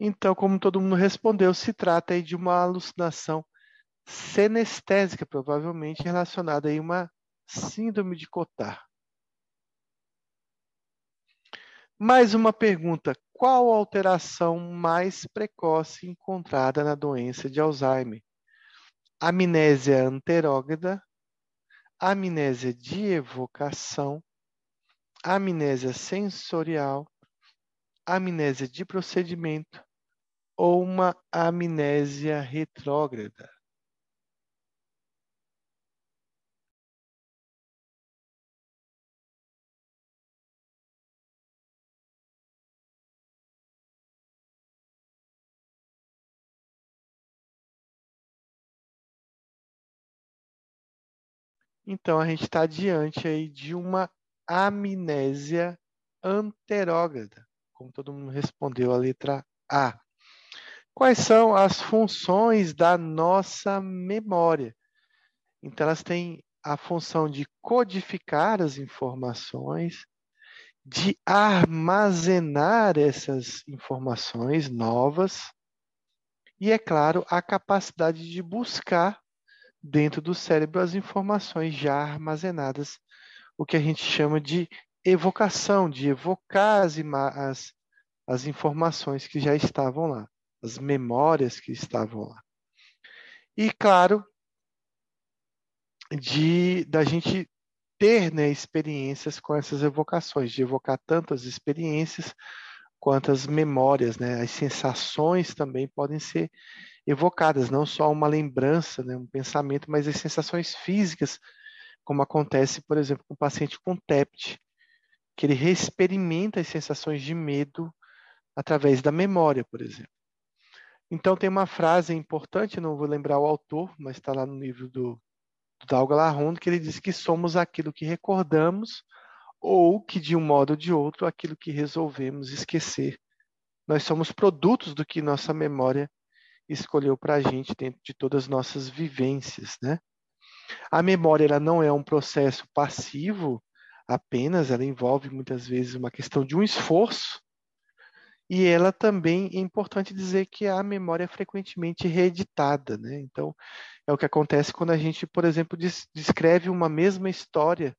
Então, como todo mundo respondeu, se trata aí de uma alucinação senestésica, provavelmente relacionada a uma síndrome de Cotard. Mais uma pergunta: qual a alteração mais precoce encontrada na doença de Alzheimer? Amnésia anterógrada, amnésia de evocação, amnésia sensorial, amnésia de procedimento ou uma amnésia retrógrada. Então, a gente está diante aí de uma amnésia anterógrada, como todo mundo respondeu a letra A. Quais são as funções da nossa memória? Então, elas têm a função de codificar as informações, de armazenar essas informações novas e, é claro, a capacidade de buscar dentro do cérebro as informações já armazenadas, o que a gente chama de evocação, de evocar as, as, as informações que já estavam lá, as memórias que estavam lá. E, claro, de da gente ter né, experiências com essas evocações, de evocar tanto as experiências quanto as memórias, né? As sensações também podem ser evocadas, não só uma lembrança, né, um pensamento, mas as sensações físicas, como acontece, por exemplo, com o paciente com TEPT, que ele reexperimenta as sensações de medo através da memória, por exemplo. Então tem uma frase importante, não vou lembrar o autor, mas está lá no livro do, do Dalga Larrondo, que ele diz que somos aquilo que recordamos ou que de um modo ou de outro aquilo que resolvemos esquecer. Nós somos produtos do que nossa memória escolheu para a gente dentro de todas as nossas vivências, né? A memória ela não é um processo passivo apenas, ela envolve muitas vezes uma questão de um esforço e ela também é importante dizer que a memória é frequentemente reeditada, né? Então é o que acontece quando a gente, por exemplo, descreve uma mesma história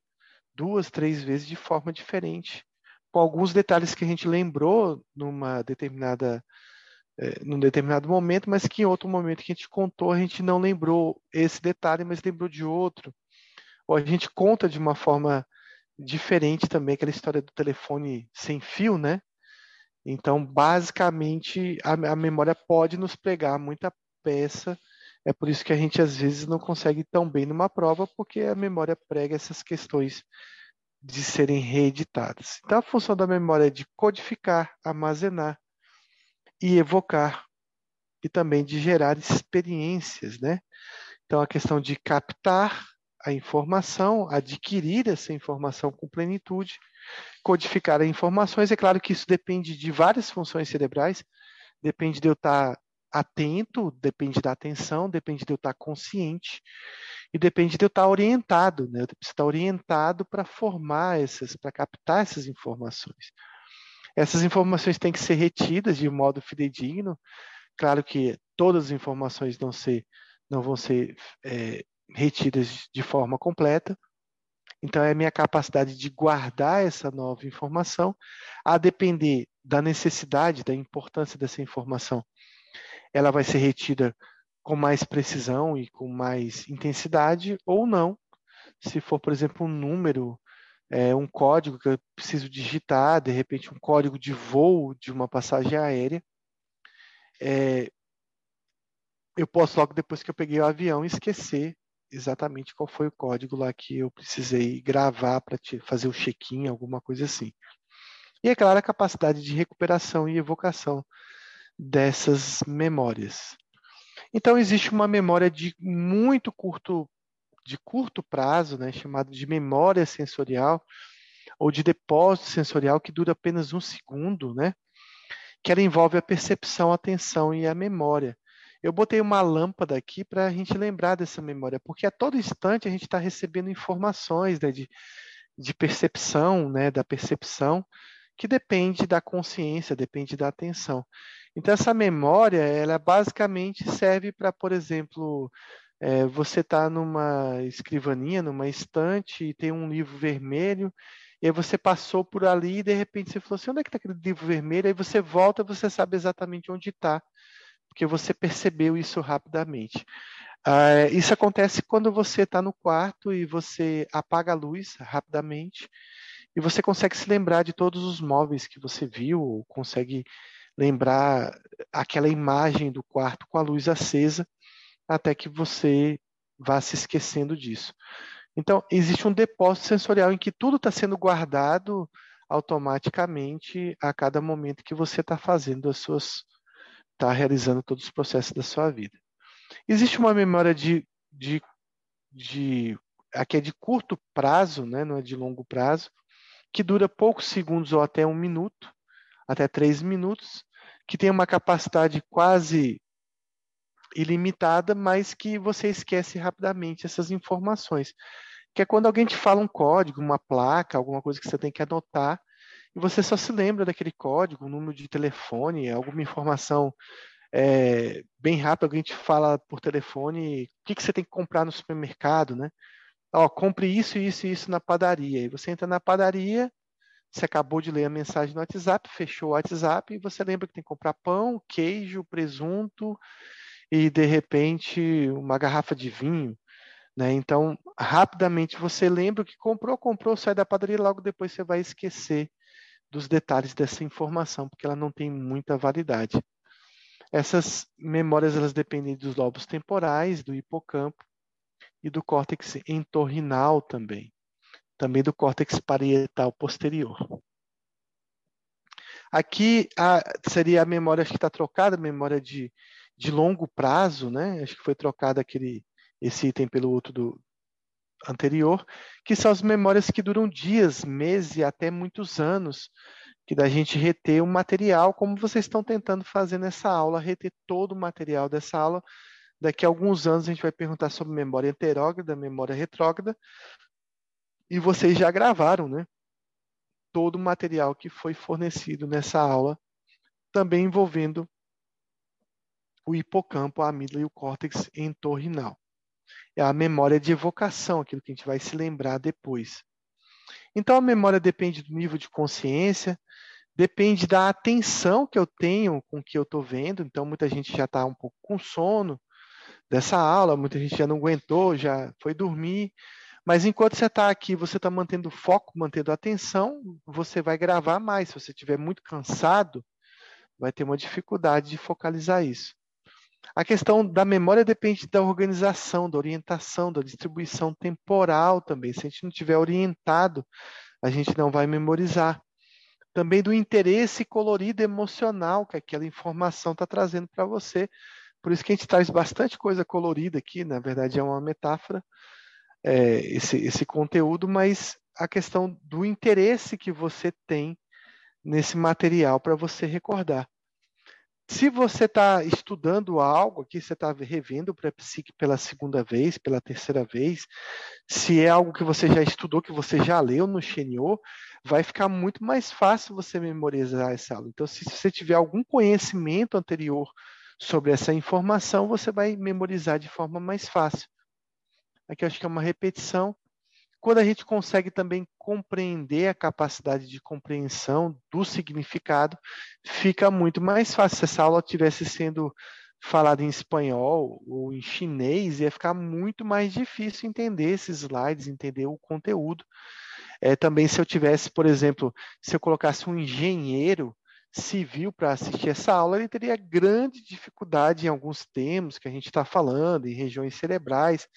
duas, três vezes de forma diferente, com alguns detalhes que a gente lembrou numa determinada é, num determinado momento, mas que em outro momento que a gente contou, a gente não lembrou esse detalhe, mas lembrou de outro. Ou a gente conta de uma forma diferente também, aquela história do telefone sem fio, né? Então, basicamente, a, a memória pode nos pregar muita peça. É por isso que a gente às vezes não consegue tão bem numa prova, porque a memória prega essas questões de serem reeditadas. Então, a função da memória é de codificar, armazenar, e evocar, e também de gerar experiências, né? Então, a questão de captar a informação, adquirir essa informação com plenitude, codificar informações. É claro que isso depende de várias funções cerebrais, depende de eu estar atento, depende da atenção, depende de eu estar consciente e depende de eu estar orientado, né? Eu preciso estar orientado para formar essas, para captar essas informações. Essas informações têm que ser retidas de modo fidedigno. Claro que todas as informações não, ser, não vão ser é, retidas de forma completa. Então, é a minha capacidade de guardar essa nova informação, a depender da necessidade, da importância dessa informação. Ela vai ser retida com mais precisão e com mais intensidade, ou não. Se for, por exemplo, um número é, um código que eu preciso digitar, de repente um código de voo de uma passagem aérea. É, eu posso logo depois que eu peguei o avião esquecer exatamente qual foi o código lá que eu precisei gravar para fazer o check-in, alguma coisa assim. E é claro a capacidade de recuperação e evocação dessas memórias. Então existe uma memória de muito curto de curto prazo, né, chamado de memória sensorial ou de depósito sensorial que dura apenas um segundo, né, que ela envolve a percepção, a atenção e a memória. Eu botei uma lâmpada aqui para a gente lembrar dessa memória, porque a todo instante a gente está recebendo informações né, de, de percepção, né, da percepção, que depende da consciência, depende da atenção. Então, essa memória, ela basicamente serve para, por exemplo, é, você está numa escrivaninha, numa estante, e tem um livro vermelho, e aí você passou por ali e de repente você falou assim, onde é que está aquele livro vermelho? Aí você volta, você sabe exatamente onde está, porque você percebeu isso rapidamente. Uh, isso acontece quando você está no quarto e você apaga a luz rapidamente e você consegue se lembrar de todos os móveis que você viu, consegue lembrar aquela imagem do quarto com a luz acesa, até que você vá se esquecendo disso. Então, existe um depósito sensorial em que tudo está sendo guardado automaticamente a cada momento que você está fazendo as suas, está realizando todos os processos da sua vida. Existe uma memória de, de, de aqui é de curto prazo, né, não é de longo prazo, que dura poucos segundos ou até um minuto, até três minutos, que tem uma capacidade quase ilimitada, mas que você esquece rapidamente essas informações. Que é quando alguém te fala um código, uma placa, alguma coisa que você tem que anotar, e você só se lembra daquele código, um número de telefone, alguma informação é, bem rápida, alguém te fala por telefone o que, que você tem que comprar no supermercado, né? Ó, compre isso, isso e isso na padaria. E você entra na padaria, você acabou de ler a mensagem no WhatsApp, fechou o WhatsApp e você lembra que tem que comprar pão, queijo, presunto e de repente uma garrafa de vinho. Né? Então, rapidamente você lembra o que comprou, comprou, sai da padaria e logo depois você vai esquecer dos detalhes dessa informação, porque ela não tem muita validade. Essas memórias elas dependem dos lobos temporais, do hipocampo e do córtex entorrinal também, também do córtex parietal posterior. Aqui a, seria a memória que está trocada, memória de, de longo prazo, né? Acho que foi trocado aquele esse item pelo outro do anterior, que são as memórias que duram dias, meses e até muitos anos, que da gente reter o material, como vocês estão tentando fazer nessa aula, reter todo o material dessa aula. Daqui a alguns anos a gente vai perguntar sobre memória anterógrada, memória retrógrada, e vocês já gravaram, né? Todo o material que foi fornecido nessa aula, também envolvendo o hipocampo, a amígdala e o córtex entorrinal. É a memória de evocação, aquilo que a gente vai se lembrar depois. Então, a memória depende do nível de consciência, depende da atenção que eu tenho com o que eu estou vendo. Então, muita gente já está um pouco com sono dessa aula, muita gente já não aguentou, já foi dormir. Mas enquanto você está aqui, você está mantendo foco, mantendo atenção, você vai gravar mais. Se você estiver muito cansado, vai ter uma dificuldade de focalizar isso. A questão da memória depende da organização, da orientação, da distribuição temporal também. Se a gente não tiver orientado, a gente não vai memorizar. Também do interesse colorido emocional que aquela informação está trazendo para você. Por isso que a gente traz bastante coisa colorida aqui, na verdade é uma metáfora, é, esse, esse conteúdo, mas a questão do interesse que você tem nesse material para você recordar. Se você está estudando algo aqui, você está revendo o pré-psique pela segunda vez, pela terceira vez, se é algo que você já estudou, que você já leu no Xenio, vai ficar muito mais fácil você memorizar essa aula. Então, se você tiver algum conhecimento anterior sobre essa informação, você vai memorizar de forma mais fácil. Aqui eu acho que é uma repetição quando a gente consegue também compreender a capacidade de compreensão do significado, fica muito mais fácil. Se essa aula tivesse sendo falada em espanhol ou em chinês, ia ficar muito mais difícil entender esses slides, entender o conteúdo. É, também se eu tivesse, por exemplo, se eu colocasse um engenheiro civil para assistir essa aula, ele teria grande dificuldade em alguns termos que a gente está falando, em regiões cerebrais,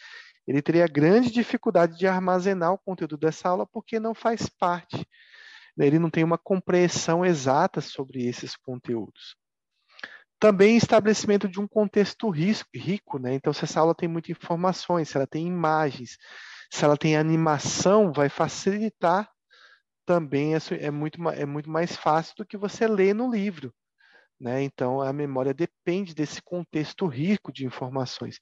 ele teria grande dificuldade de armazenar o conteúdo dessa aula porque não faz parte. Né? Ele não tem uma compreensão exata sobre esses conteúdos. Também estabelecimento de um contexto rico, né? Então, se essa aula tem muitas informações, se ela tem imagens, se ela tem animação, vai facilitar também, é muito, é muito mais fácil do que você ler no livro. Né? Então, a memória depende desse contexto rico de informações.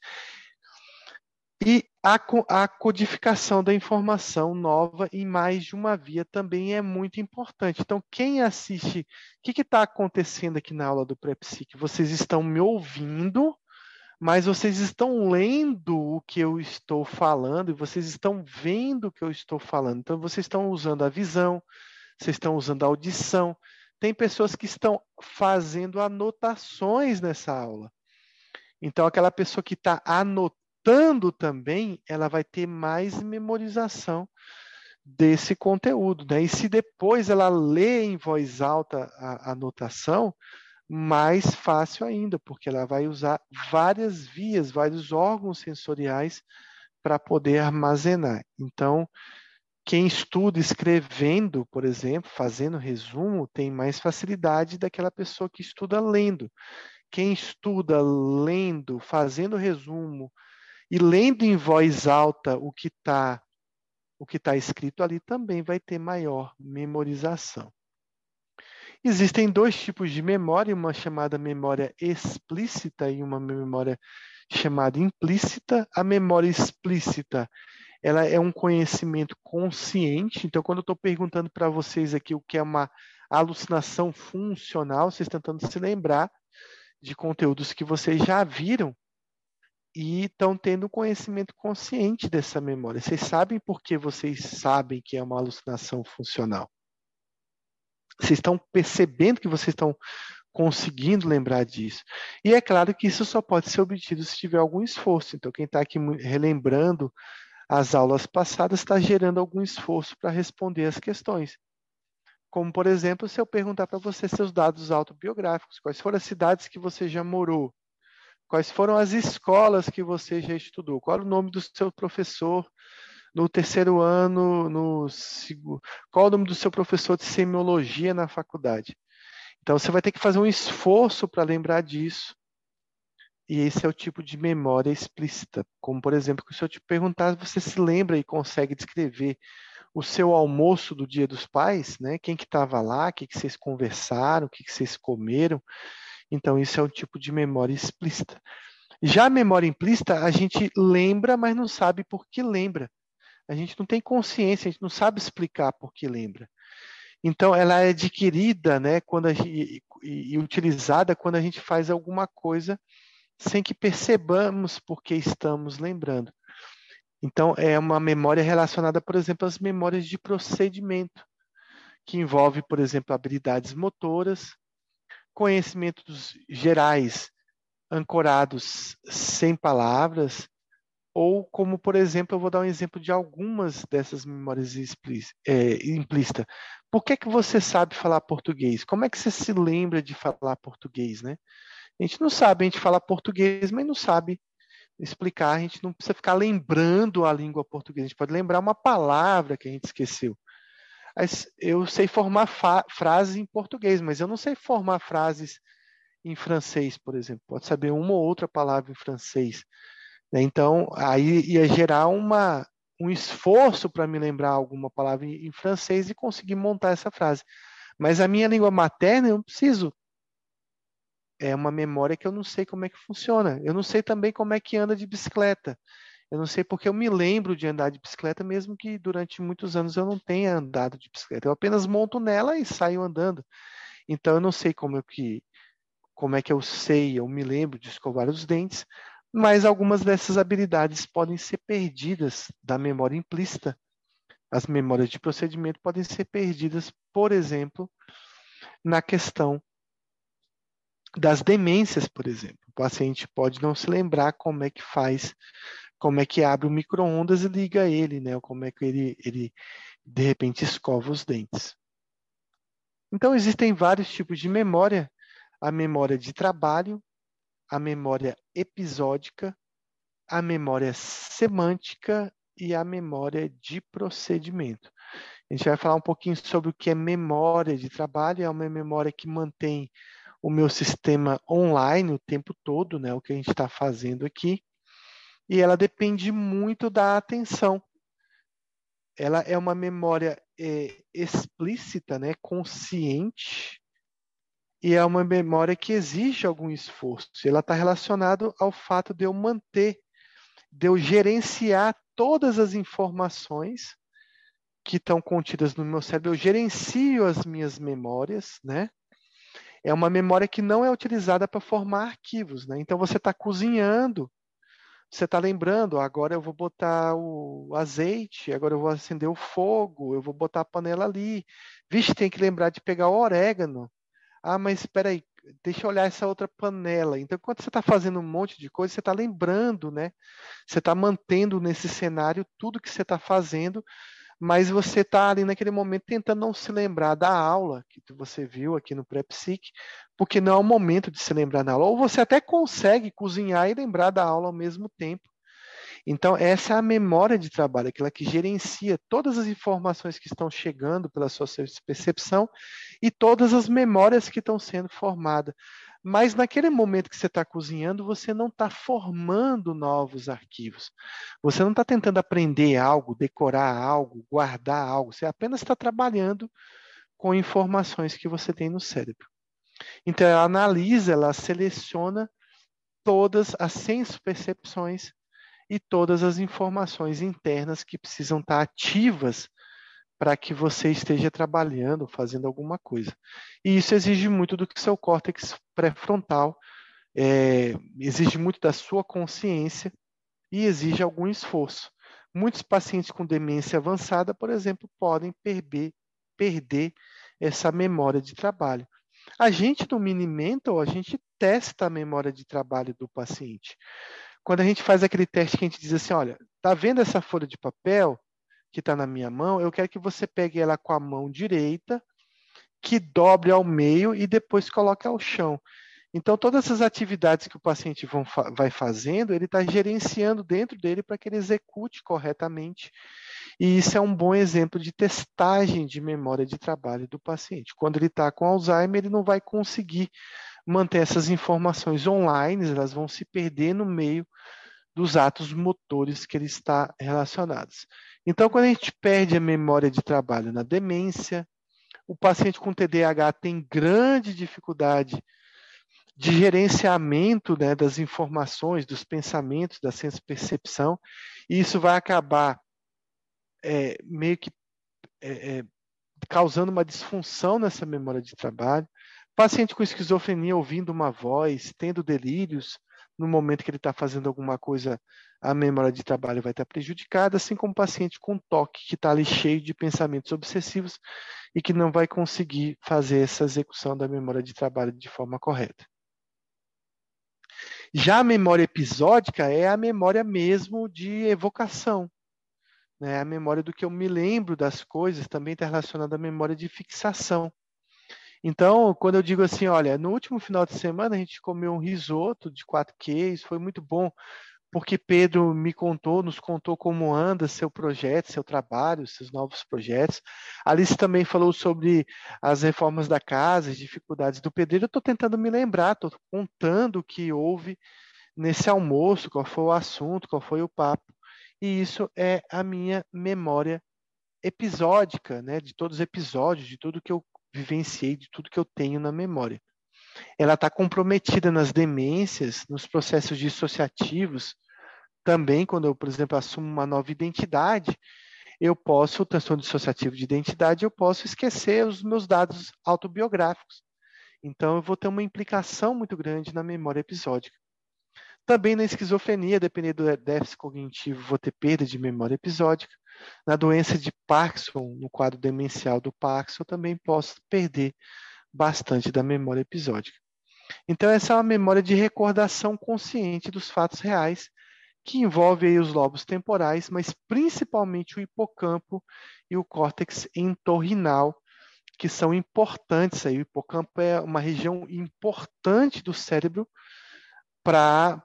E a, a, codificação da informação nova em mais de uma via também é muito importante. Então, quem assiste, o que está acontecendo aqui na aula do PrEPSIC? Vocês estão me ouvindo, mas vocês estão lendo o que eu estou falando e vocês estão vendo o que eu estou falando. Então, vocês estão usando a visão, vocês estão usando a audição. Tem pessoas que estão fazendo anotações nessa aula. Então, aquela pessoa que está anotando, escutando também, ela vai ter mais memorização desse conteúdo. Né? E se depois ela lê em voz alta a anotação, mais fácil ainda, porque ela vai usar várias vias, vários órgãos sensoriais para poder armazenar. Então, quem estuda escrevendo, por exemplo, fazendo resumo, tem mais facilidade daquela pessoa que estuda lendo. Quem estuda lendo, fazendo resumo e lendo em voz alta o que está o que está escrito ali também vai ter maior memorização. Existem dois tipos de memória, uma chamada memória explícita e uma memória chamada implícita. A memória explícita, ela é um conhecimento consciente. Então, quando eu estou perguntando para vocês aqui o que é uma alucinação funcional, vocês tentando se lembrar de conteúdos que vocês já viram e estão tendo conhecimento consciente dessa memória. Vocês sabem por que vocês sabem que é uma alucinação funcional. Vocês estão percebendo que vocês estão conseguindo lembrar disso. E é claro que isso só pode ser obtido se tiver algum esforço. Então, quem está aqui relembrando as aulas passadas está gerando algum esforço para responder as questões. Como, por exemplo, se eu perguntar para você seus dados autobiográficos, quais foram as cidades que você já morou, quais foram as escolas que você já estudou, qual o nome do seu professor no terceiro ano, no qual o nome do seu professor de semiologia na faculdade. Então você vai ter que fazer um esforço para lembrar disso. E esse é o tipo de memória explícita, como por exemplo, se eu te perguntar, você se lembra e consegue descrever o seu almoço do Dia dos Pais, né? Quem que estava lá, o que, que vocês conversaram, o que, que vocês comeram. Então isso é um tipo de memória explícita. Já a memória implícita, a gente lembra, mas não sabe por que lembra a gente não tem consciência, a gente não sabe explicar por que lembra. Então, ela é adquirida né, quando a, e, e utilizada quando a gente faz alguma coisa sem que percebamos por que estamos lembrando. Então, é uma memória relacionada, por exemplo, às memórias de procedimento, que envolve, por exemplo, habilidades motoras, conhecimentos gerais ancorados sem palavras, ou como, por exemplo, eu vou dar um exemplo de algumas dessas memórias é, implícitas. Por que, que você sabe falar português? Como é que você se lembra de falar português, né? A gente não sabe, a gente fala português, mas não sabe explicar, a gente não precisa ficar lembrando a língua portuguesa, a gente pode lembrar uma palavra que a gente esqueceu. Eu sei formar frases em português, mas eu não sei formar frases em francês, por exemplo. Pode saber uma ou outra palavra em francês. Né? Então, aí ia gerar uma, um esforço para me lembrar alguma palavra em, em francês e conseguir montar essa frase. Mas a minha língua materna, eu não preciso. É uma memória que eu não sei como é que funciona. Eu não sei também como é que anda de bicicleta. Eu não sei porque eu me lembro de andar de bicicleta, mesmo que durante muitos anos eu não tenha andado de bicicleta. Eu apenas monto nela e saio andando. Então eu não sei como é que como é que eu sei, eu me lembro de escovar os dentes, mas algumas dessas habilidades podem ser perdidas da memória implícita. As memórias de procedimento podem ser perdidas, por exemplo, na questão das demências, por exemplo. O paciente pode não se lembrar como é que faz, como é que abre o micro-ondas e liga ele, né? Ou como é que ele, ele, de repente, escova os dentes. Então, existem vários tipos de memória. A memória de trabalho, a memória episódica, a memória semântica e a memória de procedimento. A gente vai falar um pouquinho sobre o que é memória de trabalho, é uma memória que mantém o meu sistema online o tempo todo, né, o que a gente está fazendo aqui, e ela depende muito da atenção. Ela é uma memória é, explícita, né, consciente, e é uma memória que exige algum esforço. Ela está relacionada ao fato de eu manter, de eu gerenciar todas as informações que estão contidas no meu cérebro. Eu gerencio as minhas memórias, né? É uma memória que não é utilizada para formar arquivos, né? Então você está cozinhando, você está lembrando, agora eu vou botar o azeite, agora eu vou acender o fogo, eu vou botar a panela ali. Vixe, tem que lembrar de pegar o orégano. Ah, mas espera aí, deixa eu olhar essa outra panela. Então, quando você está fazendo um monte de coisa, você está lembrando, né? Você está mantendo nesse cenário tudo que você está fazendo, mas você está ali naquele momento tentando não se lembrar da aula que você viu aqui no pré-psique, porque não é o momento de se lembrar da aula. Ou você até consegue cozinhar e lembrar da aula ao mesmo tempo. Então, essa é a memória de trabalho, aquela que gerencia todas as informações que estão chegando pela sua percepção e todas as memórias que estão sendo formadas. Mas naquele momento que você está cozinhando, você não está formando novos arquivos. Você não está tentando aprender algo, decorar algo, guardar algo. Você apenas está trabalhando com informações que você tem no cérebro. Então, ela analisa, ela seleciona todas as senso-percepções e todas as informações internas que precisam estar ativas para que você esteja trabalhando, fazendo alguma coisa. E isso exige muito do seu córtex pré-frontal, é, exige muito da sua consciência e exige algum esforço. Muitos pacientes com demência avançada, por exemplo, podem perder, perder essa memória de trabalho. A gente no Minimental, a gente testa a memória de trabalho do paciente. Quando a gente faz aquele teste que a gente diz assim, olha, tá vendo essa folha de papel? Que está na minha mão, eu quero que você pegue ela com a mão direita, que dobre ao meio e depois coloque ao chão. Então, todas essas atividades que o paciente vão, vai fazendo, ele está gerenciando dentro dele para que ele execute corretamente. E isso é um bom exemplo de testagem de memória de trabalho do paciente. Quando ele está com Alzheimer, ele não vai conseguir manter essas informações online, elas vão se perder no meio dos atos motores que ele está relacionados. Então, quando a gente perde a memória de trabalho na demência, o paciente com TDAH tem grande dificuldade de gerenciamento né, das informações, dos pensamentos, da senso-percepção, e isso vai acabar é, meio que é, é, causando uma disfunção nessa memória de trabalho. Paciente com esquizofrenia ouvindo uma voz, tendo delírios, no momento que ele está fazendo alguma coisa, a memória de trabalho vai estar prejudicada, assim como o paciente com toque, que está ali cheio de pensamentos obsessivos e que não vai conseguir fazer essa execução da memória de trabalho de forma correta. Já a memória episódica é a memória mesmo de evocação. Né? A memória do que eu me lembro das coisas também está relacionada à memória de fixação. Então, quando eu digo assim, olha, no último final de semana a gente comeu um risoto de quatro queijos, foi muito bom, porque Pedro me contou, nos contou como anda seu projeto, seu trabalho, seus novos projetos. Alice também falou sobre as reformas da casa, as dificuldades do pedreiro. Eu estou tentando me lembrar, estou contando o que houve nesse almoço, qual foi o assunto, qual foi o papo. E isso é a minha memória episódica, né, de todos os episódios, de tudo que eu vivenciei, de tudo que eu tenho na memória. Ela está comprometida nas demências, nos processos dissociativos, também quando eu, por exemplo, assumo uma nova identidade, eu posso, o transtorno dissociativo de identidade, eu posso esquecer os meus dados autobiográficos. Então, eu vou ter uma implicação muito grande na memória episódica. Também na esquizofrenia, dependendo do déficit cognitivo, vou ter perda de memória episódica. Na doença de Parkinson, no quadro demencial do Parkinson, também posso perder bastante da memória episódica. Então, essa é uma memória de recordação consciente dos fatos reais, que envolve aí os lobos temporais, mas principalmente o hipocampo e o córtex entorrinal, que são importantes. Aí. O hipocampo é uma região importante do cérebro para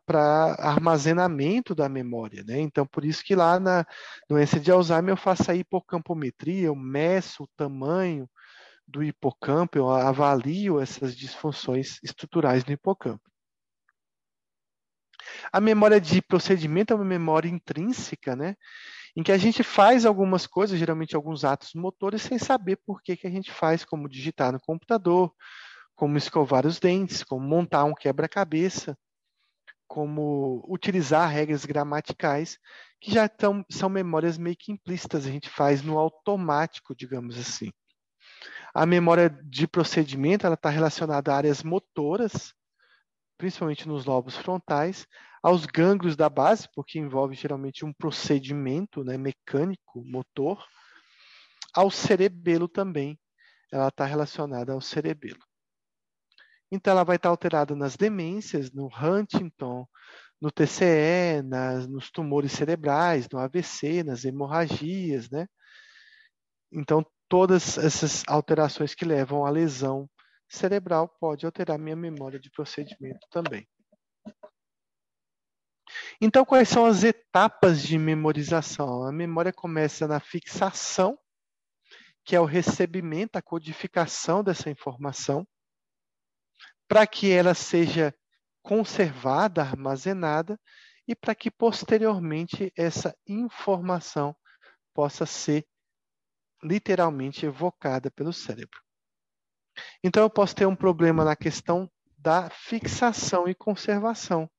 armazenamento da memória. Né? Então, por isso que lá na doença de Alzheimer eu faço a hipocampometria, eu meço o tamanho do hipocampo, eu avalio essas disfunções estruturais no hipocampo. A memória de procedimento é uma memória intrínseca, né? em que a gente faz algumas coisas, geralmente alguns atos motores, sem saber por que, que a gente faz, como digitar no computador, como escovar os dentes, como montar um quebra-cabeça como utilizar regras gramaticais que já tão, são memórias meio que implícitas, a gente faz no automático, digamos assim. A memória de procedimento está relacionada a áreas motoras, principalmente nos lobos frontais, aos gânglios da base, porque envolve geralmente um procedimento né, mecânico, motor, ao cerebelo também, ela está relacionada ao cerebelo. Então, ela vai estar alterada nas demências, no Huntington, no TCE, nas, nos tumores cerebrais, no AVC, nas hemorragias, né? Então, todas essas alterações que levam à lesão cerebral pode alterar minha memória de procedimento também. Então, quais são as etapas de memorização? A memória começa na fixação, que é o recebimento, a codificação dessa informação, para que ela seja conservada, armazenada e para que posteriormente essa informação possa ser literalmente evocada pelo cérebro. Então eu posso ter um problema na questão da fixação e conservação.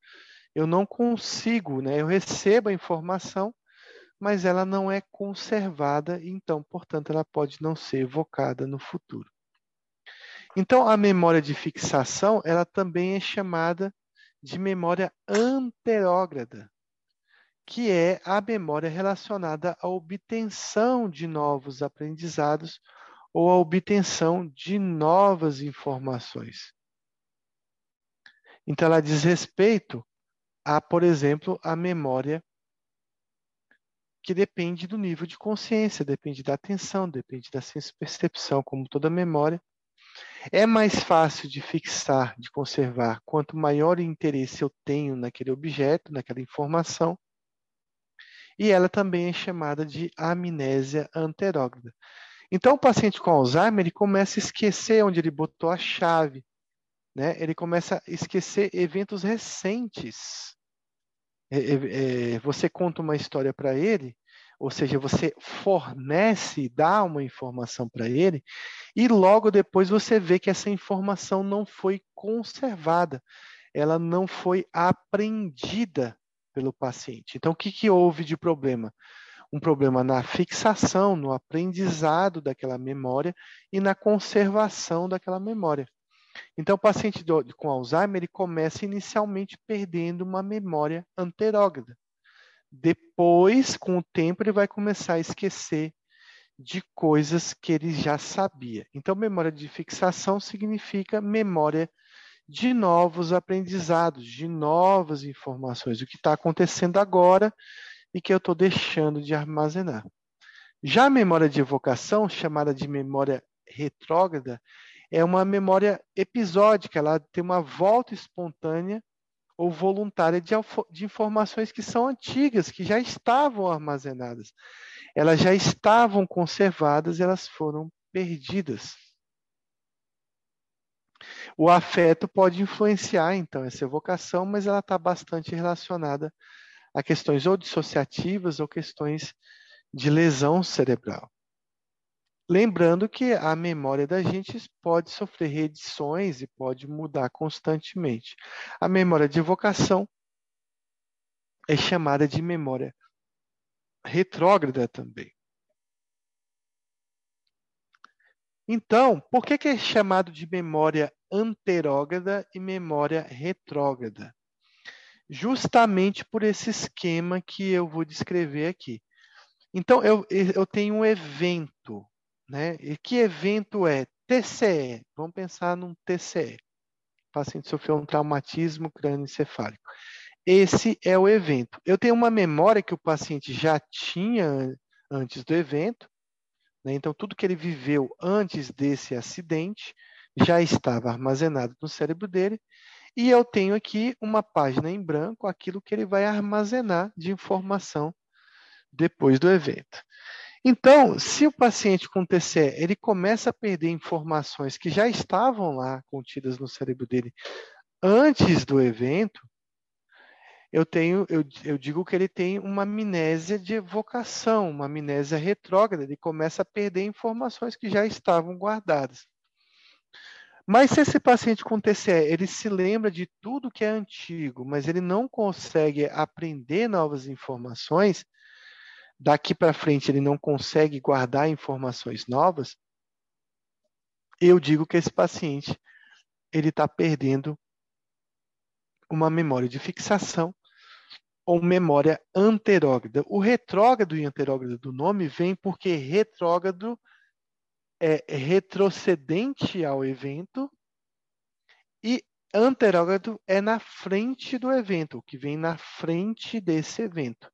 Eu não consigo, né? Eu recebo a informação, mas ela não é conservada, então, portanto, ela pode não ser evocada no futuro. Então, a memória de fixação, ela também é chamada de memória anterógrada, que é a memória relacionada à obtenção de novos aprendizados ou à obtenção de novas informações. Então, ela diz respeito a, por exemplo, a memória que depende do nível de consciência, depende da atenção, depende da senso-percepção, como toda memória. É mais fácil de fixar, de conservar, quanto maior interesse eu tenho naquele objeto, naquela informação. E ela também é chamada de amnésia anterógrada. Então, o paciente com Alzheimer ele começa a esquecer onde ele botou a chave, né? ele começa a esquecer eventos recentes. É, é, é você conta uma história para ele, ou seja, você fornece, dá uma informação para ele, e logo depois você vê que essa informação não foi conservada, ela não foi aprendida pelo paciente. Então, o que, que houve de problema? Um problema na fixação, no aprendizado daquela memória e na conservação daquela memória. Então, o paciente com Alzheimer ele começa inicialmente perdendo uma memória anterógrada. Depois, com o tempo, ele vai começar a esquecer de coisas que ele já sabia. Então, memória de fixação significa memória de novos aprendizados, de novas informações, o que está acontecendo agora e que eu estou deixando de armazenar. Já a memória de evocação, chamada de memória retrógrada, é uma memória episódica, ela tem uma volta espontânea ou voluntária de, de informações que são antigas, que já estavam armazenadas. Elas já estavam conservadas, elas foram perdidas. O afeto pode influenciar, então, essa evocação, mas ela está bastante relacionada a questões ou dissociativas ou questões de lesão cerebral. Lembrando que a memória da gente pode sofrer reedições e pode mudar constantemente. A memória de evocação é chamada de memória retrógrada também. Então, por que, que é chamado de memória anterógrada e memória retrógrada? Justamente por esse esquema que eu vou descrever aqui. Então, eu, eu tenho um evento, né? E que evento é? TCE. Vamos pensar num TCE. O paciente sofreu um traumatismo crânioencefálico. Esse é o evento. Eu tenho uma memória que o paciente já tinha antes do evento, né? então tudo que ele viveu antes desse acidente já estava armazenado no cérebro dele, e eu tenho aqui uma página em branco, aquilo que ele vai armazenar de informação depois do evento. Então, se o paciente com TCE ele começa a perder informações que já estavam lá contidas no cérebro dele antes do evento, eu tenho, eu, eu digo que ele tem uma amnésia de evocação, uma amnésia retrógrada, ele começa a perder informações que já estavam guardadas. Mas se esse paciente com TCE, ele se lembra de tudo que é antigo, mas ele não consegue aprender novas informações, daqui para frente ele não consegue guardar informações novas, eu digo que esse paciente ele está perdendo uma memória de fixação ou memória anterógrada. O retrógrado e anterógrado do nome vem porque retrógrado é retrocedente ao evento E anterógrado é na frente do evento, o que vem na frente desse evento.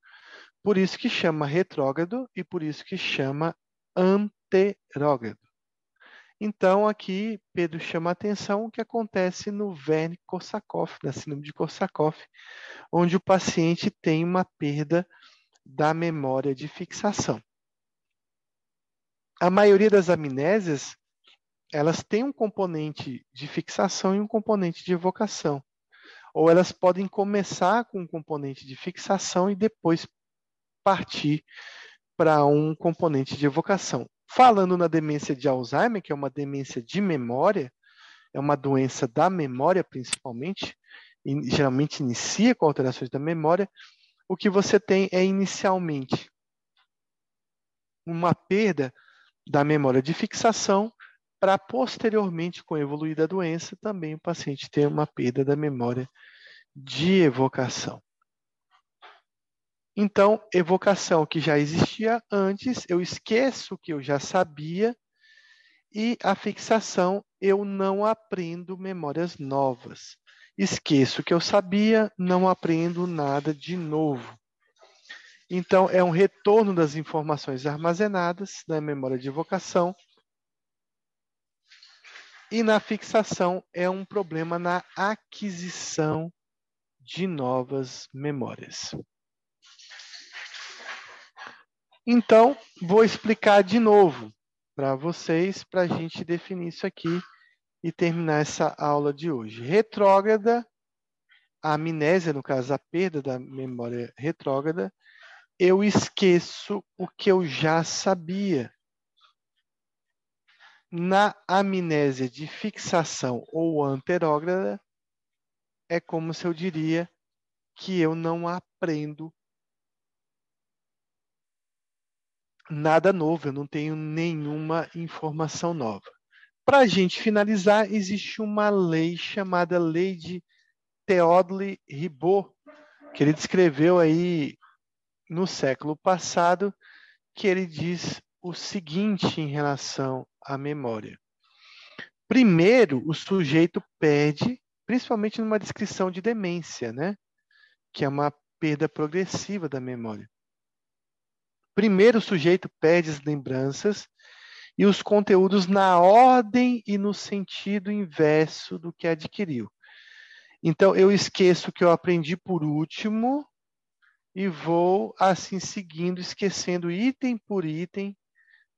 Por isso que chama retrógrado e por isso que chama anterógrado. Então, aqui, Pedro chama a atenção o que acontece no Wernicke-Korsakoff, na síndrome de Korsakoff, onde o paciente tem uma perda da memória de fixação. A maioria das amnésias, elas têm um componente de fixação e um componente de evocação. Ou elas podem começar com um componente de fixação e depois partir para um componente de evocação. Falando na demência de Alzheimer, que é uma demência de memória, é uma doença da memória principalmente, e geralmente inicia com alterações da memória, o que você tem é inicialmente uma perda da memória de fixação, para posteriormente, com a da doença, também o paciente ter uma perda da memória de evocação. Então, evocação que já existia antes, eu esqueço que eu já sabia, e a fixação, eu não aprendo memórias novas. Esqueço que eu sabia, não aprendo nada de novo. Então, é um retorno das informações armazenadas na memória de evocação. E na fixação, é um problema na aquisição de novas memórias. Então, vou explicar de novo para vocês, para a gente definir isso aqui e terminar essa aula de hoje. Retrógrada, a amnésia, no caso, a perda da memória retrógrada, eu esqueço o que eu já sabia. Na amnésia de fixação ou anterógrada, é como se eu diria que eu não aprendo nada novo, eu não tenho nenhuma informação nova. Para a gente finalizar, existe uma lei chamada Lei de Théodule Ribot, que ele descreveu aí no século passado, que ele diz o seguinte em relação à memória. Primeiro, o sujeito perde, principalmente numa descrição de demência, né? que é uma perda progressiva da memória. Primeiro, o sujeito perde as lembranças e os conteúdos na ordem e no sentido inverso do que adquiriu. Então, eu esqueço o que eu aprendi por último e vou assim seguindo, esquecendo item por item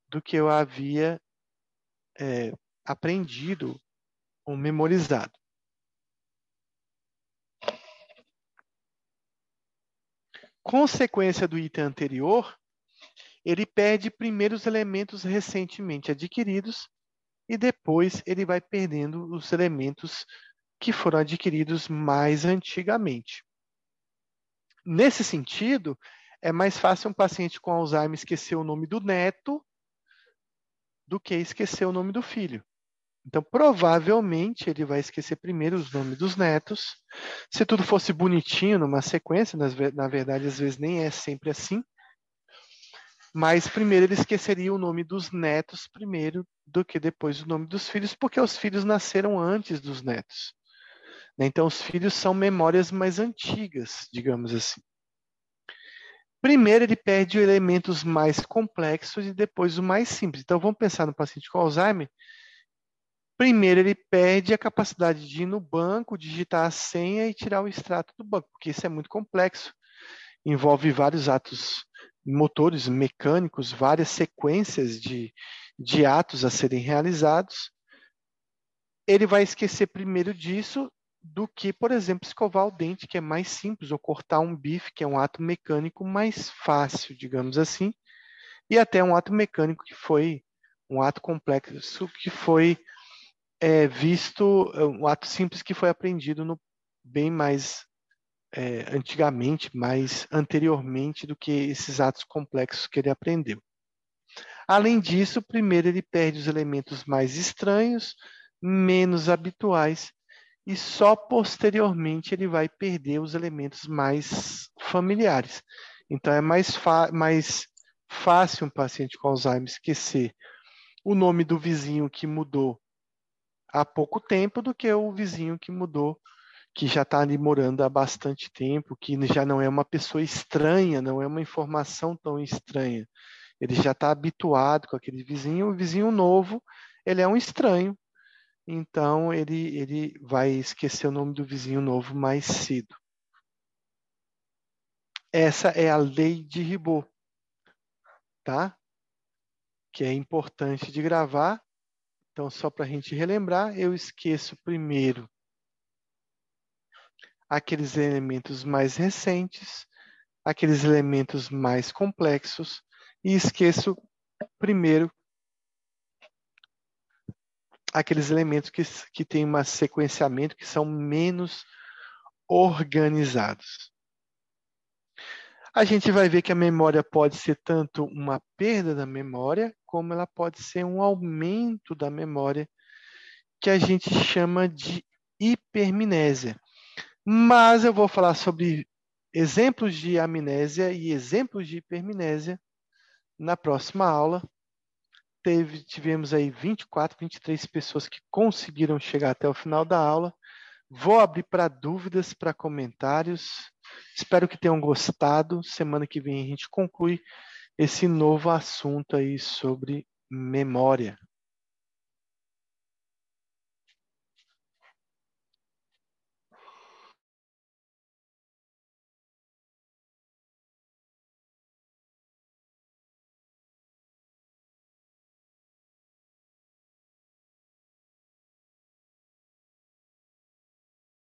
do que eu havia é, aprendido ou memorizado. Consequência do item anterior, ele perde primeiro os elementos recentemente adquiridos e depois ele vai perdendo os elementos que foram adquiridos mais antigamente. Nesse sentido, é mais fácil um paciente com Alzheimer esquecer o nome do neto do que esquecer o nome do filho. Então, provavelmente, ele vai esquecer primeiro os nomes dos netos. Se tudo fosse bonitinho numa sequência, na verdade, às vezes nem é sempre assim. Mas primeiro ele esqueceria o nome dos netos primeiro do que depois o nome dos filhos, porque os filhos nasceram antes dos netos. Né? Então, os filhos são memórias mais antigas, digamos assim. Primeiro, ele perde elementos mais complexos e depois o mais simples. Então, vamos pensar no paciente com Alzheimer. Primeiro, ele perde a capacidade de ir no banco, digitar a senha e tirar o extrato do banco, porque isso é muito complexo. Envolve vários atos motores mecânicos, várias sequências de, de atos a serem realizados. Ele vai esquecer primeiro disso do que, por exemplo, escovar o dente, que é mais simples, ou cortar um bife, que é um ato mecânico mais fácil, digamos assim, e até um ato mecânico que foi um ato complexo que foi é, visto, um ato simples que foi aprendido no, bem mais é, antigamente, mais anteriormente do que esses atos complexos que ele aprendeu. Além disso, primeiro ele perde os elementos mais estranhos, menos habituais e só posteriormente ele vai perder os elementos mais familiares. Então é mais, mais fácil um paciente com Alzheimer esquecer o nome do vizinho que mudou há pouco tempo do que o vizinho que mudou, que já está ali morando há bastante tempo, que já não é uma pessoa estranha, não é uma informação tão estranha. Ele já está habituado com aquele vizinho. O vizinho novo, ele é um estranho, então ele, ele vai esquecer o nome do vizinho novo mais cedo. Essa é a lei de Ribot, tá? Que é importante de gravar. Então, só para a gente relembrar, eu esqueço primeiro aqueles elementos mais recentes, aqueles elementos mais complexos, e esqueço primeiro aqueles elementos que, que têm um sequenciamento que são menos organizados. A gente vai ver que a memória pode ser tanto uma perda da memória, como ela pode ser um aumento da memória, que a gente chama de hipermnésia. Mas eu vou falar sobre exemplos de amnésia e exemplos de hipermnésia na próxima aula teve, tivemos aí 24, 23 pessoas que conseguiram chegar até o final da aula. Vou abrir para dúvidas, para comentários. Espero que tenham gostado. Semana que vem a gente conclui esse novo assunto aí sobre memória.